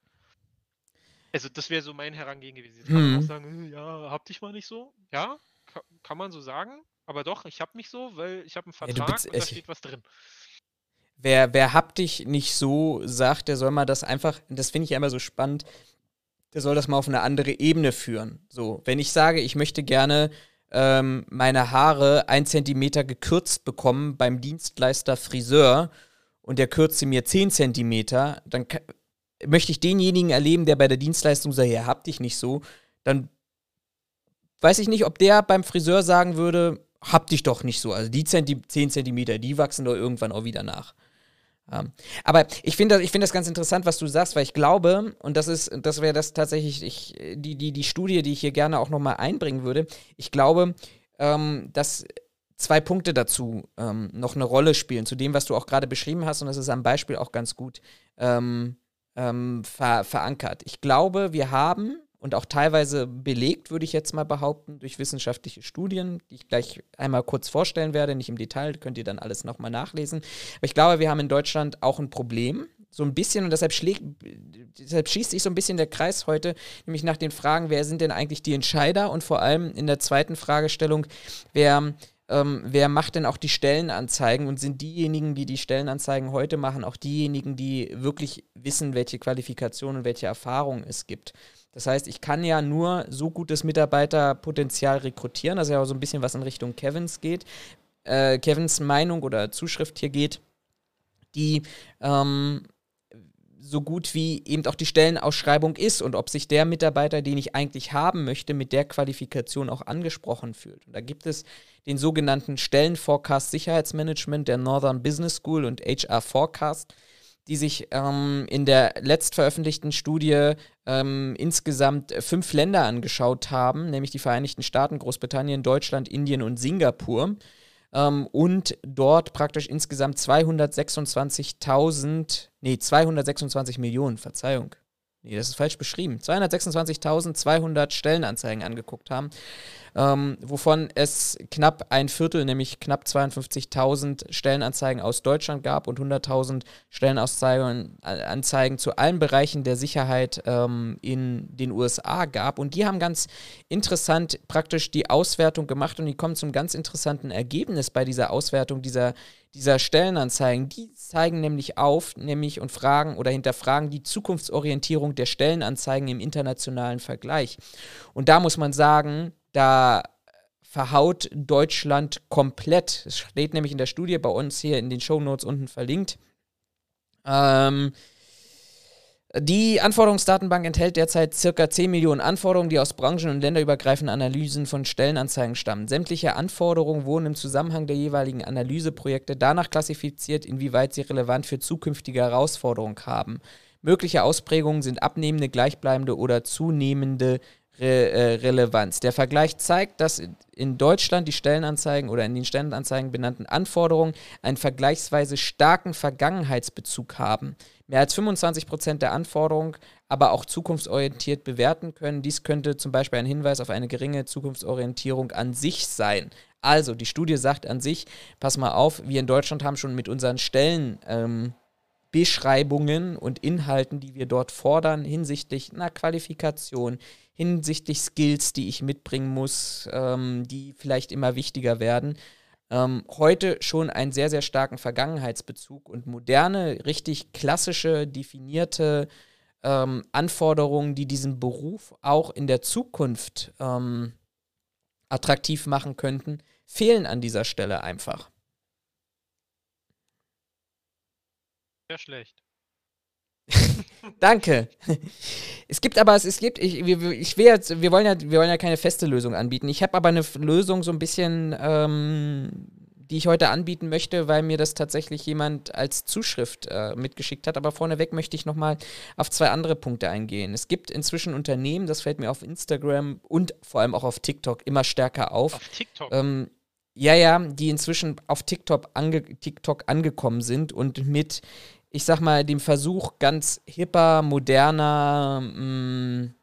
Also das wäre so mein Herangehen gewesen. Jetzt kann man auch Mhm. sagen, "Äh, ja, hab dich mal nicht so. Ja, ka kann man so sagen, aber doch, ich hab mich so, weil ich habe einen Ja, Vertrag bez- und da steht was drin. Wer, wer haptisch nicht so sagt, der soll mal das einfach, das finde ich ja immer so spannend, der soll das mal auf eine andere Ebene führen. So, wenn ich sage, ich möchte gerne ähm, meine Haare ein Zentimeter gekürzt bekommen beim Dienstleister Friseur und der kürzt sie mir 10 Zentimeter, dann möchte ich denjenigen erleben, der bei der Dienstleistung sagt, ja, hab dich nicht so, dann weiß ich nicht, ob der beim Friseur sagen würde, hab dich doch nicht so. Also die Zenti 10 Zentimeter, die wachsen doch irgendwann auch wieder nach. Ähm, aber ich finde das, find das ganz interessant, was du sagst, weil ich glaube, und das ist, das wäre das tatsächlich, ich, die, die, die Studie, die ich hier gerne auch nochmal einbringen würde, ich glaube, ähm, dass zwei Punkte dazu ähm, noch eine Rolle spielen, zu dem, was du auch gerade beschrieben hast, und das ist am Beispiel auch ganz gut ähm, ähm, ver verankert. Ich glaube, wir haben und auch teilweise belegt, würde ich jetzt mal behaupten, durch wissenschaftliche Studien, die ich gleich einmal kurz vorstellen werde, nicht im Detail, könnt ihr dann alles nochmal nachlesen. Aber ich glaube, wir haben in Deutschland auch ein Problem, so ein bisschen, und deshalb, schlägt, deshalb schießt sich so ein bisschen der Kreis heute, nämlich nach den Fragen, wer sind denn eigentlich die Entscheider und vor allem in der zweiten Fragestellung, wer ähm, wer macht denn auch die Stellenanzeigen und sind diejenigen, die die Stellenanzeigen heute machen, auch diejenigen, die wirklich wissen, welche Qualifikationen und welche Erfahrungen es gibt. Das heißt, ich kann ja nur so gutes Mitarbeiterpotenzial rekrutieren, das ist ja auch so ein bisschen was in Richtung Kevins geht, äh, Kevins Meinung oder Zuschrift hier geht, die ähm, so gut wie eben auch die Stellenausschreibung ist und ob sich der Mitarbeiter, den ich eigentlich haben möchte, mit der Qualifikation auch angesprochen fühlt. Und da gibt es den sogenannten Stellenforecast Sicherheitsmanagement der Northern Business School und HR Forecast, die sich ähm, in der letzt veröffentlichten Studie ähm, insgesamt fünf Länder angeschaut haben, nämlich die Vereinigten Staaten, Großbritannien, Deutschland, Indien und Singapur ähm, und dort praktisch insgesamt 226.000, nee, 226 Millionen, Verzeihung. Nee, das ist falsch beschrieben. 226.200 Stellenanzeigen angeguckt haben ähm, wovon es knapp ein Viertel, nämlich knapp 52.000 Stellenanzeigen aus Deutschland gab und 100.000 Stellenanzeigen zu allen Bereichen der Sicherheit ähm, in den USA gab. Und die haben ganz interessant praktisch die Auswertung gemacht und die kommen zum ganz interessanten Ergebnis bei dieser Auswertung dieser dieser Stellenanzeigen, die zeigen nämlich auf, nämlich und fragen oder hinterfragen die Zukunftsorientierung der Stellenanzeigen im internationalen Vergleich. Und da muss man sagen, da verhaut Deutschland komplett. Es steht nämlich in der Studie bei uns hier in den Show Notes unten verlinkt. Ähm, die Anforderungsdatenbank enthält derzeit ca. 10 Millionen Anforderungen, die aus branchen- und länderübergreifenden Analysen von Stellenanzeigen stammen. Sämtliche Anforderungen wurden im Zusammenhang der jeweiligen Analyseprojekte danach klassifiziert, inwieweit sie relevant für zukünftige Herausforderungen haben. Mögliche Ausprägungen sind abnehmende, gleichbleibende oder zunehmende Re äh, Relevanz. Der Vergleich zeigt, dass in Deutschland die Stellenanzeigen oder in den Stellenanzeigen benannten Anforderungen einen vergleichsweise starken Vergangenheitsbezug haben. Mehr als 25 Prozent der Anforderungen aber auch zukunftsorientiert bewerten können. Dies könnte zum Beispiel ein Hinweis auf eine geringe Zukunftsorientierung an sich sein. Also, die Studie sagt an sich, pass mal auf, wir in Deutschland haben schon mit unseren Stellen ähm, Beschreibungen und Inhalten, die wir dort fordern, hinsichtlich einer Qualifikation, hinsichtlich Skills, die ich mitbringen muss, ähm, die vielleicht immer wichtiger werden. Ähm, heute schon einen sehr, sehr starken Vergangenheitsbezug und moderne, richtig klassische, definierte ähm, Anforderungen, die diesen Beruf auch in der Zukunft ähm, attraktiv machen könnten, fehlen an dieser Stelle einfach. Sehr schlecht. Danke. Es gibt aber, es gibt, ich, ich will jetzt, wir wollen ja, wir wollen ja keine feste Lösung anbieten. Ich habe aber eine Lösung so ein bisschen, ähm, die ich heute anbieten möchte, weil mir das tatsächlich jemand als Zuschrift äh, mitgeschickt hat. Aber vorneweg möchte ich nochmal auf zwei andere Punkte eingehen. Es gibt inzwischen Unternehmen, das fällt mir auf Instagram und vor allem auch auf TikTok immer stärker auf. Auf TikTok? Ähm, ja, ja, die inzwischen auf TikTok, ange TikTok angekommen sind und mit ich sag mal, dem Versuch ganz hipper, moderner, mh, mm,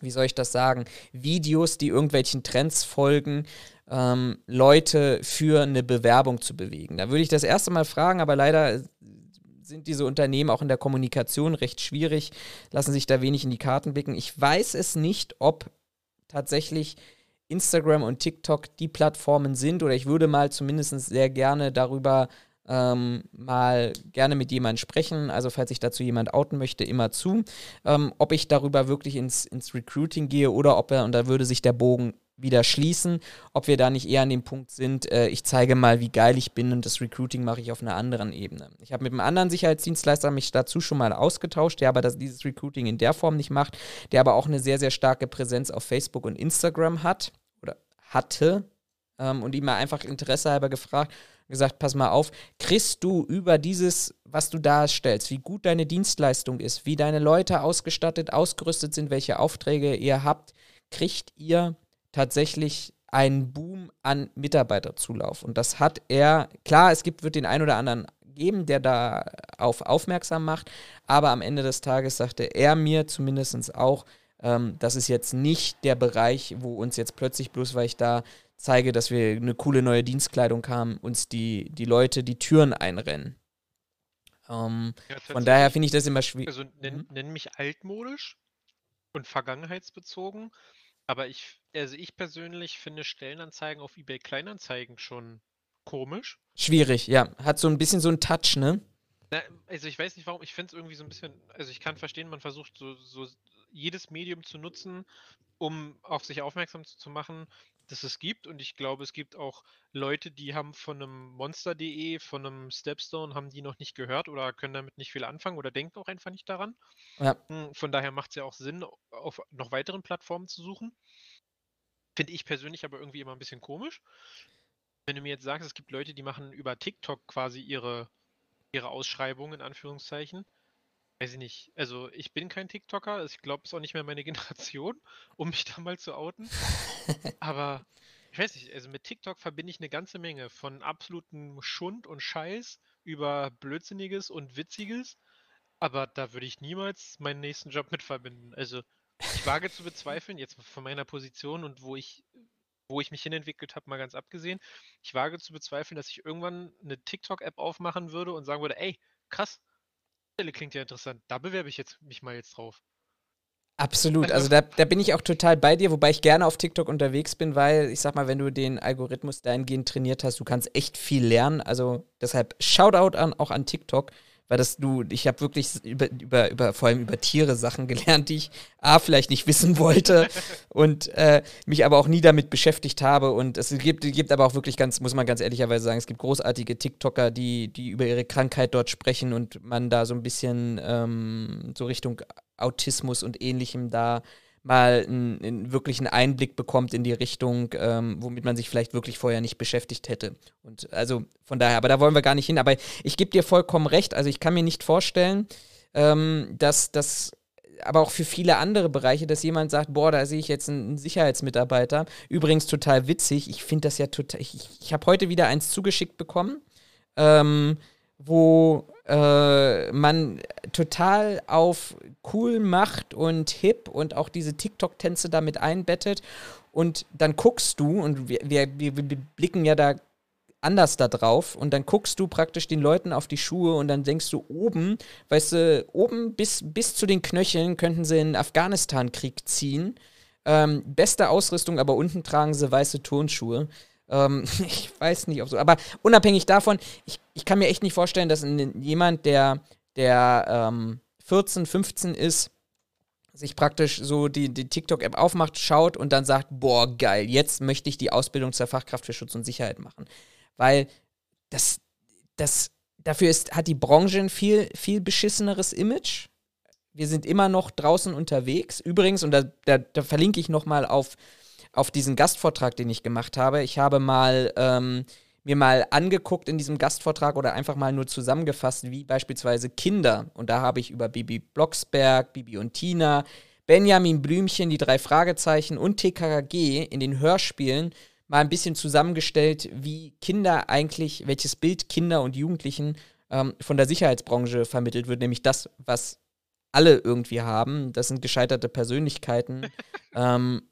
wie soll ich das sagen, Videos, die irgendwelchen Trends folgen, ähm, Leute für eine Bewerbung zu bewegen. Da würde ich das erste Mal fragen, aber leider sind diese Unternehmen auch in der Kommunikation recht schwierig, lassen sich da wenig in die Karten blicken. Ich weiß es nicht, ob tatsächlich Instagram und TikTok die Plattformen sind oder ich würde mal zumindest sehr gerne darüber ähm, mal gerne mit jemandem sprechen. Also falls sich dazu jemand outen möchte, immer zu. Ähm, ob ich darüber wirklich ins, ins Recruiting gehe oder ob er, und da würde sich der Bogen wieder schließen, ob wir da nicht eher an dem Punkt sind, äh, ich zeige mal, wie geil ich bin und das Recruiting mache ich auf einer anderen Ebene. Ich habe mit einem anderen Sicherheitsdienstleister mich dazu schon mal ausgetauscht, der aber das, dieses Recruiting in der Form nicht macht, der aber auch eine sehr, sehr starke Präsenz auf Facebook und Instagram hat oder hatte ähm, und ihm mal einfach Interesse halber gefragt, gesagt, pass mal auf, kriegst du über dieses, was du darstellst, wie gut deine Dienstleistung ist, wie deine Leute ausgestattet, ausgerüstet sind, welche Aufträge ihr habt, kriegt ihr tatsächlich einen Boom an Mitarbeiterzulauf. Und das hat er, klar, es gibt, wird den einen oder anderen geben, der da auf aufmerksam macht, aber am Ende des Tages sagte er mir zumindest auch, ähm, das ist jetzt nicht der Bereich, wo uns jetzt plötzlich, bloß weil ich da zeige, dass wir eine coole neue Dienstkleidung haben, uns die, die Leute die Türen einrennen. Ähm, ja, von daher finde ich das immer schwierig. Also nenn, mhm. nenn mich altmodisch und vergangenheitsbezogen, aber ich also ich persönlich finde Stellenanzeigen auf eBay Kleinanzeigen schon komisch. Schwierig, ja. Hat so ein bisschen so einen Touch, ne? Na, also ich weiß nicht warum, ich finde es irgendwie so ein bisschen, also ich kann verstehen, man versucht so, so jedes Medium zu nutzen, um auf sich aufmerksam zu, zu machen, dass es gibt. Und ich glaube, es gibt auch Leute, die haben von einem Monster.de, von einem Stepstone, haben die noch nicht gehört oder können damit nicht viel anfangen oder denken auch einfach nicht daran. Ja. Hm, Von daher macht es ja auch Sinn, auf noch weiteren Plattformen zu suchen. Finde ich persönlich aber irgendwie immer ein bisschen komisch. Wenn du mir jetzt sagst, es gibt Leute, die machen über TikTok quasi ihre, ihre Ausschreibungen, in Anführungszeichen. Weiß ich nicht. Also ich bin kein TikToker, ich glaube, es ist auch nicht mehr meine Generation, um mich da mal zu outen. Aber ich weiß nicht, also mit TikTok verbinde ich eine ganze Menge von absolutem Schund und Scheiß über Blödsinniges und Witziges. Aber da würde ich niemals meinen nächsten Job mit verbinden. Also ich wage zu bezweifeln, jetzt von meiner Position und wo ich, wo ich mich hinentwickelt habe, mal ganz abgesehen, ich wage zu bezweifeln, dass ich irgendwann eine TikTok-App aufmachen würde und sagen würde, ey, krass, Stelle klingt ja interessant, da bewerbe ich jetzt mich mal jetzt drauf. Absolut. Also da, da bin ich auch total bei dir, wobei ich gerne auf TikTok unterwegs bin, weil ich sag mal, wenn du den Algorithmus dahingehend trainiert hast, du kannst echt viel lernen. Also deshalb Shoutout an, auch an TikTok, weil das du, ich habe wirklich über, über, über, vor allem über Tiere Sachen gelernt, die ich A, vielleicht nicht wissen wollte und äh, mich aber auch nie damit beschäftigt habe. Und es gibt, gibt aber auch wirklich ganz, muss man ganz ehrlicherweise sagen, es gibt großartige TikToker, die, die über ihre Krankheit dort sprechen und man da so ein bisschen ähm, so Richtung Autismus und ähnlichem da mal einen, einen wirklichen Einblick bekommt in die Richtung, ähm, womit man sich vielleicht wirklich vorher nicht beschäftigt hätte. Und also von daher, aber da wollen wir gar nicht hin. Aber ich gebe dir vollkommen recht. Also ich kann mir nicht vorstellen, ähm, dass das aber auch für viele andere Bereiche, dass jemand sagt, boah, da sehe ich jetzt einen Sicherheitsmitarbeiter. Übrigens total witzig. Ich finde das ja total. Ich, ich habe heute wieder eins zugeschickt bekommen, ähm, wo äh, man total auf cool macht und hip und auch diese TikTok-Tänze damit einbettet. Und dann guckst du, und wir, wir, wir blicken ja da anders da drauf und dann guckst du praktisch den Leuten auf die Schuhe und dann denkst du oben, weißt du, oben bis, bis zu den Knöcheln könnten sie in Afghanistan-Krieg ziehen. Ähm, beste Ausrüstung, aber unten tragen sie weiße Turnschuhe. Ähm, ich weiß nicht, ob so. Aber unabhängig davon, ich, ich kann mir echt nicht vorstellen, dass ein- jemand, der, der ähm, 14, 15 ist, sich praktisch so die, die TikTok-App aufmacht, schaut und dann sagt, boah, geil, jetzt möchte ich die Ausbildung zur Fachkraft für Schutz und Sicherheit machen. Weil das, das, dafür ist, hat die Branche ein viel, viel beschisseneres Image. Wir sind immer noch draußen unterwegs. Übrigens, und da, da, da verlinke ich nochmal auf, auf diesen Gastvortrag, den ich gemacht habe. Ich habe mal ähm, mir mal angeguckt in diesem Gastvortrag oder einfach mal nur zusammengefasst, wie beispielsweise Kinder. Und da habe ich über Bibi Blocksberg, Bibi und Tina, Benjamin Blümchen, die drei Fragezeichen und TKKG in den Hörspielen mal ein bisschen zusammengestellt, wie Kinder eigentlich, welches Bild Kinder und Jugendlichen ähm, von der Sicherheitsbranche vermittelt wird, nämlich das, was alle irgendwie haben. Das sind gescheiterte Persönlichkeiten. ähm,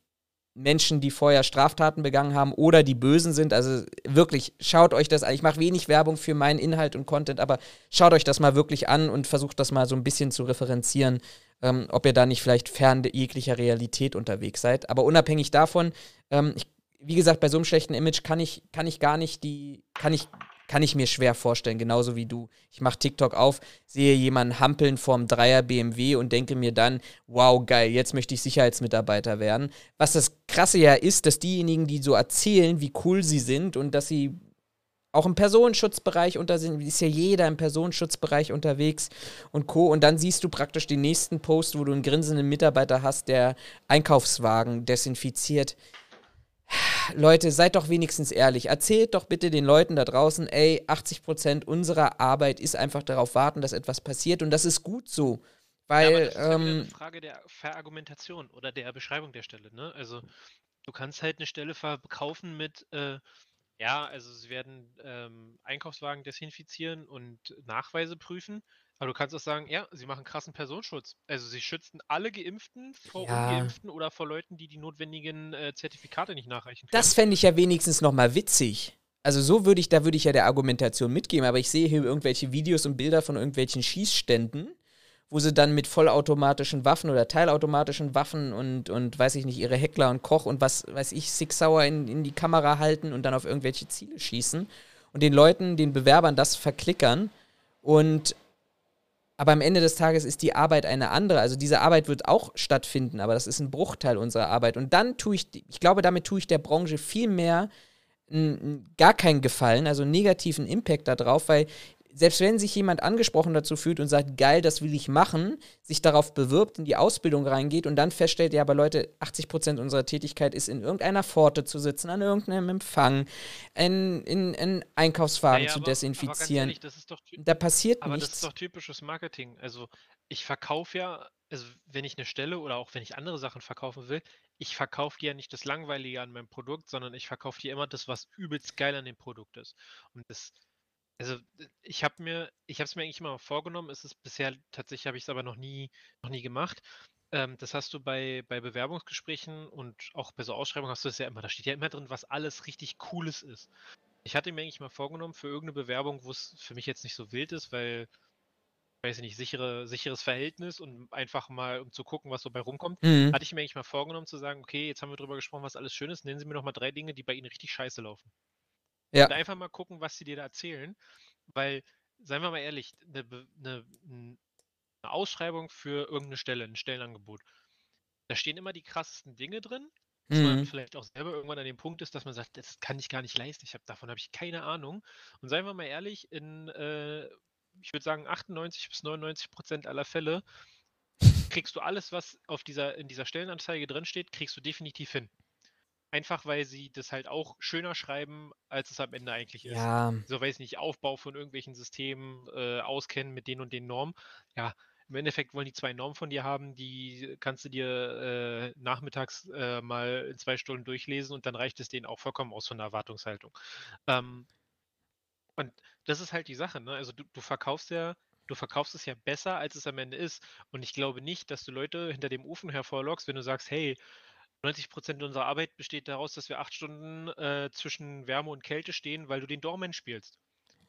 Menschen, die vorher Straftaten begangen haben oder die Bösen sind. Also wirklich, schaut euch das an. Ich mache wenig Werbung für meinen Inhalt und Content, aber schaut euch das mal wirklich an und versucht das mal so ein bisschen zu referenzieren, ähm, ob ihr da nicht vielleicht fern jeglicher Realität unterwegs seid. Aber unabhängig davon, ähm, ich, wie gesagt, bei so einem schlechten Image kann ich, kann ich gar nicht die, kann ich, kann ich mir schwer vorstellen, genauso wie du. Ich mache TikTok auf, sehe jemanden hampeln vorm Dreier BMW und denke mir dann, wow, geil, jetzt möchte ich Sicherheitsmitarbeiter werden. Was das Krasse ja ist, dass diejenigen, die so erzählen, wie cool sie sind und dass sie auch im Personenschutzbereich unter sind, ist ja jeder im Personenschutzbereich unterwegs und Co. Und dann siehst du praktisch den nächsten Post, wo du einen grinsenden Mitarbeiter hast, der Einkaufswagen desinfiziert. Leute, seid doch wenigstens ehrlich. Erzählt doch bitte den Leuten da draußen, ey, 80% unserer Arbeit ist einfach darauf warten, dass etwas passiert und das ist gut so. Ja, Weil, das ist ja eine ähm, Frage der Verargumentation oder der Beschreibung der Stelle, ne? Also du kannst halt eine Stelle verkaufen mit, äh, ja, also sie werden ähm, Einkaufswagen desinfizieren und Nachweise prüfen, aber du kannst auch sagen, ja, sie machen krassen Personenschutz. Also sie schützen alle Geimpften vor Ja. Ungeimpften oder vor Leuten, die die notwendigen äh, Zertifikate nicht nachreichen können. Das fände ich ja wenigstens noch mal witzig. Also so würde ich, da würde ich ja der Argumentation mitgeben, aber ich sehe hier irgendwelche Videos und Bilder von irgendwelchen Schießständen, wo sie dann mit vollautomatischen Waffen oder teilautomatischen Waffen und, und weiß ich nicht, ihre Heckler und Koch und was weiß ich, Six Sauer in, in die Kamera halten und dann auf irgendwelche Ziele schießen und den Leuten, den Bewerbern das verklickern. Und aber am Ende des Tages ist die Arbeit eine andere. Also diese Arbeit wird auch stattfinden, aber das ist ein Bruchteil unserer Arbeit. Und dann tue ich, ich glaube, damit tue ich der Branche viel mehr gar keinen Gefallen, also negativen Impact darauf, weil selbst wenn sich jemand angesprochen dazu fühlt und sagt, geil, das will ich machen, sich darauf bewirbt, in die Ausbildung reingeht und dann feststellt, ja, aber Leute, 80 Prozent unserer Tätigkeit ist in irgendeiner Pforte zu sitzen, an irgendeinem Empfang, in, in, in Einkaufswagen Naja, zu aber, desinfizieren. aber ehrlich, das ist doch, ty- da passiert aber das nichts. ist doch typisches Marketing. Also ich verkaufe ja, also wenn ich eine Stelle oder auch wenn ich andere Sachen verkaufen will, ich verkaufe dir ja nicht das Langweilige an meinem Produkt, sondern ich verkaufe dir immer das, was übelst geil an dem Produkt ist. Und das, also ich habe mir, ich habe es mir eigentlich immer vorgenommen, es ist bisher tatsächlich habe ich es aber noch nie, noch nie gemacht. Ähm, das hast du bei, bei Bewerbungsgesprächen und auch bei so Ausschreibungen hast du das ja immer, da steht ja immer drin, was alles richtig Cooles ist. Ich hatte mir eigentlich mal vorgenommen für irgendeine Bewerbung, wo es für mich jetzt nicht so wild ist, weil, weiß ich nicht, sichere, sicheres Verhältnis und einfach mal, um zu gucken, was so bei rumkommt, Mhm. hatte ich mir eigentlich mal vorgenommen zu sagen, okay, jetzt haben wir drüber gesprochen, was alles schön ist, nennen Sie mir noch mal drei Dinge, die bei Ihnen richtig scheiße laufen. Ja. Und einfach mal gucken, was sie dir da erzählen, weil, seien wir mal ehrlich, eine, eine, eine Ausschreibung für irgendeine Stelle, ein Stellenangebot, da stehen immer die krassesten Dinge drin, dass man Mhm. vielleicht auch selber irgendwann an dem Punkt ist, dass man sagt, das kann ich gar nicht leisten, ich hab, davon habe ich keine Ahnung. Und seien wir mal ehrlich, in, äh, ich würde sagen, 98 bis 99 Prozent aller Fälle kriegst du alles, was auf dieser, in dieser Stellenanzeige drin steht, kriegst du definitiv hin. Einfach weil sie das halt auch schöner schreiben, als es am Ende eigentlich ist. Ja, So weiß nicht, Aufbau von irgendwelchen Systemen, äh, auskennen mit den und den Normen. Ja, im Endeffekt wollen die zwei Normen von dir haben, die kannst du dir äh, nachmittags äh, mal in zwei Stunden durchlesen und dann reicht es denen auch vollkommen aus von der Erwartungshaltung. Ähm, und das ist halt die Sache, ne? Also du, du verkaufst ja, du verkaufst es ja besser, als es am Ende ist. Und ich glaube nicht, dass du Leute hinter dem Ofen hervorlockst, wenn du sagst, hey, 90% unserer Arbeit besteht daraus, dass wir acht Stunden äh, zwischen Wärme und Kälte stehen, weil du den Doorman spielst.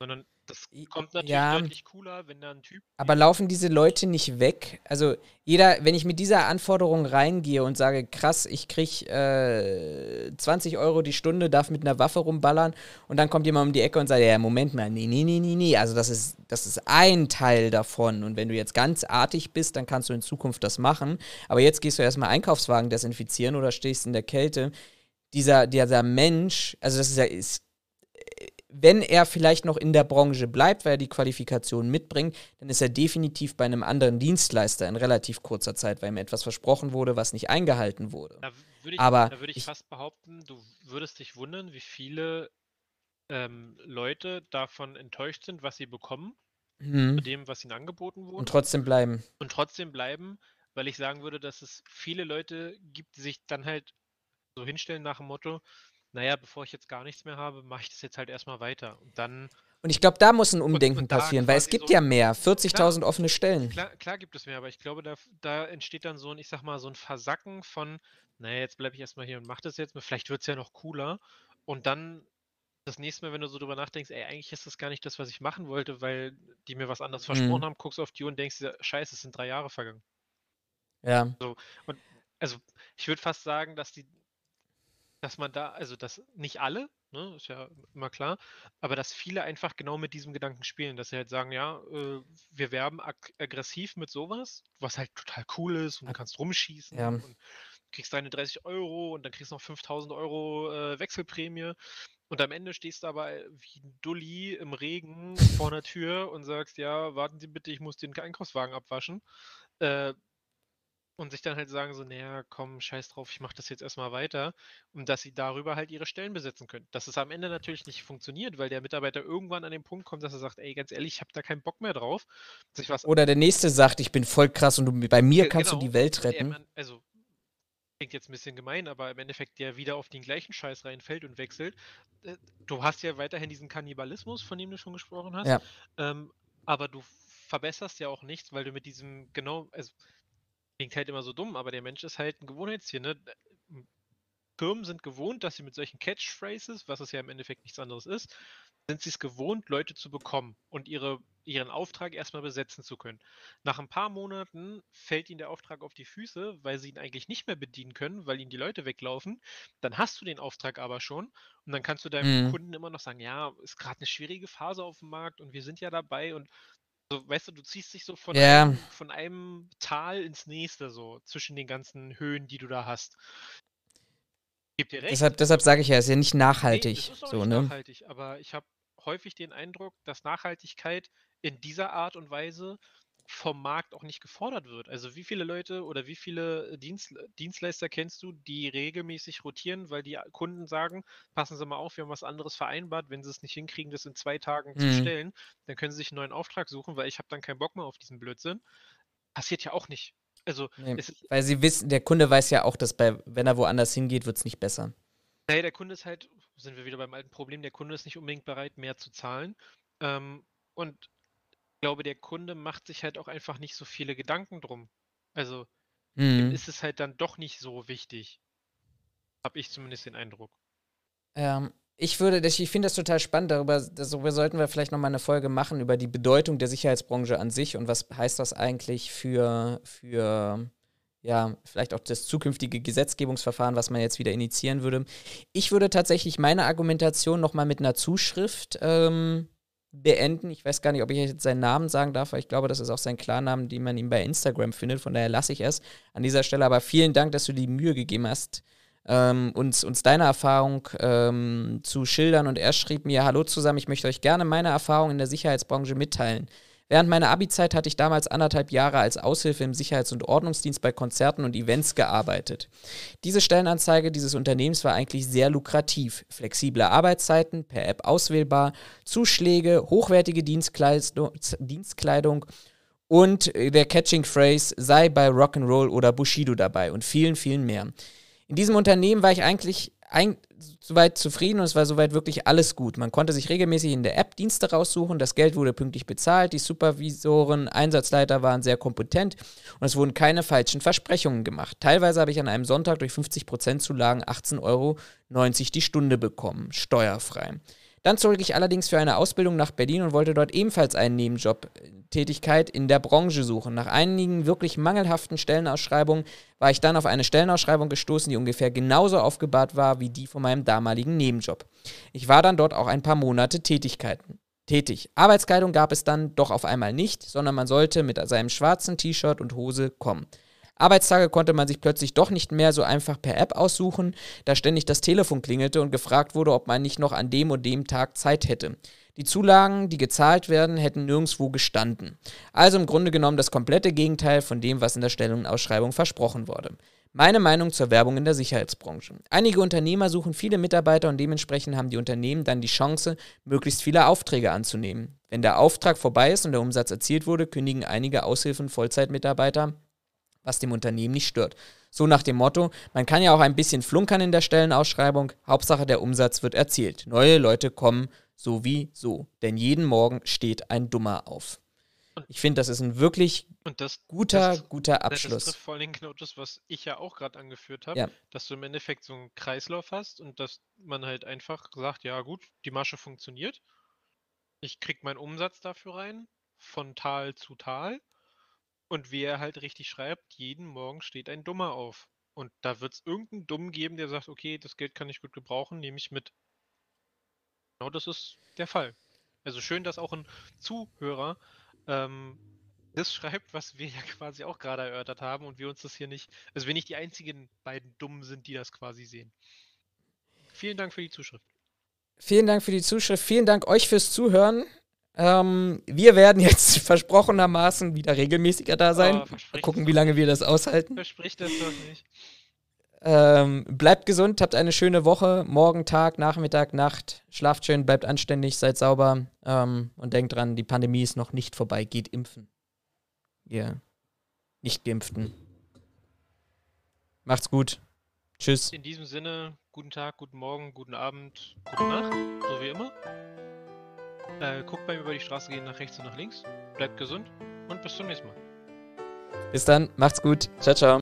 Sondern das kommt natürlich ja. deutlich cooler, wenn da ein Typ. aber laufen diese Leute nicht weg? Also jeder, wenn ich mit dieser Anforderung reingehe und sage, krass, ich krieg äh, 20 Euro die Stunde, darf mit einer Waffe rumballern und dann kommt jemand um die Ecke und sagt, ja, Moment mal, nee, nee, nee, nee, nee, also das ist, das ist ein Teil davon und wenn du jetzt ganz artig bist, dann kannst du in Zukunft das machen, aber jetzt gehst du erstmal Einkaufswagen desinfizieren oder stehst in der Kälte. Dieser, dieser Mensch, also das ist ja, ist, wenn er vielleicht noch in der Branche bleibt, weil er die Qualifikation mitbringt, dann ist er definitiv bei einem anderen Dienstleister in relativ kurzer Zeit, weil ihm etwas versprochen wurde, was nicht eingehalten wurde. Da würde ich, Aber da würde ich, ich- fast behaupten, du würdest dich wundern, wie viele ähm, Leute davon enttäuscht sind, was sie bekommen, Mhm. mit dem, was ihnen angeboten wurde. Und trotzdem bleiben. und trotzdem bleiben, weil ich sagen würde, dass es viele Leute gibt, die sich dann halt so hinstellen nach dem Motto, naja, bevor ich jetzt gar nichts mehr habe, mache ich das jetzt halt erstmal weiter. Und dann, Und ich glaube, da muss ein Umdenken und passieren, weil es gibt so- ja mehr, 40.000 offene Stellen. klar, klar gibt es mehr, aber ich glaube, da, da entsteht dann so ein, ich sag mal, so ein Versacken von, naja, jetzt bleibe ich erstmal hier und mache das jetzt, vielleicht wird es ja noch cooler. Und dann das nächste Mal, wenn du so drüber nachdenkst, ey, eigentlich ist das gar nicht das, was ich machen wollte, weil die mir was anderes Mhm. versprochen haben, guckst auf die Uhr und denkst dir, scheiße, es sind drei Jahre vergangen. Ja. also ich würde fast sagen, dass die, dass man da, also dass nicht alle, ne, ist ja immer klar, aber dass viele einfach genau mit diesem Gedanken spielen, dass sie halt sagen, ja, äh, wir werben ag aggressiv mit sowas, was halt total cool ist und du kannst rumschießen Ja. und kriegst deine 30 Euro und dann kriegst du noch 5000 Euro äh, Wechselprämie und am Ende stehst du aber wie ein Dulli im Regen vor einer Tür und sagst, ja, warten Sie bitte, ich muss den Einkaufswagen abwaschen. Äh, und sich dann halt sagen so, naja, komm, scheiß drauf, ich mache das jetzt erstmal weiter, und dass sie darüber halt ihre Stellen besetzen können. Dass es am Ende natürlich nicht funktioniert, weil der Mitarbeiter irgendwann an den Punkt kommt, dass er sagt, ey, ganz ehrlich, ich habe da keinen Bock mehr drauf, sich was Oder der nächste sagt, ich bin voll krass und du, bei mir kannst genau. du die Welt retten. also, klingt jetzt ein bisschen gemein, aber im Endeffekt der wieder auf den gleichen Scheiß reinfällt und wechselt. Äh, Du hast ja weiterhin diesen Kannibalismus, von dem du schon gesprochen hast. Ja. Ähm, aber du verbesserst ja auch nichts, weil du mit diesem, genau, also klingt halt immer so dumm, aber der Mensch ist halt ein Gewohnheitstier, ne? Firmen sind gewohnt, dass sie mit solchen Catchphrases, was es ja im Endeffekt nichts anderes ist, sind sie es gewohnt, Leute zu bekommen und ihre ihren Auftrag erstmal besetzen zu können. Nach ein paar Monaten fällt ihnen der Auftrag auf die Füße, weil sie ihn eigentlich nicht mehr bedienen können, weil ihnen die Leute weglaufen. Dann hast du den Auftrag aber schon und dann kannst du deinem Mhm. Kunden immer noch sagen, ja, ist gerade eine schwierige Phase auf dem Markt und wir sind ja dabei und so, weißt du, du ziehst dich so von, Ja. einem, von einem Tal ins nächste so zwischen den ganzen Höhen, die du da hast. Gib dir recht. Deshalb, deshalb sage ich ja, ist ja nicht Nee, nachhaltig. das ist so, nicht ne? nachhaltig, aber ich habe häufig den Eindruck, dass Nachhaltigkeit in dieser Art und Weise vom Markt auch nicht gefordert wird. Also wie viele Leute oder wie viele Dienst, Dienstleister kennst du, die regelmäßig rotieren, weil die Kunden sagen, passen Sie mal auf, wir haben was anderes vereinbart, wenn Sie es nicht hinkriegen, das in zwei Tagen zu Mhm. stellen, dann können Sie sich einen neuen Auftrag suchen, weil ich habe dann keinen Bock mehr auf diesen Blödsinn. Passiert ja auch nicht. Also Nee, weil sie wissen, der Kunde weiß ja auch, dass bei, wenn er woanders hingeht, wird es nicht besser. Naja, der Kunde ist halt, sind wir wieder beim alten Problem, der Kunde ist nicht unbedingt bereit, mehr zu zahlen. Ähm, und glaube, der Kunde macht sich halt auch einfach nicht so viele Gedanken drum. Also Mhm. ist es halt dann doch nicht so wichtig. Habe ich zumindest den Eindruck. Ähm, ich würde, ich finde das total spannend, darüber, darüber sollten wir vielleicht nochmal eine Folge machen, über die Bedeutung der Sicherheitsbranche an sich und was heißt das eigentlich für, für ja, vielleicht auch das zukünftige Gesetzgebungsverfahren, was man jetzt wieder initiieren würde. Ich würde tatsächlich meine Argumentation nochmal mit einer Zuschrift ähm, beenden. Ich weiß gar nicht, ob ich jetzt seinen Namen sagen darf, weil ich glaube, das ist auch sein Klarnamen, den man ihm bei Instagram findet. Von daher lasse ich es an dieser Stelle. Aber vielen Dank, dass du die Mühe gegeben hast, ähm, uns, uns deine Erfahrung ähm, zu schildern. Und er schrieb mir, hallo zusammen, ich möchte euch gerne meine Erfahrung in der Sicherheitsbranche mitteilen. Während meiner Abi-Zeit hatte ich damals anderthalb Jahre als Aushilfe im Sicherheits- und Ordnungsdienst bei Konzerten und Events gearbeitet. Diese Stellenanzeige dieses Unternehmens war eigentlich sehr lukrativ. Flexible Arbeitszeiten, per App auswählbar, Zuschläge, hochwertige Dienstkleidung, und äh, der Catching Phrase sei bei Rock'n'Roll oder Bushido dabei und vielen, vielen mehr. In diesem Unternehmen war ich eigentlich ein, soweit zufrieden und es war soweit wirklich alles gut. Man konnte sich regelmäßig in der App Dienste raussuchen, das Geld wurde pünktlich bezahlt, die Supervisoren, Einsatzleiter waren sehr kompetent und es wurden keine falschen Versprechungen gemacht. Teilweise habe ich an einem Sonntag durch 50% Zulagen 18,90 Euro die Stunde bekommen, steuerfrei. Dann zog ich allerdings für eine Ausbildung nach Berlin und wollte dort ebenfalls einen Nebenjob-Tätigkeit in der Branche suchen. Nach einigen wirklich mangelhaften Stellenausschreibungen war ich dann auf eine Stellenausschreibung gestoßen, die ungefähr genauso aufgebaut war wie die von meinem damaligen Nebenjob. Ich war dann dort auch ein paar Monate Tätigkeiten. Tätig. Arbeitskleidung gab es dann doch auf einmal nicht, sondern man sollte mit seinem schwarzen T-Shirt und Hose kommen. Arbeitstage konnte man sich plötzlich doch nicht mehr so einfach per App aussuchen, da ständig das Telefon klingelte und gefragt wurde, ob man nicht noch an dem und dem Tag Zeit hätte. Die Zulagen, die gezahlt werden, hätten nirgendwo gestanden. Also im Grunde genommen das komplette Gegenteil von dem, was in der Stellenausschreibung versprochen wurde. Meine Meinung zur Werbung in der Sicherheitsbranche. Einige Unternehmer suchen viele Mitarbeiter und dementsprechend haben die Unternehmen dann die Chance, möglichst viele Aufträge anzunehmen. Wenn der Auftrag vorbei ist und der Umsatz erzielt wurde, kündigen einige Aushilfen Vollzeitmitarbeiter was dem Unternehmen nicht stört. So nach dem Motto, man kann ja auch ein bisschen flunkern in der Stellenausschreibung, Hauptsache der Umsatz wird erzielt. Neue Leute kommen sowieso, denn jeden Morgen steht ein Dummer auf. Ich finde, das ist ein wirklich Und das, guter, das, guter das trifft Abschluss. vor allen Dingen genau das, was ich ja auch gerade angeführt habe, Ja. dass du im Endeffekt so einen Kreislauf hast und dass man halt einfach sagt, ja gut, die Masche funktioniert. Ich krieg meinen Umsatz dafür rein, von Tal zu Tal. Und wie er halt richtig schreibt, jeden Morgen steht ein Dummer auf. Und da wird es irgendeinen Dummen geben, der sagt, okay, das Geld kann ich gut gebrauchen, nehme ich mit. Genau das ist der Fall. Also schön, dass auch ein Zuhörer ähm, das schreibt, was wir ja quasi auch gerade erörtert haben und wir uns das hier nicht, also wir nicht die einzigen beiden Dummen sind, die das quasi sehen. Vielen Dank für die Zuschrift. Vielen Dank für die Zuschrift. Vielen Dank euch fürs Zuhören. Ähm, wir werden jetzt versprochenermaßen wieder regelmäßiger da sein. Oh, gucken, wie lange wir das aushalten. Verspricht das doch nicht. Ähm, bleibt gesund, habt eine schöne Woche. Morgen, Tag, Nachmittag, Nacht. Schlaft schön, bleibt anständig, seid sauber. Ähm, und denkt dran, die Pandemie ist noch nicht vorbei. Geht impfen. Ihr nicht geimpften. Macht's gut. Tschüss. In diesem Sinne, guten Tag, guten Morgen, guten Abend, gute Nacht, so wie immer. Äh, guckt beim über die Straße gehen nach rechts und nach links. Bleibt gesund und bis zum nächsten Mal. Bis dann. Macht's gut. Ciao, ciao.